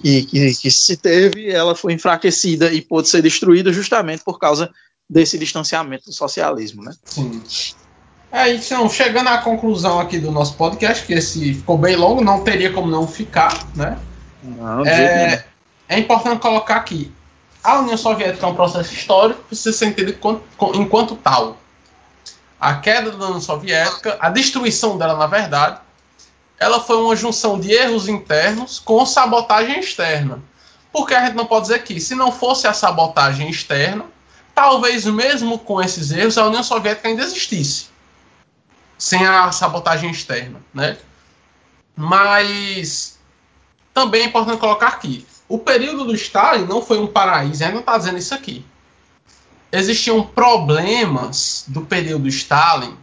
Que, que, que se teve, ela foi enfraquecida e pôde ser destruída justamente por causa desse distanciamento do socialismo, né? Sim. É, então, chegando à conclusão aqui do nosso podcast, que esse ficou bem longo, não teria como não ficar, né? Não, é, é importante colocar aqui, a União Soviética é um processo histórico que precisa ser entendido enquanto, tal. A queda da União Soviética, a destruição dela, na verdade, ela foi uma junção de erros internos com sabotagem externa. Porque a gente não pode dizer que, se não fosse a sabotagem externa, talvez mesmo com esses erros a União Soviética ainda existisse, sem a sabotagem externa, né? Mas também é importante colocar aqui, o período do Stalin não foi um paraíso, a gente não está dizendo isso aqui. Existiam problemas do período Stalin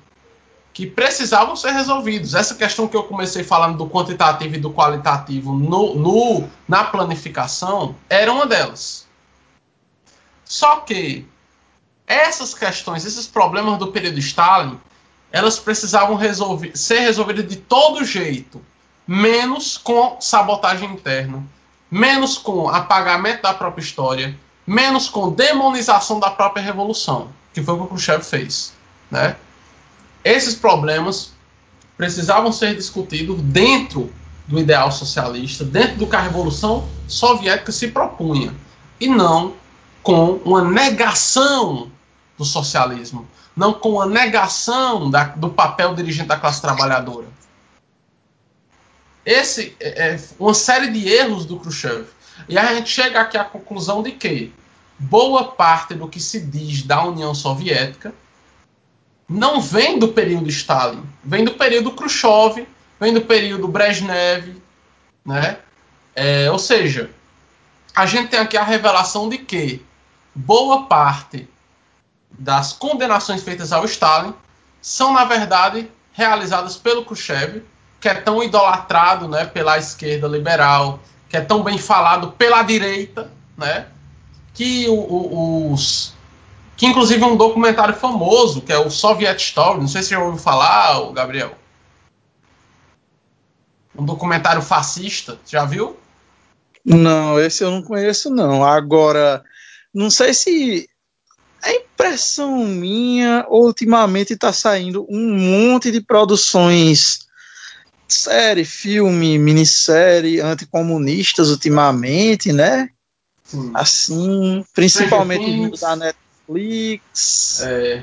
que precisavam ser resolvidos. Essa questão que eu comecei falando do quantitativo e do qualitativo no, no na planificação era uma delas. Só que essas questões, esses problemas do período Stalin, elas precisavam resolver, ser resolvidas de todo jeito, menos com sabotagem interna, menos com apagamento da própria história, menos com demonização da própria revolução, que foi o que o Khrushchev fez, né? Esses problemas precisavam ser discutidos dentro do ideal socialista, dentro do que a revolução soviética se propunha, e não com uma negação do socialismo, não com a negação da, do papel dirigente da classe trabalhadora. Esse é, é uma série de erros do Khrushchev. E a gente chega aqui à conclusão de que boa parte do que se diz da União Soviética não vem do período Stalin, vem do período Khrushchev, vem do período Brezhnev, né? É, ou seja, a gente tem aqui a revelação de que boa parte das condenações feitas ao Stalin são, na verdade, realizadas pelo Khrushchev, que é tão idolatrado né, pela esquerda liberal, que é tão bem falado pela direita, né, que o, o, os. Que inclusive um documentário famoso, que é o Soviet Story, não sei se você já ouviu falar, Gabriel. Um documentário fascista, já viu? Não, esse eu não conheço, não. Agora, não sei se é impressão minha, ultimamente está saindo um monte de produções, série, filme, minissérie, anticomunistas ultimamente, né? Sim. Assim, principalmente da Netflix. É.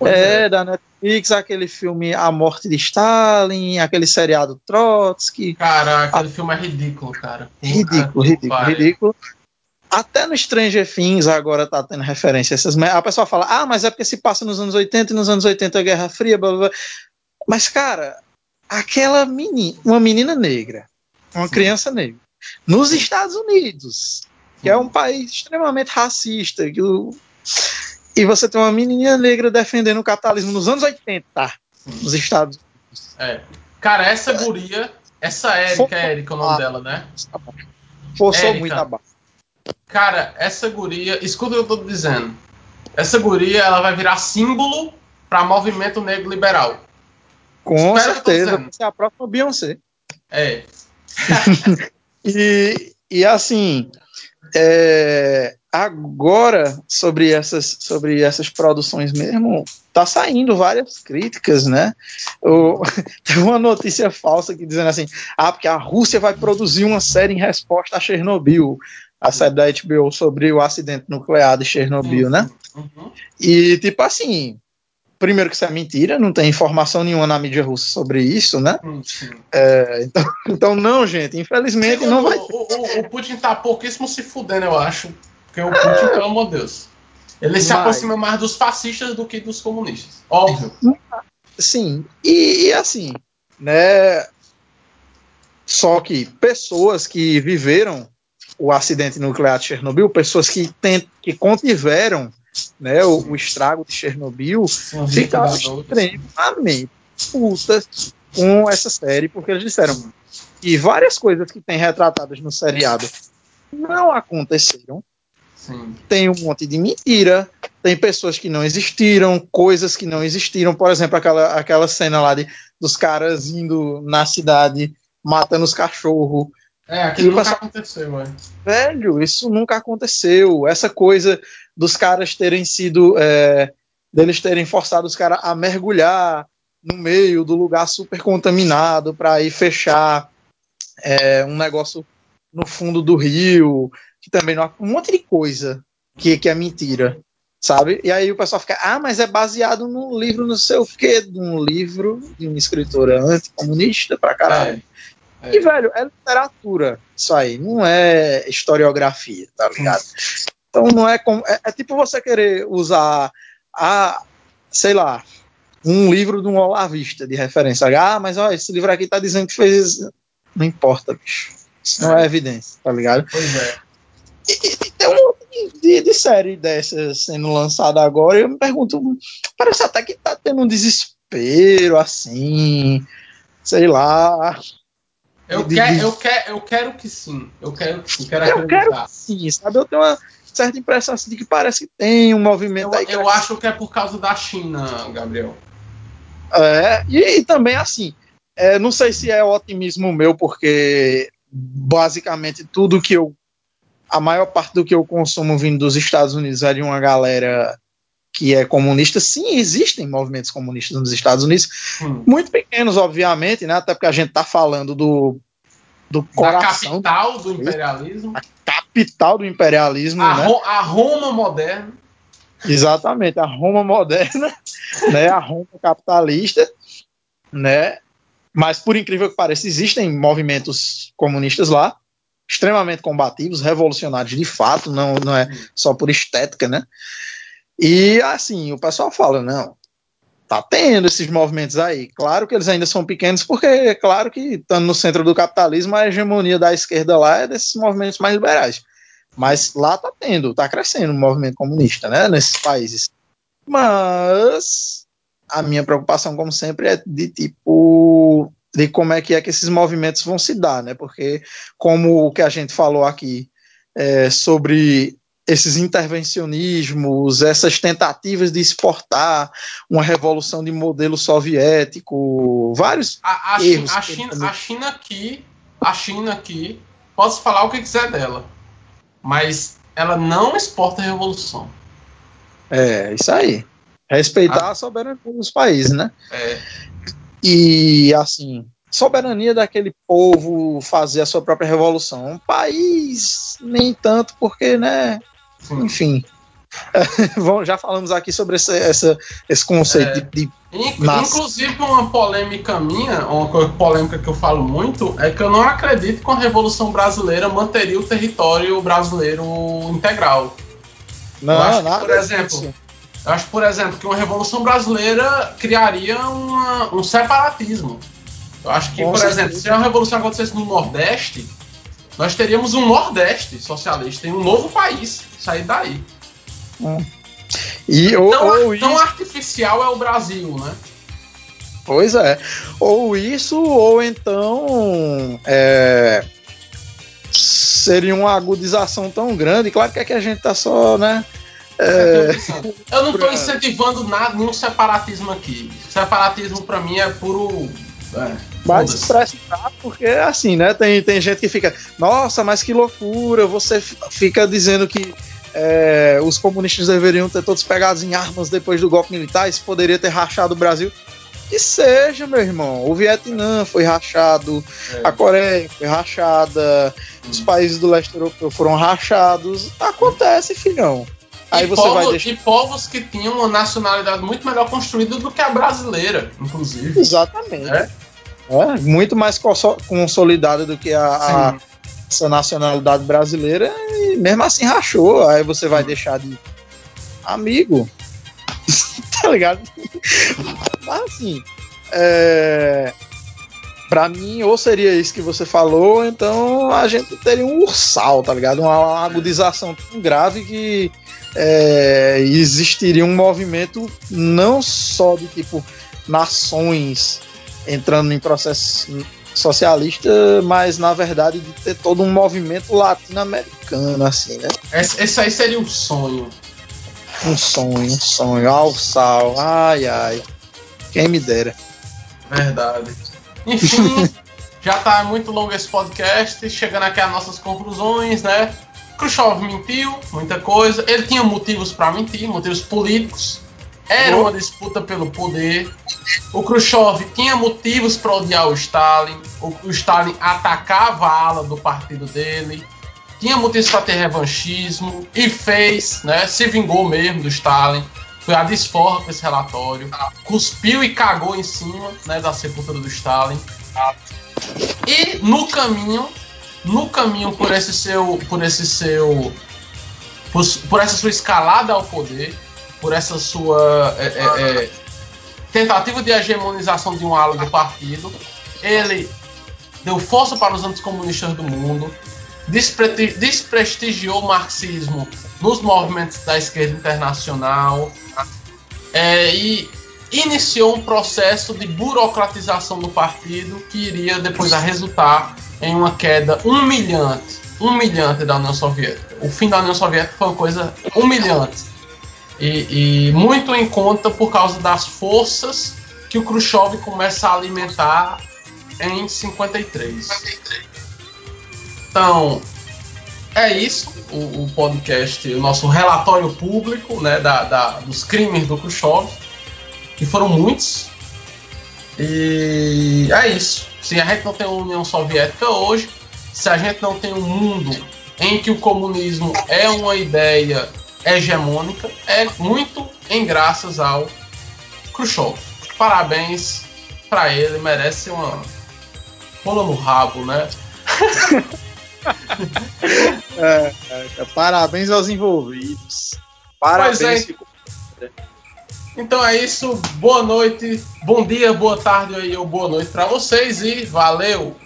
É, é, da Netflix, aquele filme A Morte de Stalin, aquele seriado Trotsky. Cara, aquele a... filme é ridículo, cara. Ridículo, ridículo, ridículo. Até no Stranger Things agora tá tendo referência. Essas, a pessoa fala, ah, mas é porque se passa nos anos 80 e nos anos 80 a Guerra Fria, blá, blá, blá. Mas, cara, aquela menina, uma menina negra, uma Sim. criança negra, nos Estados Unidos, que é um país extremamente racista, que o, e você tem uma menina negra defendendo o capitalismo nos anos 80, tá? Nos Estados Unidos. É. Cara, essa guria, essa Érica, é Érica o nome dela, né? Forçou Érica. muito a barra. Cara, essa guria, escuta o que eu tô dizendo. Essa guria, ela vai virar símbolo para movimento negro liberal. Com Espera certeza. Você é a próxima Beyoncé. É. e, e assim, é, agora sobre essas, sobre essas produções mesmo, tá saindo várias críticas, né? O, tem uma notícia falsa que dizendo assim, ah, porque a Rússia vai produzir uma série em resposta a Chernobyl a série da HBO sobre o acidente nuclear de Chernobyl, né? Uhum. E, tipo assim, primeiro que isso é mentira, não tem informação nenhuma na mídia russa sobre isso, né? É, então, então, não, gente, infelizmente não vai. O, o, o Putin tá pouquíssimo se fudendo, eu acho. Porque o Putin, pelo amor de Deus. Ele se Mas- aproxima mais dos fascistas do que dos comunistas. Óbvio. Sim, e, e assim, né? Só que pessoas que viveram o acidente nuclear de Chernobyl, pessoas que, tent, que contiveram né, o, o estrago de Chernobyl, ficaram liquidadores. extremamente putas com essa série, porque eles disseram que várias coisas que tem retratadas no seriado não aconteceram. Sim. Tem um monte de mentira, tem pessoas que não existiram, coisas que não existiram. Por exemplo, aquela, aquela cena lá de, dos caras indo na cidade matando os cachorros. É, aquilo nunca passa- aconteceu, é. Velho, isso nunca aconteceu. Essa coisa dos caras terem sido. é, deles terem forçado os caras a mergulhar no meio do lugar super contaminado para ir fechar é, um negócio no fundo do rio, que também não. Um monte de coisa que, que é mentira. Sabe? E aí o pessoal fica, ah, mas é baseado num livro, não sei o quê, de um livro de uma escritora anticomunista pra caralho. É. E, velho, é literatura isso aí, não é historiografia, tá ligado? Então não é como. É, é tipo você querer usar a, sei lá, um livro de um olavista de referência. Ah, mas ó, esse livro aqui tá dizendo que fez. Não importa, bicho. Isso não é evidência, tá ligado? Pois é. E, e- tem um monte de, de- série dessas sendo lançada agora, e eu me pergunto, parece até que tá tendo um desespero, assim, sei lá. Eu, De- quero, de- eu, quero, eu quero que sim. Eu quero que sim. Quero Eu quero que sim, sabe? Eu tenho uma certa impressão assim, de que parece que tem um movimento Eu, aí. eu acho que é por causa da China, Gabriel. É, e, e também assim, é, não sei se é otimismo meu, porque basicamente tudo que eu. A maior parte do que eu consumo vindo dos Estados Unidos é de uma galera que é comunista. Sim, existem movimentos comunistas nos Estados Unidos, Hum. muito pequenos, obviamente, né? Até porque a gente tá falando do, do Da coração, da capital do imperialismo. capital do imperialismo, A, né? Ro- a Roma moderna. Exatamente, a Roma moderna, né, a Roma capitalista, né, mas por incrível que pareça, existem movimentos comunistas lá, extremamente combativos, revolucionários de fato, não, não é só por estética, né, e assim, o pessoal fala, não, tá tendo esses movimentos aí, claro que eles ainda são pequenos, porque é claro que estando no centro do capitalismo, a hegemonia da esquerda lá é desses movimentos mais liberais, mas lá tá tendo, tá crescendo o movimento comunista, né, nesses países. Mas a minha preocupação, como sempre, é de tipo de como é que é que esses movimentos vão se dar, né? Porque como o que a gente falou aqui é, sobre esses intervencionismos, essas tentativas de exportar uma revolução de modelo soviético, vários A, a, Erros China, a, China, também- a China aqui, a China aqui, posso falar o que quiser dela, mas ela não exporta revolução. é isso aí. Respeitar a soberania dos países, né? É, E assim, soberania daquele povo fazer a sua própria revolução. Um país, nem tanto, porque, né? Sim. Enfim. Vamos- Já falamos aqui sobre esse, essa, esse conceito É. de, de-. Inclusive, uma polêmica minha, uma polêmica que eu falo muito, é que eu não acredito que a Revolução Brasileira manteria o território brasileiro integral. Não, acho que, nada por exemplo, disso. Eu acho, por exemplo, que uma Revolução Brasileira criaria uma- um separatismo. Eu acho que, Com por certeza. exemplo, se a Revolução acontecesse no Nordeste, nós teríamos um Nordeste socialista e um novo país sair daí. E, ou, Tão, ou tão isso, artificial é o Brasil, né? pois é. Ou isso, ou então é, seria uma agudização tão grande. Claro que é que a gente tá só, né? É, eu não estou incentivando nada, nenhum separatismo aqui. Separatismo pra mim é puro. É, Mas citar, porque assim, né? Tem, tem gente que fica, nossa, mas que loucura, você fica dizendo que é, os comunistas deveriam ter todos pegados em armas depois do golpe militar, isso poderia ter rachado o Brasil. Que seja, meu irmão. O Vietnã foi rachado, É. a Coreia foi rachada, os países do leste europeu foram rachados. Acontece, filhão. Aí e, você povos, vai deixar. e povos que tinham uma nacionalidade muito melhor construída do que a brasileira, inclusive. Exatamente. É? É, muito mais conso- consolidada do que a, a- essa nacionalidade brasileira e mesmo assim rachou. Aí você vai deixar de amigo. tá ligado? Mas assim, é... pra mim, ou seria isso que você falou, ou então a gente teria um ursal, tá ligado? Uma, uma agudização tão grave que é, existiria um movimento não só de tipo nações entrando em processo socialista, mas na verdade de ter todo um movimento latino-americano, assim, né? Esse, esse aí seria o sonho. Um sonho, um sonho, ao sal, ai, ai. Quem me dera. Verdade. Enfim, já tá muito longo esse podcast, chegando aqui às nossas conclusões, né? Khrushchev mentiu, muita coisa. Ele tinha motivos para mentir, motivos políticos. Era uma disputa pelo poder. O Khrushchev tinha motivos para odiar o Stalin. O, o Stalin atacava a ala do partido dele. Tinha motivos para ter revanchismo e fez, né? Se vingou mesmo do Stalin. Foi a desforra com esse relatório. Cuspiu e cagou em cima né, da sepultura do Stalin. E no caminho, no caminho por esse seu, por esse seu, por, por essa sua escalada ao poder, por essa sua é, é, é, tentativa de hegemonização de um ala do partido, ele deu força para os anticomunistas do mundo, despre- desprestigiou o marxismo nos movimentos da esquerda internacional é, e iniciou um processo de burocratização do partido que iria depois a resultar em uma queda humilhante, humilhante da União Soviética. O fim da União Soviética foi uma coisa humilhante e, e muito em conta por causa das forças que o Khrushchev começa a alimentar em 53. Então, é isso, o, o podcast, o nosso relatório público né, da, da- dos crimes do Khrushchev, que foram muitos. E é isso. Se a gente não tem uma União Soviética hoje, se a gente não tem um mundo em que o comunismo é uma ideia hegemônica, é muito em graças ao Khrushchev. Parabéns para ele, merece uma rola no rabo, né? É, é, parabéns aos envolvidos. Parabéns. É. Então é isso, boa noite, bom dia, boa tarde aí, ou boa noite para vocês e valeu!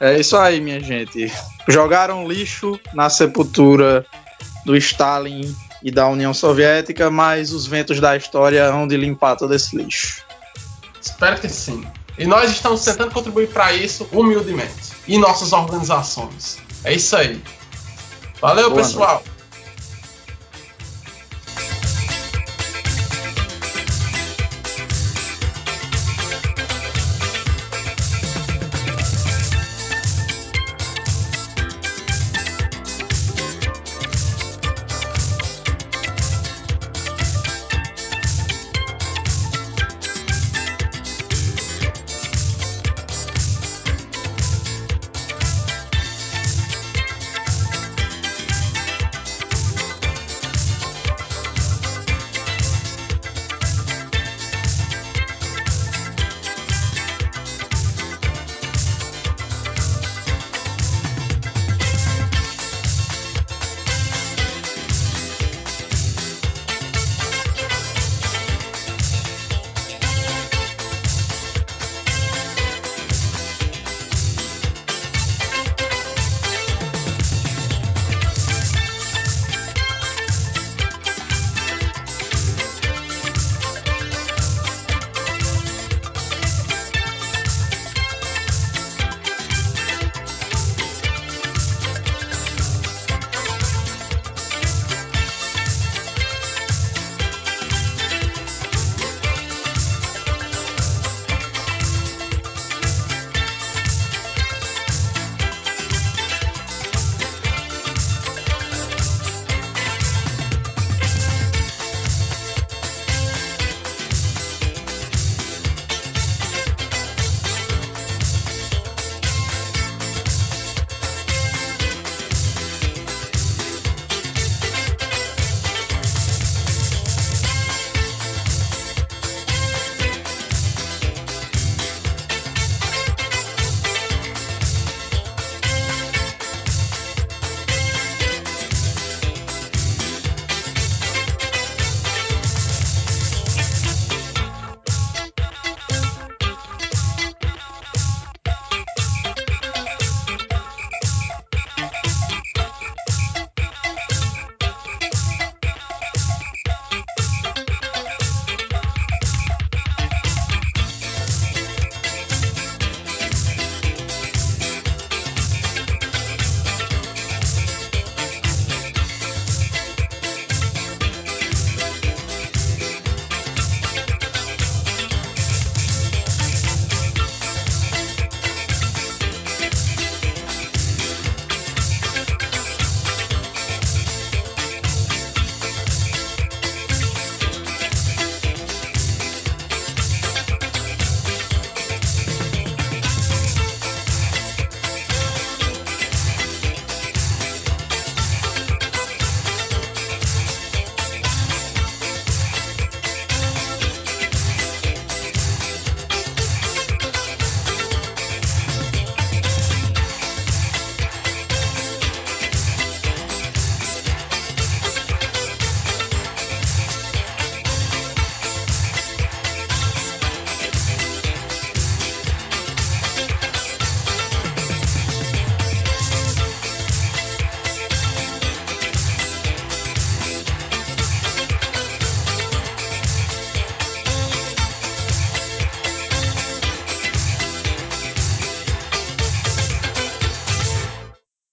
É isso aí, minha gente. Jogaram lixo na sepultura do Stalin e da União Soviética, mas os ventos da história vão de limpar todo esse lixo. Espero que sim. E nós estamos tentando contribuir para isso humildemente. E nossas organizações. É isso aí. Valeu, Boa pessoal.